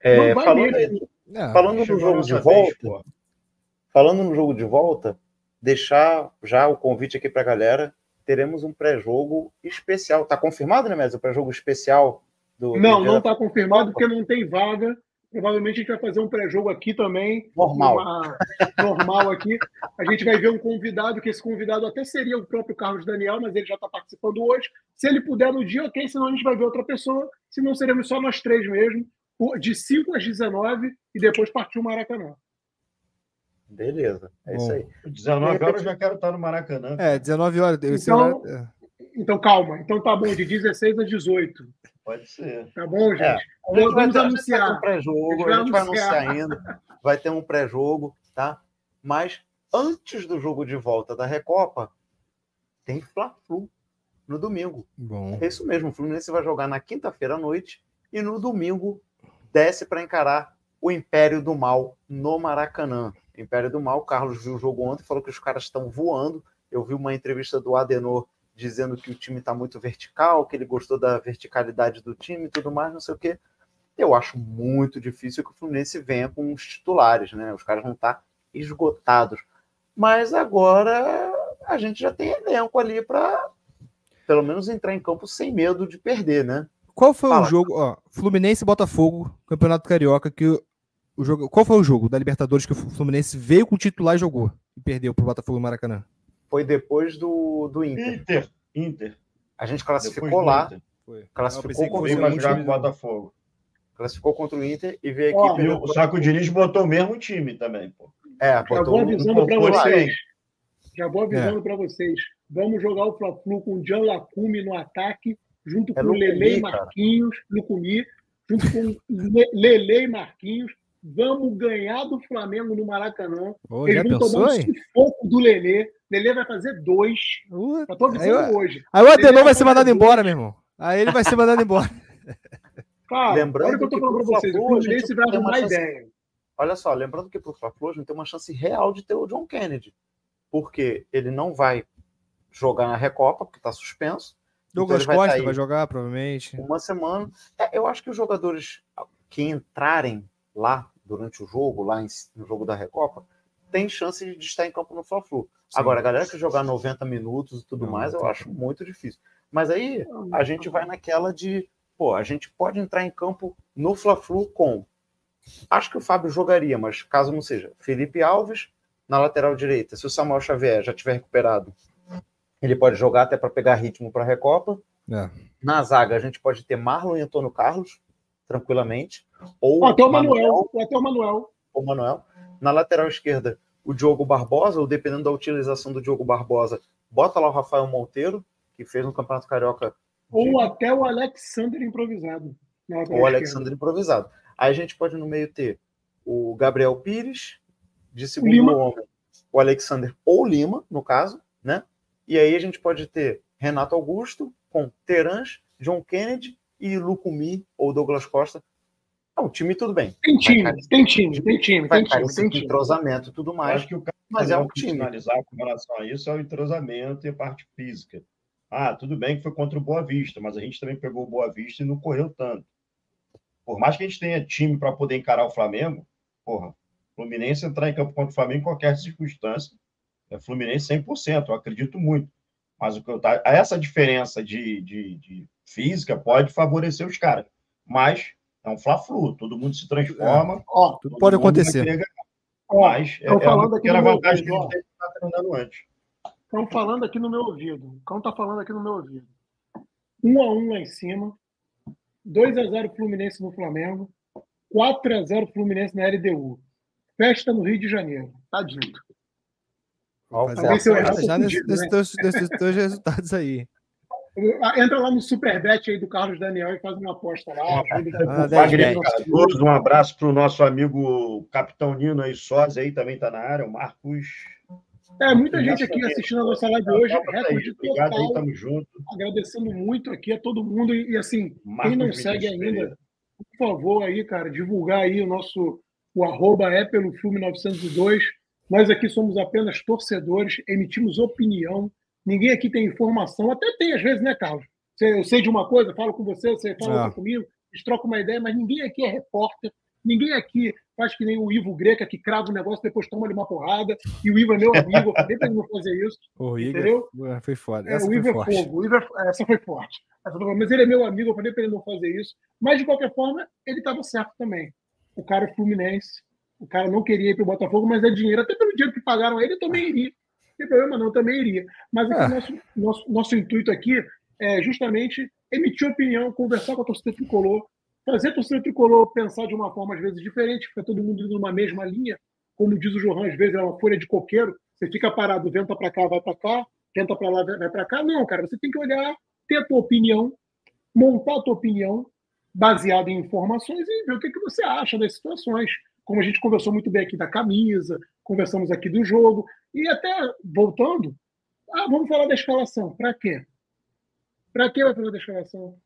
É, não vai falando, mesmo. falando no jogo de volta, vez, falando no jogo de volta, deixar já o convite aqui para a galera. Teremos um pré-jogo especial. Está confirmado, né, Messi? O pré-jogo especial do. Não, do não está confirmado porque não tem vaga. Provavelmente a gente vai fazer um pré-jogo aqui também. Normal. Uma... normal aqui. A gente vai ver um convidado, que esse convidado até seria o próprio Carlos Daniel, mas ele já está participando hoje. Se ele puder no dia, ok, senão a gente vai ver outra pessoa. Se não, seremos só nós três mesmo, de 5 às 19 e depois partiu o Maracanã. Beleza, é Bom, isso aí. 19 horas eu já quero estar no Maracanã. É, 19 horas. Então, é. então calma. Então tá bom, de 16 a 18. Pode ser. Tá bom, gente? É, a gente vamos vai anunciar. Um pré-jogo, a gente vai anunciar ainda. Vai ter um pré-jogo, tá? Mas antes do jogo de volta da Recopa, tem Fla-Flu no domingo. Bom. É isso mesmo, o Fluminense vai jogar na quinta-feira à noite e no domingo desce para encarar o Império do Mal no Maracanã. Império do Mal. Carlos viu o jogo ontem, falou que os caras estão voando. Eu vi uma entrevista do Adenor dizendo que o time está muito vertical, que ele gostou da verticalidade do time e tudo mais, não sei o quê. Eu acho muito difícil que o Fluminense venha com os titulares, né? Os caras vão estar tá esgotados. Mas agora a gente já tem elenco ali para pelo menos entrar em campo sem medo de perder, né? Qual foi Fala. o jogo, ó, Fluminense e Botafogo, Campeonato Carioca, que o jogo. Qual foi o jogo da Libertadores que o Fluminense veio com o titular e jogou e perdeu pro Botafogo no Maracanã? Foi depois do, do Inter. Inter. Inter. A gente classificou lá. Foi. Classificou contra o jogar com o Botafogo. Classificou contra o Inter e veio aqui. Oh, o Diniz botou o mesmo time também, pô. É, botou Já vou avisando para vocês. Já vou avisando é. para vocês. Vamos jogar o Fla-Flu com o Jean Lacume no ataque, junto é com o Lele e Marquinhos, Lucumi, junto com Lele e Marquinhos, Vamos ganhar do Flamengo no Maracanã. Oh, Eles vão tomar um sufoco do Lelê. Lelê vai fazer dois. Uh, já tô avisando aí, hoje. Aí o Adenor vai ser mandado dois. embora, meu irmão. Aí ele vai ser mandado embora. Cara, lembrando olha o que eu tô falando para vocês. O Fluminense vai arrumar chance... ideia. Olha só, lembrando que pro Fla-Flu a gente tem uma chance real de ter o John Kennedy. Porque ele não vai jogar na Recopa, porque está suspenso. Douglas então Costa vai, vai jogar, provavelmente. Uma semana. É, eu acho que os jogadores que entrarem lá durante o jogo, lá em, no jogo da Recopa, tem chance de estar em campo no Fla-Flu. Agora, a galera que jogar 90 minutos e tudo não, mais, eu acho muito difícil. Mas aí a gente vai naquela de, pô, a gente pode entrar em campo no Fla-Flu com. Acho que o Fábio jogaria, mas caso não seja, Felipe Alves na lateral direita. Se o Samuel Xavier já tiver recuperado, ele pode jogar até para pegar ritmo para a Recopa. É. Na zaga, a gente pode ter Marlon e Antônio Carlos, tranquilamente. Ou até o Manuel. Até o Manuel. O Manuel. Na lateral esquerda, o Diogo Barbosa, ou dependendo da utilização do Diogo Barbosa, bota lá o Rafael Monteiro, que fez no Campeonato Carioca. Ou de... até o Alexander improvisado. Ou o Alexander improvisado. Aí a gente pode no meio ter o Gabriel Pires, de segundo Lima. homem, o Alexander ou Lima, no caso, né? E aí a gente pode ter Renato Augusto com Terãs, John Kennedy e Lucumi ou Douglas Costa. Não, o time tudo bem. Tem time, tem time, tem time, tem time, tem time. Entrosamento e tudo mais. Acho que o cara mas é um time. finalizar com relação a isso é o entrosamento e a parte física. Ah, tudo bem que foi contra o Boa Vista, mas a gente também pegou o Boa Vista e não correu tanto. Por mais que a gente tenha time para poder encarar o Flamengo, porra, Fluminense entrar em campo contra o Flamengo em qualquer circunstância, é Fluminense 100%, eu acredito muito. Mas o que eu tá, essa diferença de, de, de física pode favorecer os caras. Mas é um fla-flu, todo mundo se transforma. É. Ó, tudo pode acontecer. Mas é, falando é aqui no vantagem ouvido, a gente está treinando antes. Estão falando aqui no meu ouvido. O Cão está falando aqui no meu ouvido. 1 a 1 lá em cima. 2 a 0 Fluminense no Flamengo. 4 a 0 Fluminense na LDU. Festa no Rio de Janeiro. Tá dito. Já nesses né? dois, dois resultados aí. Entra lá no Superbet aí do Carlos Daniel e faz uma aposta lá. Ah, Todos um abraço para o nosso amigo Capitão Nino aí, sósia aí, também está na área, o Marcos. É, muita gente aqui assistindo a nossa live hoje. Recorde Obrigado total, aí, tamo junto. Agradecendo muito aqui a todo mundo. E assim, Marcos quem não segue ainda, por favor, aí, cara, divulgar aí o nosso o arroba é pelo filme 902. Nós aqui somos apenas torcedores, emitimos opinião. Ninguém aqui tem informação. Até tem, às vezes, né, Carlos? Eu sei de uma coisa, falo com você, você fala ah. comigo, a gente troca uma ideia, mas ninguém aqui é repórter. Ninguém aqui faz que nem o Ivo Greca, que crava o negócio, depois toma uma porrada. E o Ivo é meu amigo, eu falei para ele não fazer isso. O entendeu? Igor foi foda. É, o Ivo é fogo. O Ivo é... Essa foi forte. Mas ele é meu amigo, eu falei para ele não fazer isso. Mas, de qualquer forma, ele estava certo também o cara é Fluminense, o cara não queria ir para o Botafogo, mas é dinheiro, até pelo dinheiro que pagaram ele, eu também iria. Não tem problema não, eu também iria. Mas é. nosso, nosso, nosso intuito aqui é justamente emitir opinião, conversar com a torcida tricolor, fazer a torcida tricolor pensar de uma forma às vezes diferente, fica todo mundo indo numa mesma linha, como diz o Johan, às vezes é uma folha de coqueiro, você fica parado, venta para cá, vai para cá, tenta para lá, vai para cá. Não, cara, você tem que olhar, ter a tua opinião, montar a tua opinião, baseado em informações e ver o que, que você acha das situações. Como a gente conversou muito bem aqui da camisa, conversamos aqui do jogo, e até voltando, ah, vamos falar da escalação. Para quê? Para que vai falar da escalação?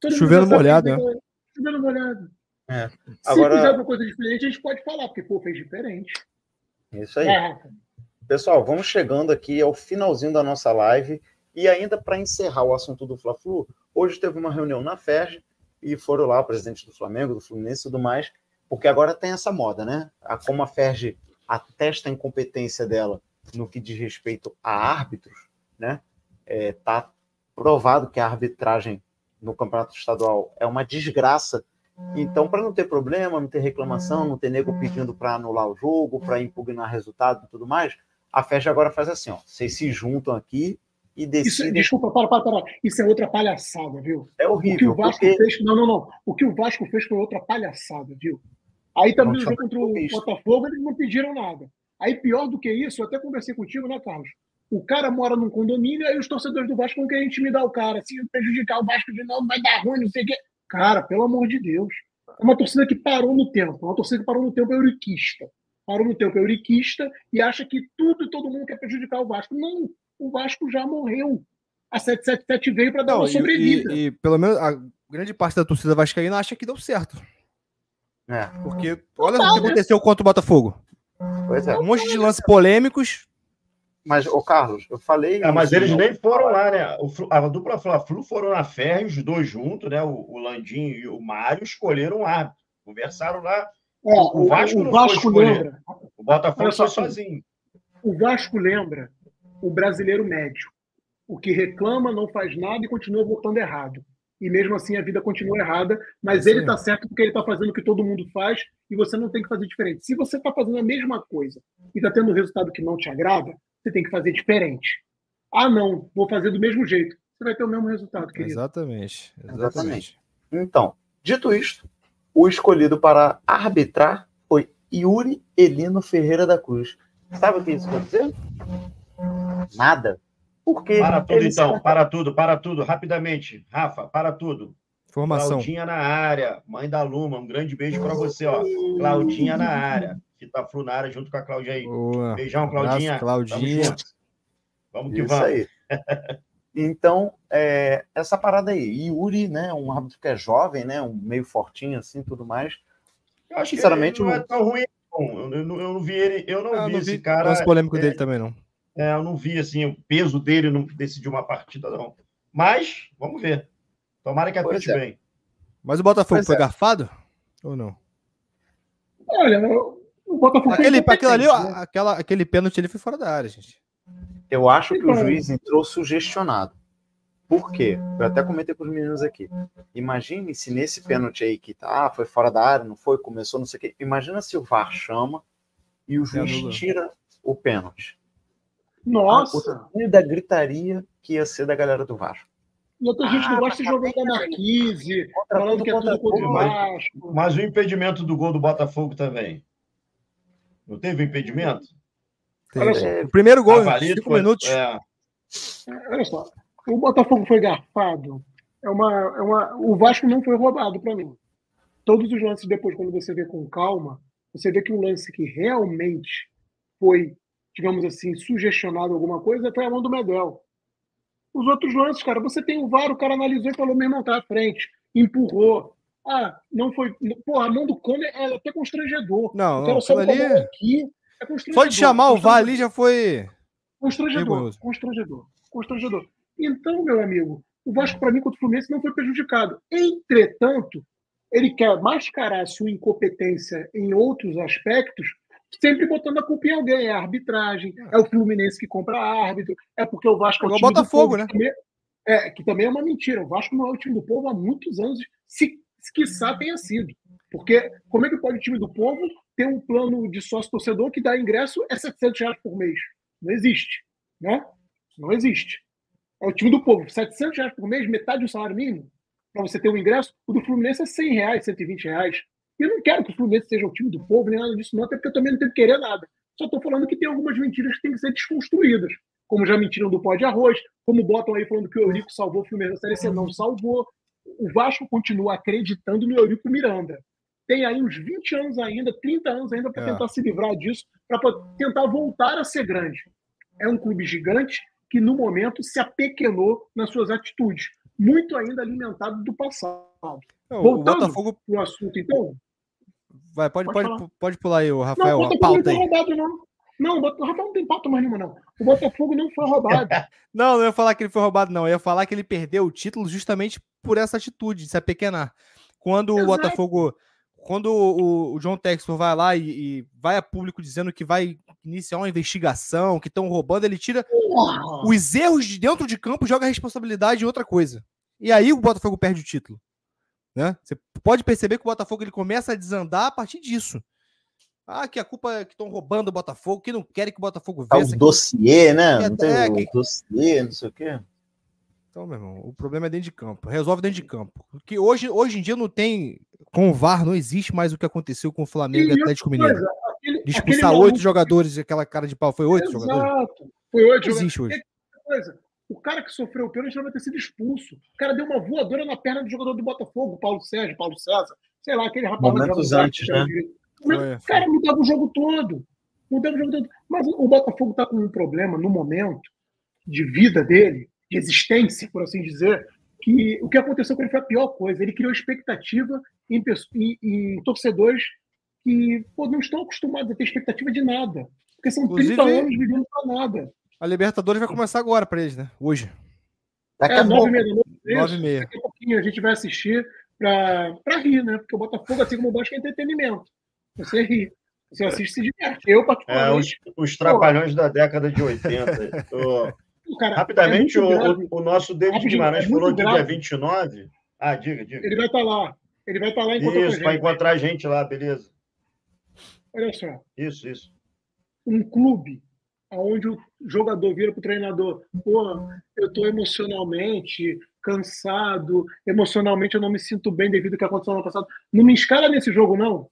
Todo Chovendo molhado, né? Chovendo molhado. É. Se Agora... fizer uma coisa diferente, a gente pode falar, porque pô, fez diferente. Isso aí. É. Pessoal, vamos chegando aqui ao finalzinho da nossa live. E ainda para encerrar o assunto do Fla-Flu, hoje teve uma reunião na FERJ e foram lá, o presidente do Flamengo, do Fluminense e tudo mais, porque agora tem essa moda, né? A, como a Ferge atesta a incompetência dela no que diz respeito a árbitros, né? É, tá provado que a arbitragem no campeonato estadual é uma desgraça. Então, para não ter problema, não ter reclamação, não ter nego pedindo para anular o jogo, para impugnar resultado e tudo mais, a Ferge agora faz assim: ó, vocês se juntam aqui e decidem. Isso, desculpa, para, para, para. Isso é outra palhaçada, viu? É horrível. O que o Vasco porque... fez. Não, não, não. O que o Vasco fez foi outra palhaçada, viu? Aí também no jogo contra o Botafogo, eles não pediram nada. Aí, pior do que isso, eu até conversei contigo, né, Carlos? O cara mora num condomínio, aí os torcedores do Vasco vão querer intimidar o cara, assim, prejudicar o Vasco de novo, vai dar ruim, não sei o quê. Cara, pelo amor de Deus. É uma torcida que parou no tempo, uma torcida que parou no tempo euriquista. Parou no tempo euriquista e acha que tudo e todo mundo quer prejudicar o Vasco. Não, o Vasco já morreu. A 777 veio para dar não, uma sobrevida. E, e, pelo menos a grande parte da torcida vascaína acha que deu certo. É. Porque olha o que né? aconteceu contra o Botafogo. Pois é. Um monte de lances polêmicos. Mas, ô Carlos, eu falei. É, mas eles nem foram lá, né? a dupla Fla-Flu foram na ferro, os dois juntos, né? O, o Landim e o Mário escolheram lá. Conversaram lá. É, o, Vasco, o Vasco lembra. O Botafogo só sozinho. O Vasco lembra o brasileiro médio, o que reclama, não faz nada e continua voltando errado. E mesmo assim a vida continua errada, mas é ele está certo porque ele está fazendo o que todo mundo faz e você não tem que fazer diferente. Se você está fazendo a mesma coisa e está tendo um resultado que não te agrada, você tem que fazer diferente. Ah, não, vou fazer do mesmo jeito. Você vai ter o mesmo resultado, querido. Exatamente. Exatamente. exatamente. Então, dito isto, o escolhido para arbitrar foi Yuri Elino Ferreira da Cruz. Sabe o que isso quer dizer? Nada. Por quê? Para tudo, então. Para tudo, para tudo. Rapidamente. Rafa, para tudo. Formação. Claudinha na área. Mãe da Luma. Um grande beijo para você, ó. Claudinha na área. Fita Flu na área junto com a Claudinha aí. Boa. Beijão, Claudinha. Abraço, Claudinha. Vamos que isso vamos. Aí. Então, é, essa parada aí. Yuri, né? Um árbitro que é jovem, né? Um meio fortinho assim, tudo mais. Eu acho Sinceramente, que não é tão ruim. Eu, eu, eu, não vi ele, eu não, ah, vi, não vi esse cara. Não polêmico é, dele também não. É, eu não vi assim o peso dele não decidiu uma partida não. Mas vamos ver. Tomara que aperte é. bem. Mas o Botafogo pois foi é. garfado ou não? Olha, o Botafogo aquele, aquele ali, né? aquela, aquele pênalti ele foi fora da área, gente. Eu acho que o juiz entrou sugestionado. Por quê? Eu até comentei com os meninos aqui. Imagine se nesse pênalti aí que tá, ah, foi fora da área, não foi, começou, não sei o quê. Imagina se o VAR chama e o juiz tira o pênalti. Nossa! O da gritaria que ia ser da galera do Vasco. E outra gente ah, não gosta de jogar da Marquise, falando que é tudo contra o Vasco. Mas o impedimento do gol do Botafogo também. Não teve impedimento? É, o primeiro gol, em cinco foi, minutos. É. Olha só, o Botafogo foi garfado. É uma, é uma, o Vasco não foi roubado para mim. Todos os lances depois, quando você vê com calma, você vê que um lance que realmente foi, digamos assim, sugestionado alguma coisa foi a mão do Medel. Os outros lances, cara, você tem o VAR, o cara analisou e falou, meu irmão, tá à frente, empurrou. Ah, não foi. Pô, a mão do Cone é até constrangedor. Não, não, só ali... aqui é Só de chamar o VAR ali já foi. Constrangedor, constrangedor, constrangedor. Então, meu amigo, o Vasco, para mim, contra o Fluminense, não foi prejudicado. Entretanto, ele quer mascarar sua incompetência em outros aspectos, sempre botando a culpa em alguém. É a arbitragem, é o Fluminense que compra árbitro, é porque o Vasco é o time Botafogo, né? Que também, é, que também é uma mentira. O Vasco não é o time do povo há muitos anos, se quiçá tenha sido. Porque como é que pode o time do povo ter um plano de sócio-torcedor que dá ingresso é 700 reais por mês? Não existe. Né? Não existe. É o time do povo. 700 reais por mês, metade do salário mínimo, para você ter um ingresso. O do Fluminense é 100 reais, 120 reais. E eu não quero que o Fluminense seja o time do povo, nem nada disso, não, até porque eu também não tenho que querer nada. Só estou falando que tem algumas mentiras que têm que ser desconstruídas. Como já mentiram do pó de arroz, como botam aí falando que o Eurico salvou o Fluminense da Série C. Não salvou. O Vasco continua acreditando no Eurico Miranda tem aí uns 20 anos ainda, 30 anos ainda para é. tentar se livrar disso, para tentar voltar a ser grande. É um clube gigante que, no momento, se apequenou nas suas atitudes, muito ainda alimentado do passado. Não, Voltando o Botafogo... o assunto, então. Vai, pode, pode, pode, pode pular aí, o Rafael. Não, o Botafogo não foi roubado, não. Não, o Rafael não tem pauta mais nenhuma, não. O Botafogo não foi roubado. não, não ia falar que ele foi roubado, não. Eu ia falar que ele perdeu o título justamente por essa atitude de se apequenar. Quando Exato. o Botafogo quando o, o John Textor vai lá e, e, vai a público dizendo que vai iniciar uma investigação, que estão roubando, ele tira os erros de dentro de campo, joga a responsabilidade em outra coisa. E aí o Botafogo perde o título. Né? Você pode perceber que o Botafogo ele começa a desandar a partir disso. Ah, que a culpa é que estão roubando o Botafogo, que não querem que o Botafogo vença. Tá o dossiê, né? Não tem é, o que... dossiê, não sei o quê. Então, meu irmão, o problema é dentro de campo. Resolve dentro de campo. Porque hoje, hoje em dia não tem. Com o VAR não existe mais o que aconteceu com o Flamengo e, e Atlético Mineiro. Aquele, de expulsar oito jogadores e aquela cara de pau. Foi oito jogadores? Foi oito jogadores. Existe hoje. Coisa, o cara que sofreu o pênalti vai ter sido expulso. O cara deu uma voadora na perna do jogador do Botafogo, Paulo Sérgio, Paulo César, sei lá, aquele rapaz. Momentos antes, né? O cara mudava o jogo todo. Mudava o jogo todo. Mas o Botafogo está com um problema no momento de vida dele, de existência, por assim dizer, que o que aconteceu com ele foi a pior coisa. Ele criou expectativa em, em, em torcedores que pô, não estão acostumados a ter expectativa de nada. Porque são Inclusive, 30 anos vivendo para nada. A Libertadores vai começar agora para eles, né? Hoje. Daqui é, nove e meia da noite. e meia. Daqui a pouquinho a gente vai assistir para rir, né? Porque o Botafogo, assim como o Vasco, é entretenimento. Você ri. Você assiste se diverte. Eu, particularmente. É, os, os trapalhões da década de 80. Tô... Cara, Rapidamente, é o, o, nosso David Guimarães é falou que dia 29. Ah, diga, diga. Ele vai estar tá lá. Ele vai estar tá lá enquanto Isso, vai encontrar a gente lá, beleza. Olha só. Isso, isso. Um clube onde o jogador vira para o treinador, pô, eu estou emocionalmente cansado, emocionalmente eu não me sinto bem devido ao que aconteceu no ano passado. Não me escala nesse jogo, não.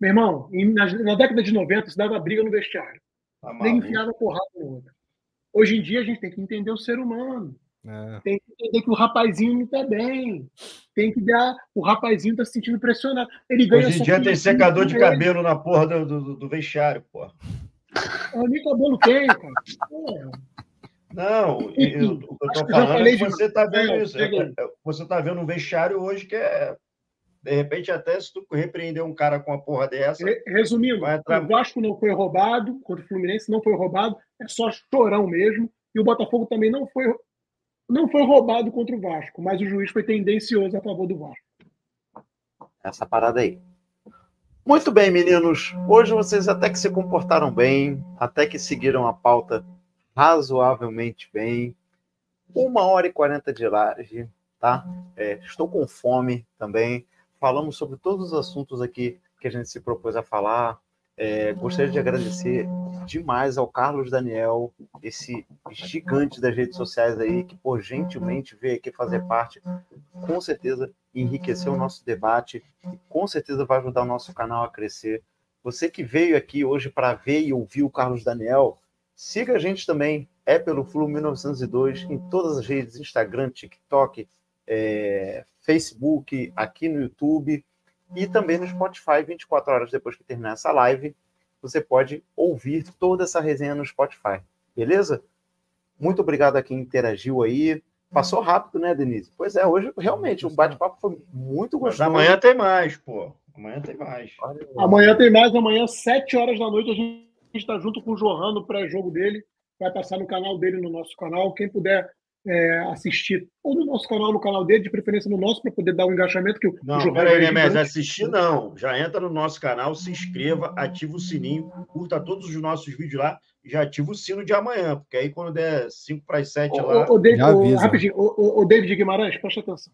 Meu irmão, na, na década de 90, se dava briga no vestiário. Tá Nem enfiava porrada no outro. Hoje em dia a gente tem que entender o ser humano. É. Tem que entender que o rapazinho não está bem. Tem que dar. O rapazinho está se sentindo pressionado. Ele ganha Hoje em dia tem secador de cabelo na porra do, do, do vestiário, porra. Nem cabelo tem, cara. Não, eu, o que eu estou falando é que você está vendo é, isso. É, é, você está vendo um vestiário hoje que é. De repente, até se tu repreender um cara com uma porra dessa. Resumindo, entrar... o Vasco não foi roubado, contra o Fluminense não foi roubado, é só chorão mesmo. E o Botafogo também não foi não foi roubado contra o Vasco, mas o juiz foi tendencioso a favor do Vasco. Essa parada aí. Muito bem, meninos. Hoje vocês até que se comportaram bem, até que seguiram a pauta razoavelmente bem. Uma hora e quarenta de live, tá? É, estou com fome também. Falamos sobre todos os assuntos aqui que a gente se propôs a falar. É, gostaria de agradecer demais ao Carlos Daniel, esse gigante das redes sociais aí, que por gentilmente veio aqui fazer parte. Com certeza enriqueceu o nosso debate e com certeza vai ajudar o nosso canal a crescer. Você que veio aqui hoje para ver e ouvir o Carlos Daniel, siga a gente também, é pelo Flu 1902, em todas as redes, Instagram, TikTok, é, Facebook, aqui no YouTube e também no Spotify, 24 horas depois que terminar essa live, você pode ouvir toda essa resenha no Spotify, beleza? Muito obrigado a quem interagiu aí. Passou rápido, né, Denise? Pois é, hoje realmente o bate-papo foi muito gostoso. Mas amanhã tem mais, pô. Amanhã tem mais. Amanhã tem mais, amanhã, 7 horas da noite, a gente está junto com o Johan no pré-jogo dele. Vai passar no canal dele, no nosso canal. Quem puder é, assistir ou no nosso canal, no canal dele, de preferência no nosso, para poder dar o um engajamento. Que não, o peraí, né, mas assistir não. Já entra no nosso canal, se inscreva, ativa o sininho, curta todos os nossos vídeos lá e já ativa o sino de amanhã, porque aí quando der 5 para as 7 lá. O, o, David, o, rapidinho, o, o, David Guimarães, presta atenção.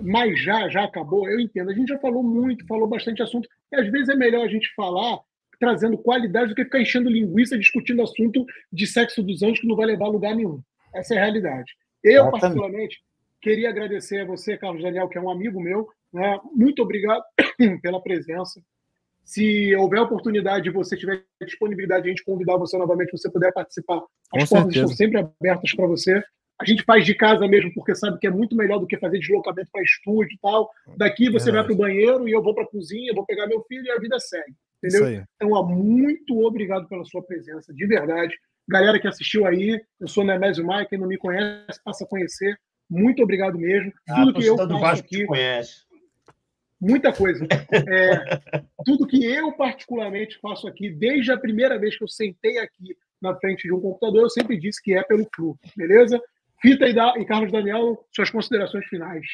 Mas já, já acabou, eu entendo. A gente já falou muito, falou bastante assunto, e às vezes é melhor a gente falar trazendo qualidade do que ficar enchendo linguiça discutindo assunto de sexo dos anjos que não vai levar a lugar nenhum. Essa é a realidade. Eu, particularmente, queria agradecer a você, Carlos Daniel, que é um amigo meu. Né? Muito obrigado pela presença. Se houver oportunidade e você tiver disponibilidade de a gente convidar você novamente, você puder participar, as Com portas certeza. estão sempre abertas para você. A gente faz de casa mesmo, porque sabe que é muito melhor do que fazer deslocamento para estúdio e tal. Daqui você é vai para o banheiro e eu vou para a cozinha, vou pegar meu filho e a vida segue. Entendeu? Então, muito obrigado pela sua presença, de verdade. Galera que assistiu aí, eu sou Nemésio Maia, quem não me conhece, passa a conhecer. Muito obrigado mesmo. Ah, tudo que eu faço aqui. Conhece. Muita coisa. É, tudo que eu particularmente faço aqui, desde a primeira vez que eu sentei aqui na frente de um computador, eu sempre disse que é pelo Flu, beleza? Fita e, da, e Carlos Daniel, suas considerações finais.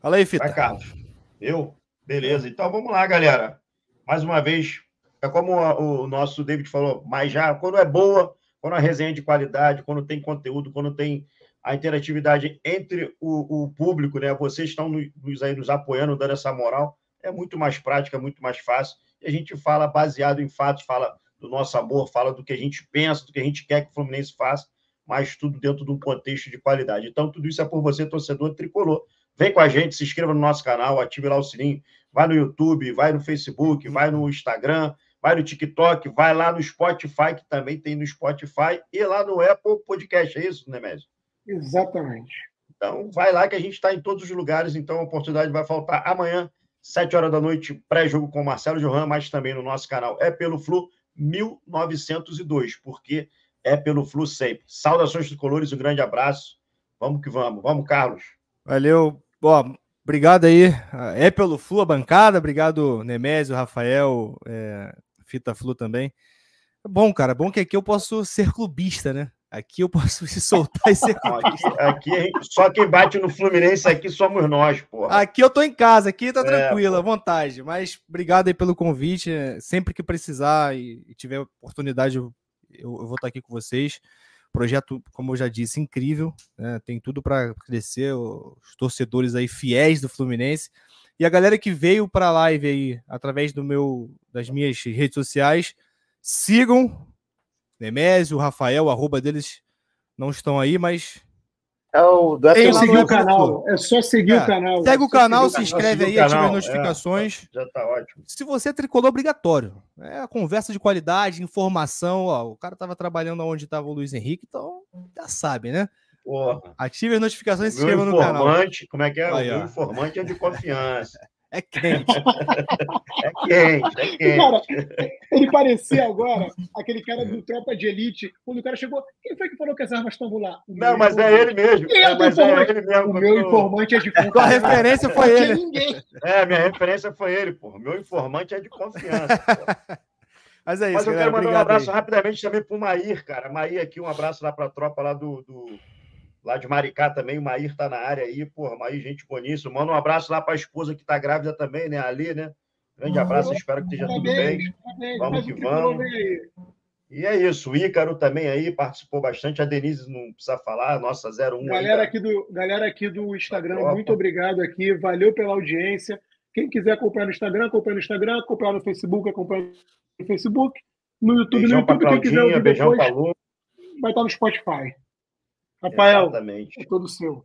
Fala aí, Fita. Vai, Carlos. Eu? Beleza. Então vamos lá, galera. Mais uma vez, é como o nosso David falou, mas já quando é boa, quando a resenha é de qualidade, quando tem conteúdo, quando tem a interatividade entre o, o público, né? Vocês estão nos, aí nos apoiando, dando essa moral, é muito mais prática, é muito mais fácil. E a gente fala baseado em fatos, fala do nosso amor, fala do que a gente pensa, do que a gente quer que o Fluminense faça, mas tudo dentro de um contexto de qualidade. Então, tudo isso é por você, torcedor tricolor. Vem com a gente, se inscreva no nosso canal, ative lá o sininho, vai no YouTube, vai no Facebook, vai no Instagram, vai no TikTok, vai lá no Spotify, que também tem no Spotify, e lá no Apple Podcast, é isso, Nemésio? Exatamente. Então, vai lá que a gente está em todos os lugares, então a oportunidade vai faltar amanhã, sete horas da noite, pré-jogo com o Marcelo Johan, mas também no nosso canal. É pelo Flu 1902, porque é pelo Flu sempre. Saudações de colores, um grande abraço. Vamos que vamos. Vamos, Carlos. Valeu. Bom, obrigado aí. É pelo Flu, a bancada. Obrigado, Nemésio, Rafael, é, Fita Flu também. É bom, cara, bom que aqui eu posso ser clubista, né? Aqui eu posso se soltar e ser aqui, aqui, só quem bate no Fluminense aqui somos nós, porra. Aqui eu tô em casa, aqui tá é, tranquilo, à vontade. Mas obrigado aí pelo convite. Sempre que precisar e, tiver oportunidade, eu, eu, vou estar aqui com vocês. Projeto, como eu já disse, incrível. Né? Tem tudo para crescer. Os torcedores aí fiéis do Fluminense. E a galera que veio para a live aí, através do meu, das minhas redes sociais, sigam Nemésio, Rafael, o arroba deles não estão aí, mas. É o do Tem seguir o canal. É só seguir é, o canal. Segue o canal, se inscreve aí, ativa as notificações. É, já tá ótimo. Se você é tricolor, obrigatório. É a conversa de qualidade, informação. Ó, o cara estava trabalhando onde estava o Luiz Henrique, então já sabe, né? Porra. Ative as notificações e se inscreva no canal. Como é que é? Aí, o informante é de confiança. É quente. é quente, é quente. Cara, ele parecia agora aquele cara do Tropa de Elite. Quando o cara chegou, quem foi que falou que as armas estão lá? O não, mas é ele mesmo. Quem é, mas é ele mesmo. O meu informante é de confiança. A referência foi ele. Ninguém. É, minha referência foi ele, pô. Meu informante é de confiança. Mas é isso. Mas eu galera, quero mandar um abraço aí. rapidamente também pro Maír, cara. Maír aqui, um abraço lá pra tropa lá do... do lá de Maricá também, o Maír tá na área aí, porra, Maír, gente boníssima. Manda um abraço lá para a esposa que tá grávida também, né, ali, né? Grande abraço, espero que esteja tudo bem. Vamos que vamos. E é isso, o Ícaro também aí participou bastante, a Denise não precisa falar, nossa 01. Galera aqui do, galera aqui do Instagram, muito obrigado aqui, valeu pela audiência. Quem quiser acompanhar no Instagram, acompanha no Instagram, acompanha no Facebook, acompanha no Facebook, no YouTube, beijão no YouTube, quem quiser ouvir beijão depois, vai estar no Spotify. Rafael, Exatamente. é todo seu.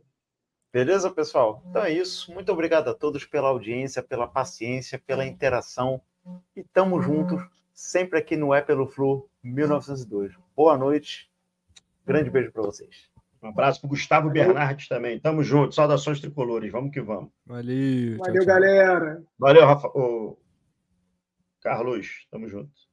Beleza, pessoal? Então é isso. Muito obrigado a todos pela audiência, pela paciência, pela interação. E tamo juntos, sempre aqui no É Pelo Flu 1902. Boa noite. Grande beijo para vocês. Um abraço para Gustavo Bernardes também. Tamo junto. Saudações tricolores. Vamos que vamos. Valeu. Valeu, tchau, galera. Valeu, Rafa. Ô, Carlos. Tamo junto.